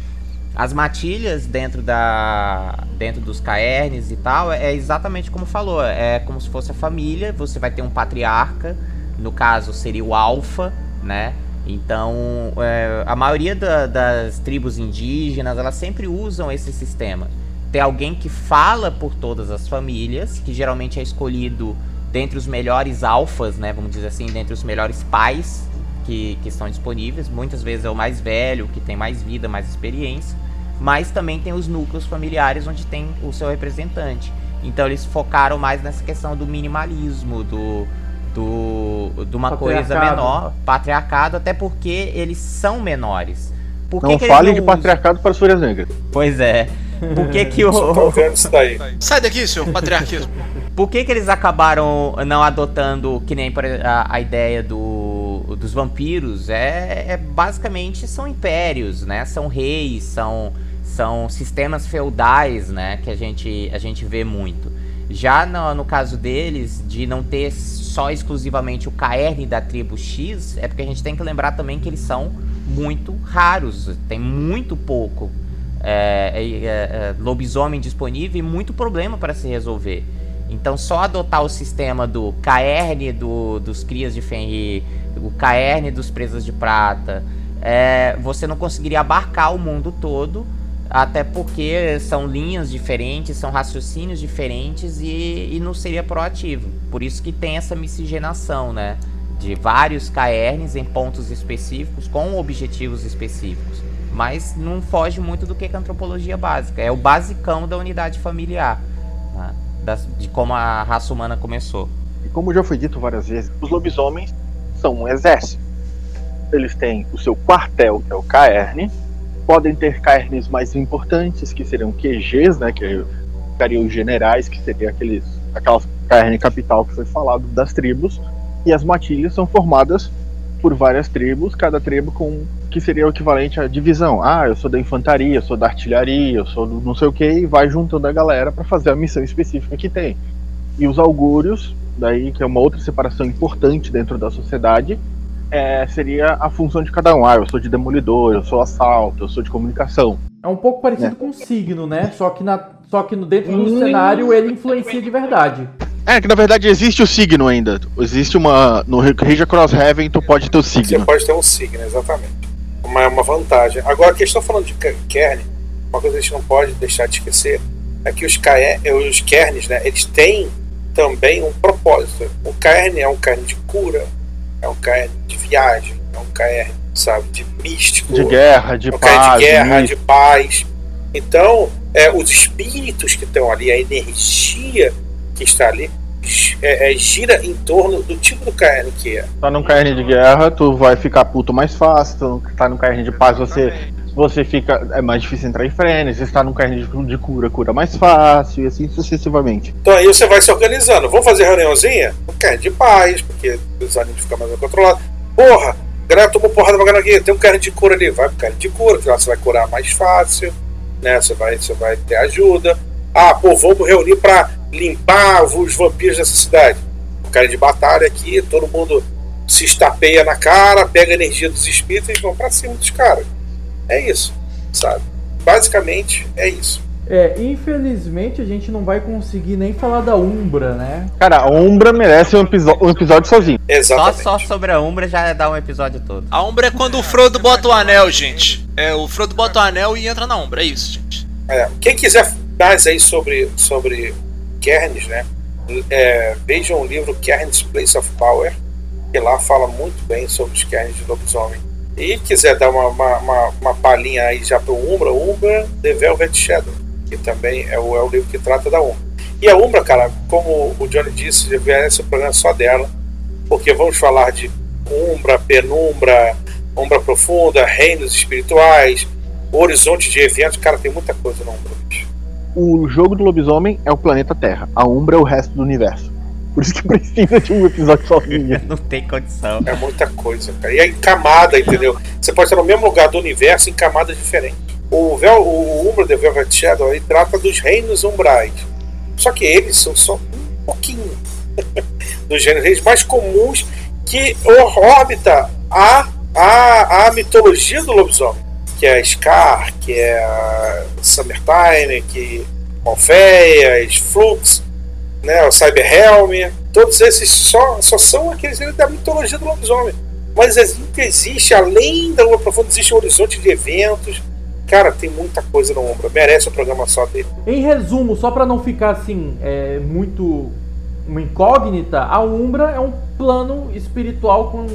As matilhas dentro da dentro dos caernes e tal é exatamente como falou, é como se fosse a família, você vai ter um patriarca, no caso seria o alfa, né? Então é, a maioria da- das tribos indígenas elas sempre usam esse sistema. Tem alguém que fala por todas as famílias, que geralmente é escolhido dentre os melhores alfas, né? Vamos dizer assim, dentre os melhores pais que, que estão disponíveis. Muitas vezes é o mais velho, que tem mais vida, mais experiência. Mas também tem os núcleos familiares onde tem o seu representante. Então eles focaram mais nessa questão do minimalismo, do, do de uma coisa menor, patriarcado, até porque eles são menores. Por que não que fale não de usam? patriarcado para as Fúrias Negras. Pois é. Por que que o. Sai daqui, seu patriarquismo. Por que, que eles acabaram não adotando, que nem a, a ideia do, dos vampiros? É, é basicamente são impérios, né? São reis, são, são sistemas feudais, né? Que a gente, a gente vê muito. Já no, no caso deles, de não ter só exclusivamente o caerne da tribo X, é porque a gente tem que lembrar também que eles são muito raros, tem muito pouco é, é, é, lobisomem disponível e muito problema para se resolver. Então só adotar o sistema do caerne do, dos crias de Fenrir, o caerne dos presas de prata, é, você não conseguiria abarcar o mundo todo, até porque são linhas diferentes, são raciocínios diferentes e, e não seria proativo. Por isso que tem essa miscigenação, né? De vários caernes em pontos específicos, com objetivos específicos. Mas não foge muito do que é a antropologia básica. É o basicão da unidade familiar. né? Das- de como a raça humana começou. E como já foi dito várias vezes, os lobisomens são um exército. Eles têm o seu quartel, que é o caerne. Podem ter caernes mais importantes, que seriam QGs, né? Que ficariam os generais, que seriam aqueles, aquelas caerne capital que foi falado das tribos. E as matilhas são formadas por várias tribos, cada tribo com que seria o equivalente à divisão. Ah, eu sou da infantaria, eu sou da artilharia, eu sou do não sei o que, e vai juntando a galera para fazer a missão específica que tem. E os augúrios, daí que é uma outra separação importante dentro da sociedade, é, seria a função de cada um. Ah, eu sou de demolidor, eu sou assalto, eu sou de comunicação. É um pouco parecido com o signo, né? Só que, na, só que no, dentro do cenário ele influencia de verdade. É, que na verdade existe o signo ainda. Existe uma. No Regia Crosshaven tu pode ter o Você signo. pode ter um signo, exatamente. Uma, uma vantagem. Agora, a questão falando de Ke- Kern, uma coisa que a gente não pode deixar de esquecer é que os, Kae- os Kerns, né, eles têm também um propósito. O Kern é um Kern de cura, é um Kern de viagem, é um Kern, sabe, de místico. De guerra, de é um paz. de guerra, de- de paz. Então, é, os espíritos que estão ali, a energia que está ali, é, é, gira em torno do tipo do Kern que é. Tá num caerne de guerra, tu vai ficar puto mais fácil. Tu tá num caerne de paz, você você fica. É mais difícil entrar em frene, você está num carne de, de cura, cura mais fácil, e assim sucessivamente. Então aí você vai se organizando. Vamos fazer reuniãozinha? Quer de paz, porque os animes ficam mais controlados. Porra, galera tomou porrada pra aqui, tem um carne de cura ali, vai pro carne de cura, que lá você vai curar mais fácil, né? Você vai, você vai ter ajuda. Ah, pô, vamos reunir pra limpar os vampiros dessa cidade. O cara de batalha aqui, todo mundo se estapeia na cara, pega a energia dos espíritos e vão pra cima dos caras. É isso, sabe? Basicamente é isso. É, infelizmente a gente não vai conseguir nem falar da Umbra, né? Cara, a Umbra merece um, um episódio sozinho. Só, Exatamente. só sobre a Umbra já dá um episódio todo. A Umbra é quando o Frodo bota o anel, gente. É, o Frodo bota o anel e entra na Umbra, é isso, gente. É, quem quiser mais aí sobre, sobre Cairns, né? É, vejam o livro Cairns Place of Power, que lá fala muito bem sobre os Cairns de lobisomem. E quiser dar uma, uma, uma, uma palhinha aí já pro Umbra, Umbra The Velvet Shadow, que também é o, é o livro que trata da Umbra. E a Umbra, cara, como o Johnny disse, já merece um programa só dela, porque vamos falar de Umbra, Penumbra, Umbra Profunda, Reinos Espirituais, Horizonte de Eventos, cara, tem muita coisa na Umbra, bicho. O jogo do lobisomem é o planeta Terra. A Umbra é o resto do universo. Por isso que precisa de um episódio sozinho. Não tem condição. É muita coisa, cara. E é em camada, entendeu? Você pode estar no mesmo lugar do universo em camadas diferentes. O, Vel, o Umbra The Velvet Shadow aí trata dos reinos umbrais. Só que eles são só um pouquinho dos reinos mais comuns que orbita a, a, a mitologia do lobisomem. Que é a Scar, que é a Summertime, que Morpheus, Flux, né, o Cyberhelm, todos esses só, só são aqueles da mitologia do lobisomem. Mas existe, além da Lua Profunda, existe um horizonte de eventos. Cara, tem muita coisa no Umbra. Merece um programa só dele. Em resumo, só pra não ficar assim, é, muito uma incógnita, a Umbra é um plano espiritual com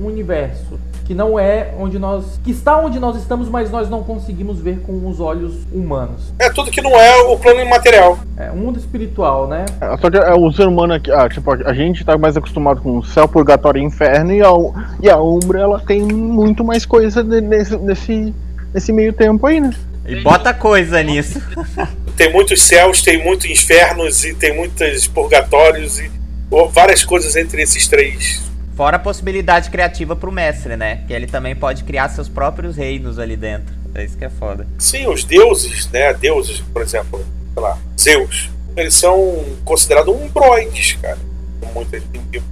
um universo que não é onde nós, que está onde nós estamos, mas nós não conseguimos ver com os olhos humanos. É tudo que não é o plano imaterial. É um mundo espiritual, né? É, Só que é, o ser humano aqui, ah, tipo, a gente tá mais acostumado com céu, purgatório e inferno, e a, e a Umbra ela tem muito mais coisa de- nesse, nesse, nesse meio tempo aí, né? E bota coisa nisso. Tem muitos céus, tem muitos infernos e tem muitos purgatórios e várias coisas entre esses três. Fora a possibilidade criativa pro mestre, né? Que ele também pode criar seus próprios reinos ali dentro. É isso que é foda. Sim, os deuses, né? Deuses, por exemplo, sei lá, Zeus, eles são considerados umbroides, cara. Com, muitas-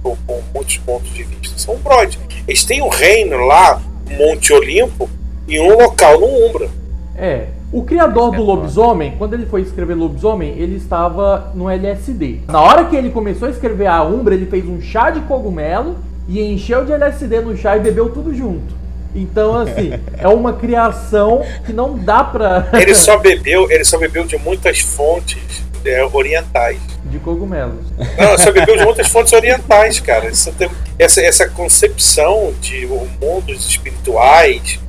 com- com muitos pontos de vista. São umbroides. Eles têm um reino lá, Monte Olimpo, e um local no Umbra. É. O criador é do foda. lobisomem, quando ele foi escrever lobisomem, ele estava no LSD. Na hora que ele começou a escrever a Umbra, ele fez um chá de cogumelo e encheu de LSD no chá e bebeu tudo junto. Então, assim, é uma criação que não dá pra. Ele só bebeu, ele só bebeu de muitas fontes é, orientais. de cogumelos. Não, só bebeu de muitas fontes orientais, cara. Tem- essa, essa concepção de mundos espirituais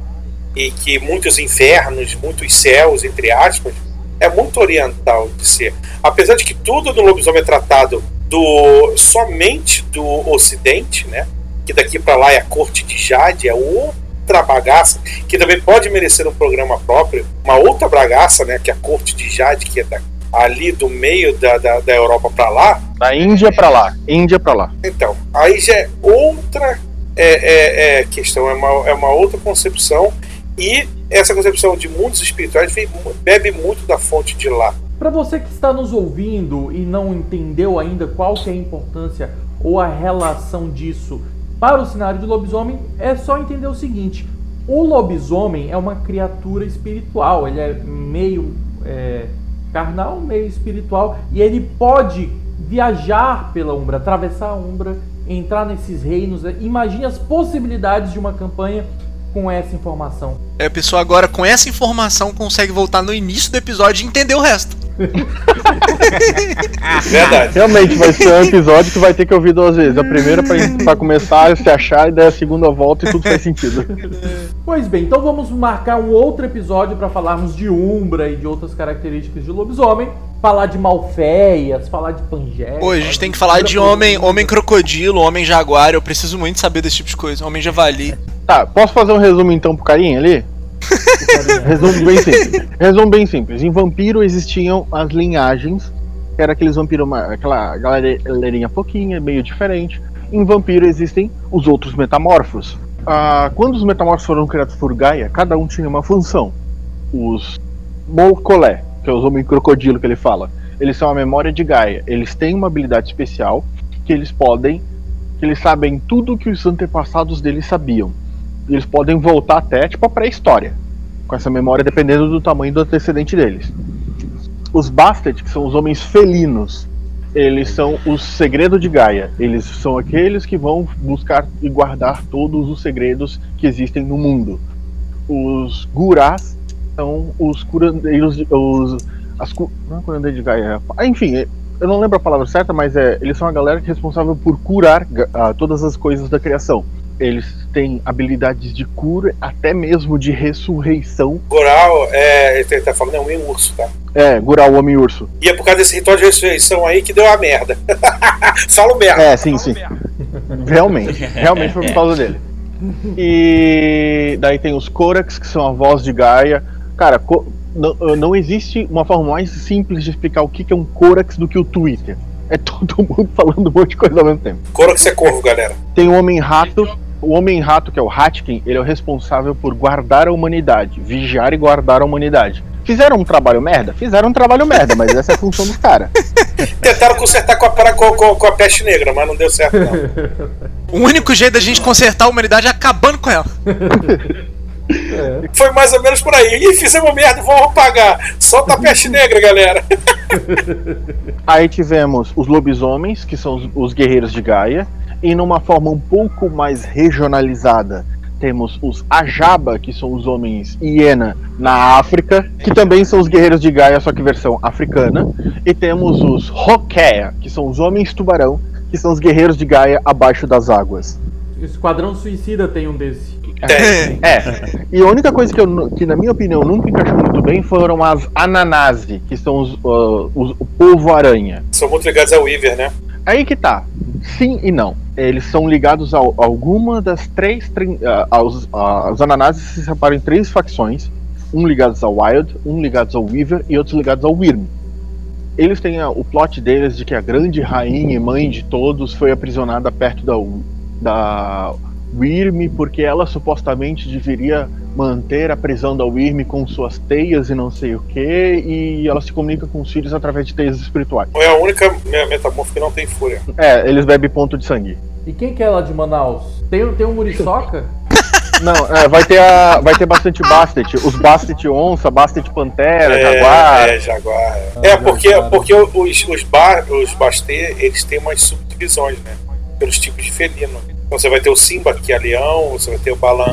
e que muitos infernos, muitos céus, entre aspas, é muito oriental de ser. Apesar de que tudo no lobisomem é tratado do somente do Ocidente, né? Que daqui para lá é a corte de Jade, é outra bagaça que também pode merecer um programa próprio, uma outra bagaça, né? Que é a corte de Jade, que é da- ali do meio da, da, da Europa para lá, Da Índia pra lá. Índia pra lá. então, aí já é outra é, é, é, questão, é uma, é uma outra concepção, e essa concepção de mundos espirituais bebe muito da fonte de lá. Para você que está nos ouvindo e não entendeu ainda qual que é a importância ou a relação disso para o cenário de lobisomem, é só entender o seguinte: o lobisomem é uma criatura espiritual, ele é meio é, carnal, meio espiritual, e ele pode viajar pela Umbra, atravessar a Umbra, entrar nesses reinos. Imagine as possibilidades de uma campanha com essa informação. É, a pessoa agora com essa informação consegue voltar no início do episódio e entender o resto. Verdade. Realmente, vai ser um episódio que vai ter que ouvir duas vezes. A primeira pra, pra começar a se achar, e daí a segunda volta e tudo faz sentido. Pois bem, então vamos marcar um outro episódio para falarmos de Umbra e de outras características de lobisomem. Falar de Malfeias, falar de Pangea. Pô, a gente tem que falar de homem, homem crocodilo, homem jaguar. Eu preciso muito saber desse tipo de coisa. Homem javali. Tá, posso fazer um resumo então pro carinha ali? Resumo bem simples. Resumo bem simples. Em vampiro existiam as linhagens, que era aqueles vampiros, aquela galerinha pouquinha, meio diferente. Em vampiro existem os outros metamorfos. Ah, quando os metamorfos foram criados por Gaia, cada um tinha uma função. Os Molcolé, que é os homem crocodilo que ele fala, eles são a memória de Gaia. Eles têm uma habilidade especial que eles podem, que eles sabem tudo que os antepassados deles sabiam. Eles podem voltar até tipo a pré-história com essa memória dependendo do tamanho do antecedente deles. Os Bastet, que são os homens felinos, eles são o segredo de Gaia. Eles são aqueles que vão buscar e guardar todos os segredos que existem no mundo. Os Gurás são os curandeiros, de- os as não é curandeiro de Gaia. Ah, enfim, é- eu não lembro a palavra certa, mas é, eles são a galera que é responsável por curar ah, todas as coisas da criação. Eles têm habilidades de cura, até mesmo de ressurreição. Goral, é, ele tá falando é um urso, tá? É, Gural, Homem-Urso. E é por causa desse ritual de ressurreição aí que deu a merda. Falo merda. É, sim, sim. Realmente. Realmente foi por causa dele. E daí tem os Korax, que são a voz de Gaia. Cara, co- não, não existe uma forma mais simples de explicar o que que é um Korax do que o Twitter. É todo mundo falando um monte de coisa ao mesmo tempo. Corax é corvo, galera. Tem o Homem-Rato. O Homem-Rato, que é o Hatkin, ele é o responsável por guardar a humanidade. Vigiar e guardar a humanidade. Fizeram um trabalho merda? Fizeram um trabalho merda, mas essa é a função dos caras. Tentaram consertar com a, com, com- com a peste negra, mas não deu certo, não. O único jeito da gente consertar a humanidade é acabando com ela. Foi mais ou menos por aí. Ih, fizemos merda, vamos pagar. Solta a peste negra, galera. Aí tivemos os lobisomens, que são os, os guerreiros de Gaia, e numa forma um pouco mais regionalizada, temos os Ajaba, que são os homens hiena na África, que também são os guerreiros de Gaia, só que versão africana, e temos os Rokea, que são os homens tubarão, que são os guerreiros de Gaia abaixo das águas. Esquadrão Suicida tem um desse. Tem. É. E a única coisa que, eu, que na minha opinião, nunca encaixou muito bem foram as Ananasi, que são os, uh, os- o povo aranha. São muito ligados ao Weaver, né? Aí que tá. Sim e não. Eles são ligados a alguma das três. aos, ah, os Ananases se separam em três facções: um ligados ao Wild, um ligados ao Weaver e outros ligados ao Wyrm. Eles têm ah, o plot deles de que a grande rainha e mãe de todos foi aprisionada perto da, da Wyrm porque ela supostamente deveria manter a prisão da Wyrm com suas teias e não sei o que, e ela se comunica com os filhos através de teias espirituais. É a única me- metamorfo que não tem fúria. É, eles bebem ponto de sangue. E quem que é lá de Manaus? Tem, tem um Muriçoca? Não, é, vai ter a, vai ter bastante Bastet. Os Bastet onça, Bastet pantera, é, jaguar. É, jaguar. É, é porque, porque os, os, bar, os Bastê, eles têm umas subdivisões, né? Pelos tipos de felino. Então você vai ter o Simba, que é leão, você vai ter o Balan,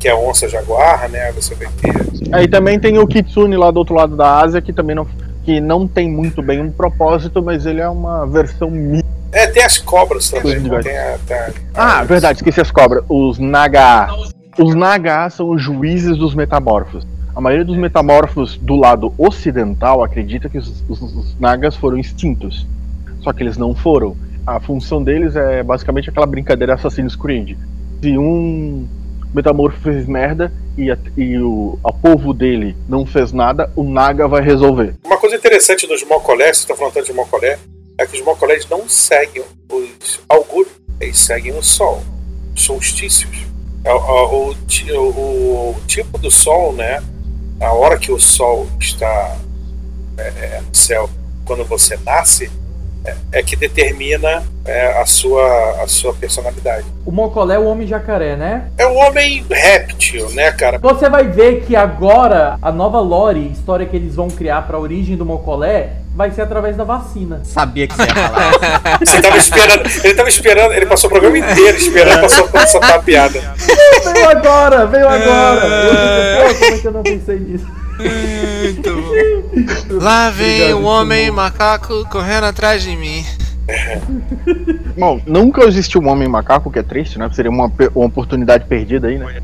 que é onça jaguar, né? Você vai ter. Aí também tem o Kitsune lá do outro lado da Ásia, que também não, que não tem muito bem um propósito, mas ele é uma versão mi. É, tem as cobras também. Tem a, tem a- Ah, verdade, esqueci as cobras. Os Naga. Os Naga são os juízes dos metamorfos. A maioria dos metamorfos do lado ocidental acredita que os, os- os Nagas foram extintos. Só que eles não foram. A função deles é basicamente aquela brincadeira Assassin's Creed. Se um metamorfo fez merda e, a, e o a povo dele não fez nada, o Naga vai resolver. Uma coisa interessante dos Mocolé, você está falando tanto de Mocolé, é que os Mocolés não seguem os augúrios, eles seguem o Sol, os solstícios. É O, o- o- o tipo do Sol, né? A hora que o Sol está é, é, no céu, quando você nasce, é, é que determina é, a, sua, a sua personalidade. O Mocolé é o homem jacaré, né? É um homem réptil, né, cara? Você vai ver que agora a nova lore, história que eles vão criar pra origem do Mocolé, vai ser através da vacina. Sabia que você ia falar. Você tava esperando, ele tava esperando, ele passou o programa inteiro esperando pra soltar, a piada. veio agora, veio agora! Eu fico, pô, como é que eu não pensei nisso? Lá vem Obrigado, o homem macaco correndo atrás de mim. Bom, nunca existiu um homem macaco, que é triste, né? Seria uma, uma oportunidade perdida aí, né?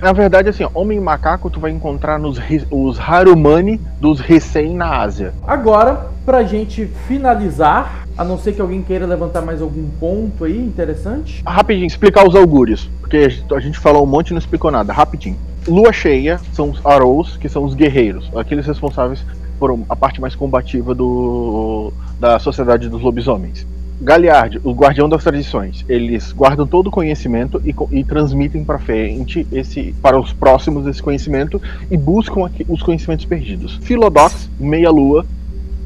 Na verdade, assim, homem macaco tu vai encontrar nos os Harumani dos Recém na Ásia. Agora, pra gente finalizar, a não ser que alguém queira levantar mais algum ponto aí interessante. Rapidinho, explicar os augúrios, porque a gente falou um monte e não explicou nada. Rapidinho. Lua cheia são os Arrows, que são os guerreiros, aqueles responsáveis por a parte mais combativa do, da sociedade dos lobisomens. Galiard, o guardião das tradições, eles guardam todo o conhecimento e, e transmitem para frente esse para os próximos esse conhecimento e buscam aqui os conhecimentos perdidos. Philodox, meia lua,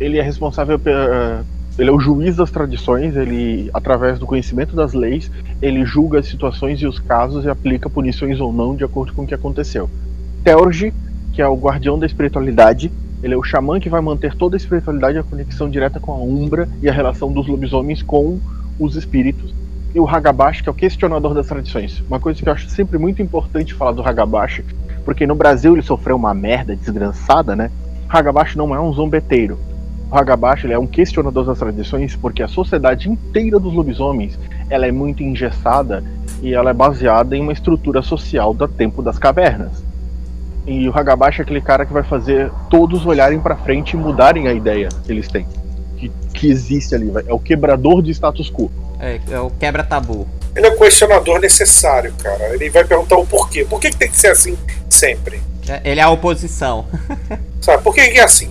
ele é responsável pe- eh, ele é o juiz das tradições, ele através do conhecimento das leis, ele julga as situações e os casos e aplica punições ou não de acordo com o que aconteceu. Teurge, que é o guardião da espiritualidade, ele é o xamã que vai manter toda a espiritualidade e a conexão direta com a Umbra e a relação dos lobisomens com os espíritos. E o Hagabashi, que é o questionador das tradições. Uma coisa que eu acho sempre muito importante falar do Hagabashi, porque no Brasil ele sofreu uma merda desgraçada, né? Hagabashi não é um zombeteiro. O Hagabashi ele é um questionador das tradições porque a sociedade inteira dos lobisomens ela é muito engessada e ela é baseada em uma estrutura social do tempo das cavernas. E o Hagabashi é aquele cara que vai fazer todos olharem pra frente e mudarem a ideia que eles têm. Que, que existe ali. É o quebrador de status quo. É, é o quebra-tabu. Ele é o questionador necessário, cara. Ele vai perguntar o porquê. Por que, que tem que ser assim sempre? É, Ele é a oposição. Sabe? Por que, que é assim?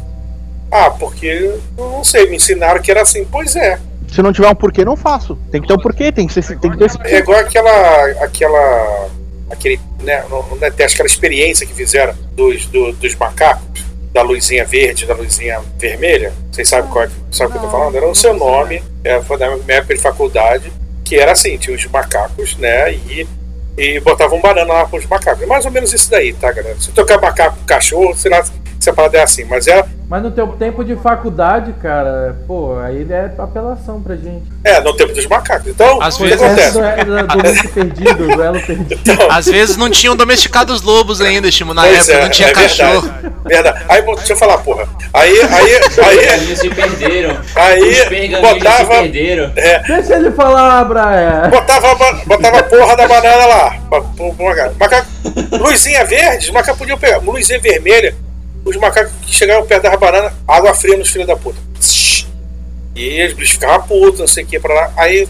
Ah, porque eu não sei, me ensinaram que era assim. Pois é. Se não tiver um porquê, não faço. Tem que ter um porquê, tem que, ser, tem que ter esse É igual aquela. aquela. aquele. Né, não, não é teste, aquela experiência que fizeram dos, do- dos macacos, da luzinha verde, da luzinha vermelha. Vocês sabem qual é, sabe o que eu tô falando? Era o seu nome, é, foi da minha época de faculdade, que era assim, tinha os macacos, né? E, e botavam banana lá com os macacos. É mais ou menos isso daí, tá, galera? Se tocar macaco com cachorro, sei lá se a parada é assim, mas é. Mas no teu tempo de faculdade, cara, pô, aí é apelação pra gente. É, no tempo dos macacos. Então, Às o que vezes- acontece? Do, do, perdido, do elo perdido. Então, Às vezes não tinham domesticado os lobos ainda, Shimo. Na Pois época é, não tinha é cachorro. Verdade, verdade. Aí, bom, deixa eu falar, porra. Aí, aí, aí, Eles se perderam. Os aí pergaminhos se botava, perderam. Deixa ele falar, Brian. botava, botava a porra da banana lá. Macaco- luzinha verde, os macacos podiam pegar. Luzinha vermelha, os macacos que chegavam perto da banana, água fria nos filhos da puta. E bichos ficavam putos, não sei o que, pra lá. Aí,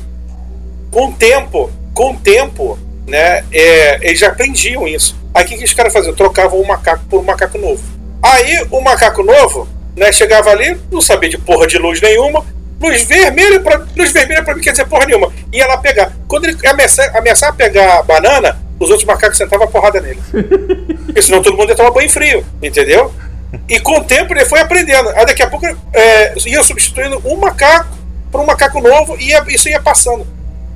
com o tempo, com o tempo, né, é, eles já aprendiam isso. Aí o que, que os caras faziam? Trocavam o macaco por um macaco novo. Aí o macaco novo, né, chegava ali, não sabia de porra de luz nenhuma, luz vermelha pra, luz vermelha pra mim quer dizer porra nenhuma. Ia lá pegar. Quando ele ameaçava, ameaçava pegar a banana, os outros macacos sentavam a porrada nele. Porque senão todo mundo ia tomar banho frio, entendeu? E com o tempo ele foi aprendendo. Aí daqui a pouco é, ia substituindo um macaco por um macaco novo e ia- isso ia passando.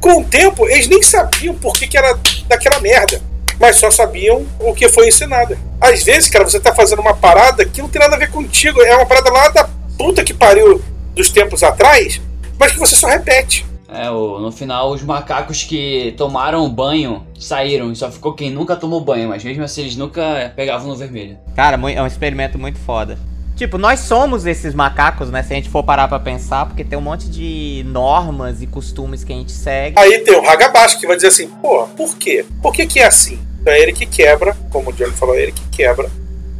Com o tempo, eles nem sabiam por que, que era daquela merda. Mas só sabiam o que foi ensinado. Às vezes, cara, você tá fazendo uma parada que não tem nada a ver contigo. É uma parada lá da puta que pariu dos tempos atrás, mas que você só repete. É, o, no final, os macacos que tomaram banho saíram. e Só ficou quem nunca tomou banho, mas mesmo assim eles nunca pegavam no vermelho. Cara, é um experimento muito foda. Tipo, nós somos esses macacos, né? Se a gente for parar pra pensar, porque tem um monte de normas e costumes que a gente segue. Aí tem o Hagabashi que vai dizer assim, pô, por quê? Por que, que é assim? Então é ele que quebra, como o Johnny falou, é ele que quebra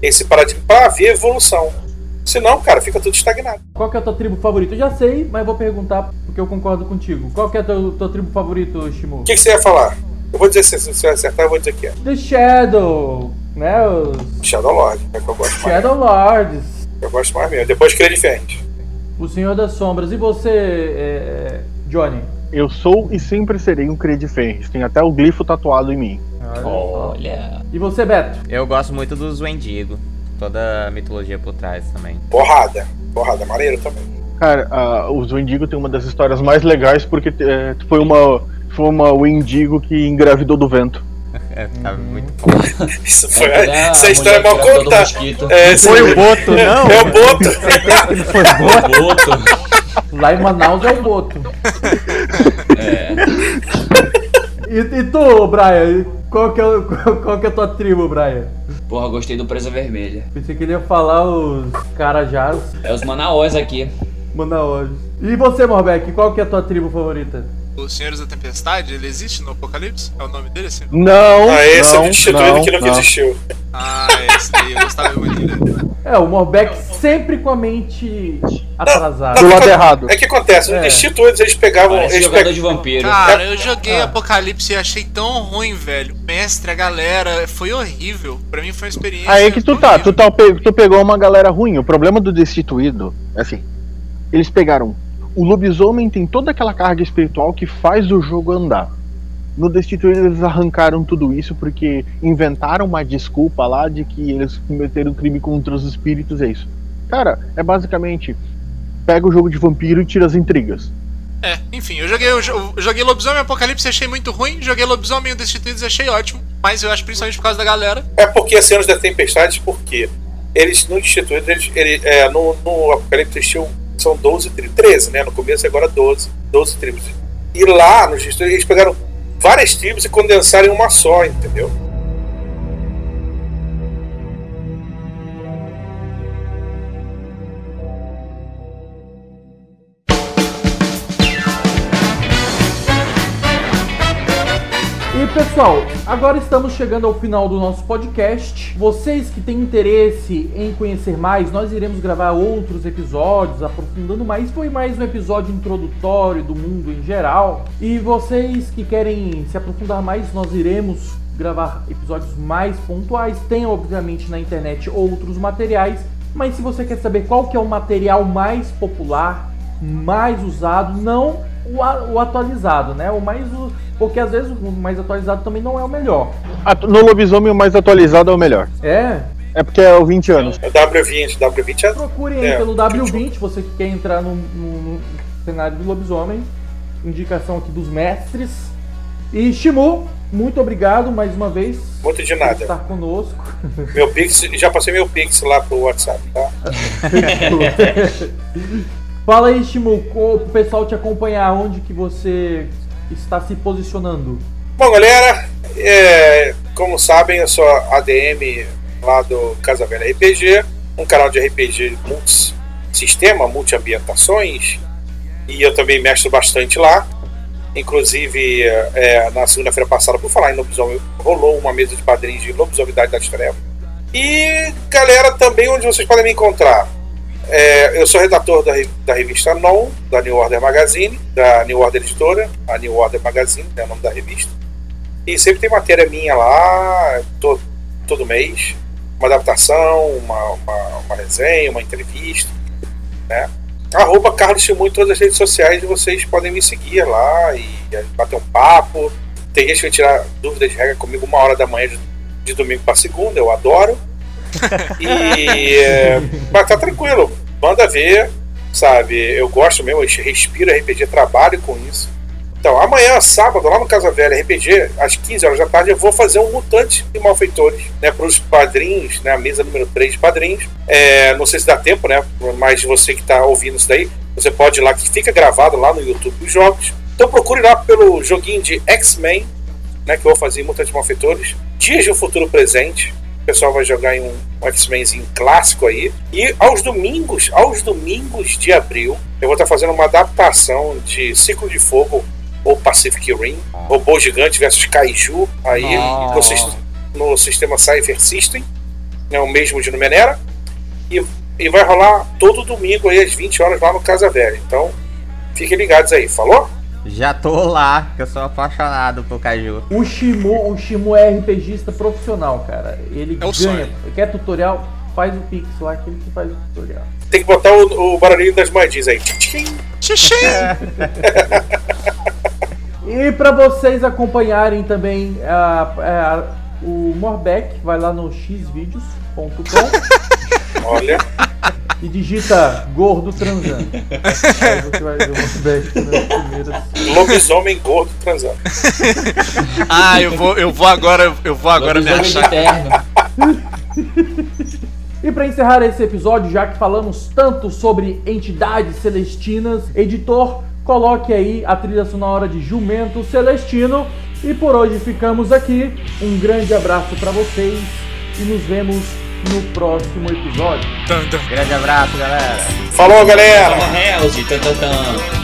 esse paradigma pra haver evolução. Senão, cara, fica tudo estagnado. Qual que é a tua tribo favorita? Eu já sei, mas vou perguntar porque eu concordo contigo. Qual que é a tua, tua tribo favorita, Shimu? O que, que você ia falar? Eu vou dizer, se você acertar, eu vou dizer que é. The Shadow, né? Os Shadow Lord, é que eu gosto mais. Shadow Lords, Eu gosto mais mesmo. Depois que ele diferente. o Senhor das Sombras. E você, é, Johnny? Eu sou e sempre serei um Creed Fenris. Tem até o glifo tatuado em mim. Olha. E você, Beto? Eu gosto muito dos Wendigo. Toda a mitologia por trás também. Porrada. Porrada, maneiro também. Cara, ah, os Wendigo tem uma das histórias mais legais porque é, foi uma foi uma Wendigo que engravidou do vento. É, tá muito foda. Isso foi. É, a essa história é mal contada. É, Foi sim. o Boto, não? É o Boto. Boto. Lá em Manaus é o Boto. É. E, e tu, Brian? Qual que, é, o- qual, que é a tua tribo, Brian? Porra, gostei do Presa Vermelha. Pensei que ele ia falar os Carajás, É os Manaus aqui. Manaus. E você, Morbeck, qual que é a tua tribo favorita? Os Senhores da Tempestade, ele existe no Apocalipse? É o nome dele, assim? Não, Ah, esse é não, o instituído não, que nunca não. existiu. Ah, esse daí eu gostava muito dele. É, o Morbeck sempre com a mente atrasada. Do lado errado. É que acontece, É. no Institutos eles pegavam. Parece Eles jogador pe- de vampiro. Cara, eu joguei Ah. Apocalipse e achei tão ruim, velho. Mestre, a galera, foi horrível. Pra mim foi uma experiência. Aí é que tu tá, tu, tá, tu pegou uma galera ruim. O problema do Destituído é assim: eles pegaram. O lobisomem tem toda aquela carga espiritual que faz o jogo andar. No Destituído eles arrancaram tudo isso porque inventaram uma desculpa lá de que eles cometeram crime contra os espíritos, é isso. Cara, é basicamente pega o jogo de vampiro e tira as intrigas. É, enfim, eu joguei, eu jo- eu joguei Lobisomem Apocalipse e achei muito ruim. Joguei Lobisomem e o Destituídos e achei ótimo. Mas eu acho principalmente por causa da galera. É porque as cenas da tempestade, porque eles no Instituto, eles, ele, é, no, no Apocalipse eles tinham, são 12 tribos, 13, né? No começo agora 12, 12 tribos. E lá no Instituto eles pegaram várias tribos e condensaram em uma só, entendeu? Pessoal, agora estamos chegando ao final do nosso podcast. Vocês que têm interesse em conhecer mais, nós iremos gravar outros episódios aprofundando mais. Foi mais um episódio introdutório do mundo em geral. E vocês que querem se aprofundar mais, nós iremos gravar episódios mais pontuais. Tem obviamente na internet outros materiais, mas se você quer saber qual que é o material mais popular, mais usado, não o, atualizado, né? O mais porque às vezes o mais atualizado também não é o melhor. No lobisomem o mais atualizado é o melhor. É, É porque é o 20 anos. O W20, W20 é. procure aí É, pelo W20, você que quer entrar no, no- no cenário do lobisomem. Indicação aqui dos mestres. E Shimu, muito obrigado mais uma vez Muito de por nada. estar conosco. Meu Pix, já passei meu Pix lá pro WhatsApp, tá? Fala aí, Shimu, o pessoal te acompanhar, onde que você está se posicionando? Bom, galera, é, como sabem, eu sou ADM lá do Casa Velha RPG, um canal de RPG multi-sistema, multi-ambientações, e eu também mestro bastante lá. Inclusive, é, na segunda-feira passada, por falar em lobisomem, rolou uma mesa de padrinhos de lobisomidade das trevas. E, galera, também onde vocês podem me encontrar. É, eu sou redator da, da revista Non, da New Order Magazine, da New Order Editora, a New Order Magazine, é o nome da revista. E sempre tem matéria minha lá, todo, todo mês. Uma adaptação, uma, uma, uma resenha, uma entrevista. Né? Arroba Carlos Chimu em todas as redes sociais vocês podem me seguir lá e bater um papo. Tem gente que vai tirar dúvidas de regra comigo uma hora da manhã de, de domingo para segunda, eu adoro. E mas tá tranquilo, manda ver, sabe? Eu gosto mesmo, eu respiro RPG, trabalho com isso. Então, amanhã, sábado, lá no Casa Velha RPG, às 15 horas da tarde, eu vou fazer um Mutante e Malfeitores, né, para os padrinhos, né, a mesa número 3 de padrinhos. É, não sei se dá tempo, né, mas você que está ouvindo isso daí, você pode ir lá, que fica gravado lá no YouTube os jogos. Então procure lá pelo joguinho de X-Men, né, que eu vou fazer em Mutante e Malfeitores. Dias do Futuro Presente, o pessoal vai jogar em um, um X-Menzinho clássico aí. E aos domingos, aos domingos de abril, eu vou estar fazendo uma adaptação de Ciclo de Fogo ou Pacific Rim, Robô Gigante versus Kaiju, aí no, sis- no sistema Cypher System, né, o mesmo de Numenera. E, e vai rolar todo domingo aí às 20 horas lá no Casa Velha. Então, fiquem ligados aí, falou? Já tô lá, que eu sou apaixonado por Caju. O Shimu, o Shimu é RPGista profissional, cara. Ele É o ganha. sonho. Quer tutorial? Faz o Pix lá, que ele que faz o tutorial. Tem que botar o, o barulhinho das moedinhas aí. Tchim. Xixi! E para vocês acompanharem também a- a- o Morbeck, vai lá no xvideos.com Olha, e digita gordo transando. Aí você vai ver o Morbeck nas primeiras. lobisomem gordo transando. Ah, eu vou, eu vou agora, eu vou agora me Lobisomem achar. E para encerrar esse episódio, já que falamos tanto sobre entidades celestinas, editor, coloque aí a trilha sonora de Jumento Celestino. E por hoje ficamos aqui. Um grande abraço para vocês e nos vemos no próximo episódio. Tan, tan. Grande abraço, galera. Falou, galera! Toma Hells.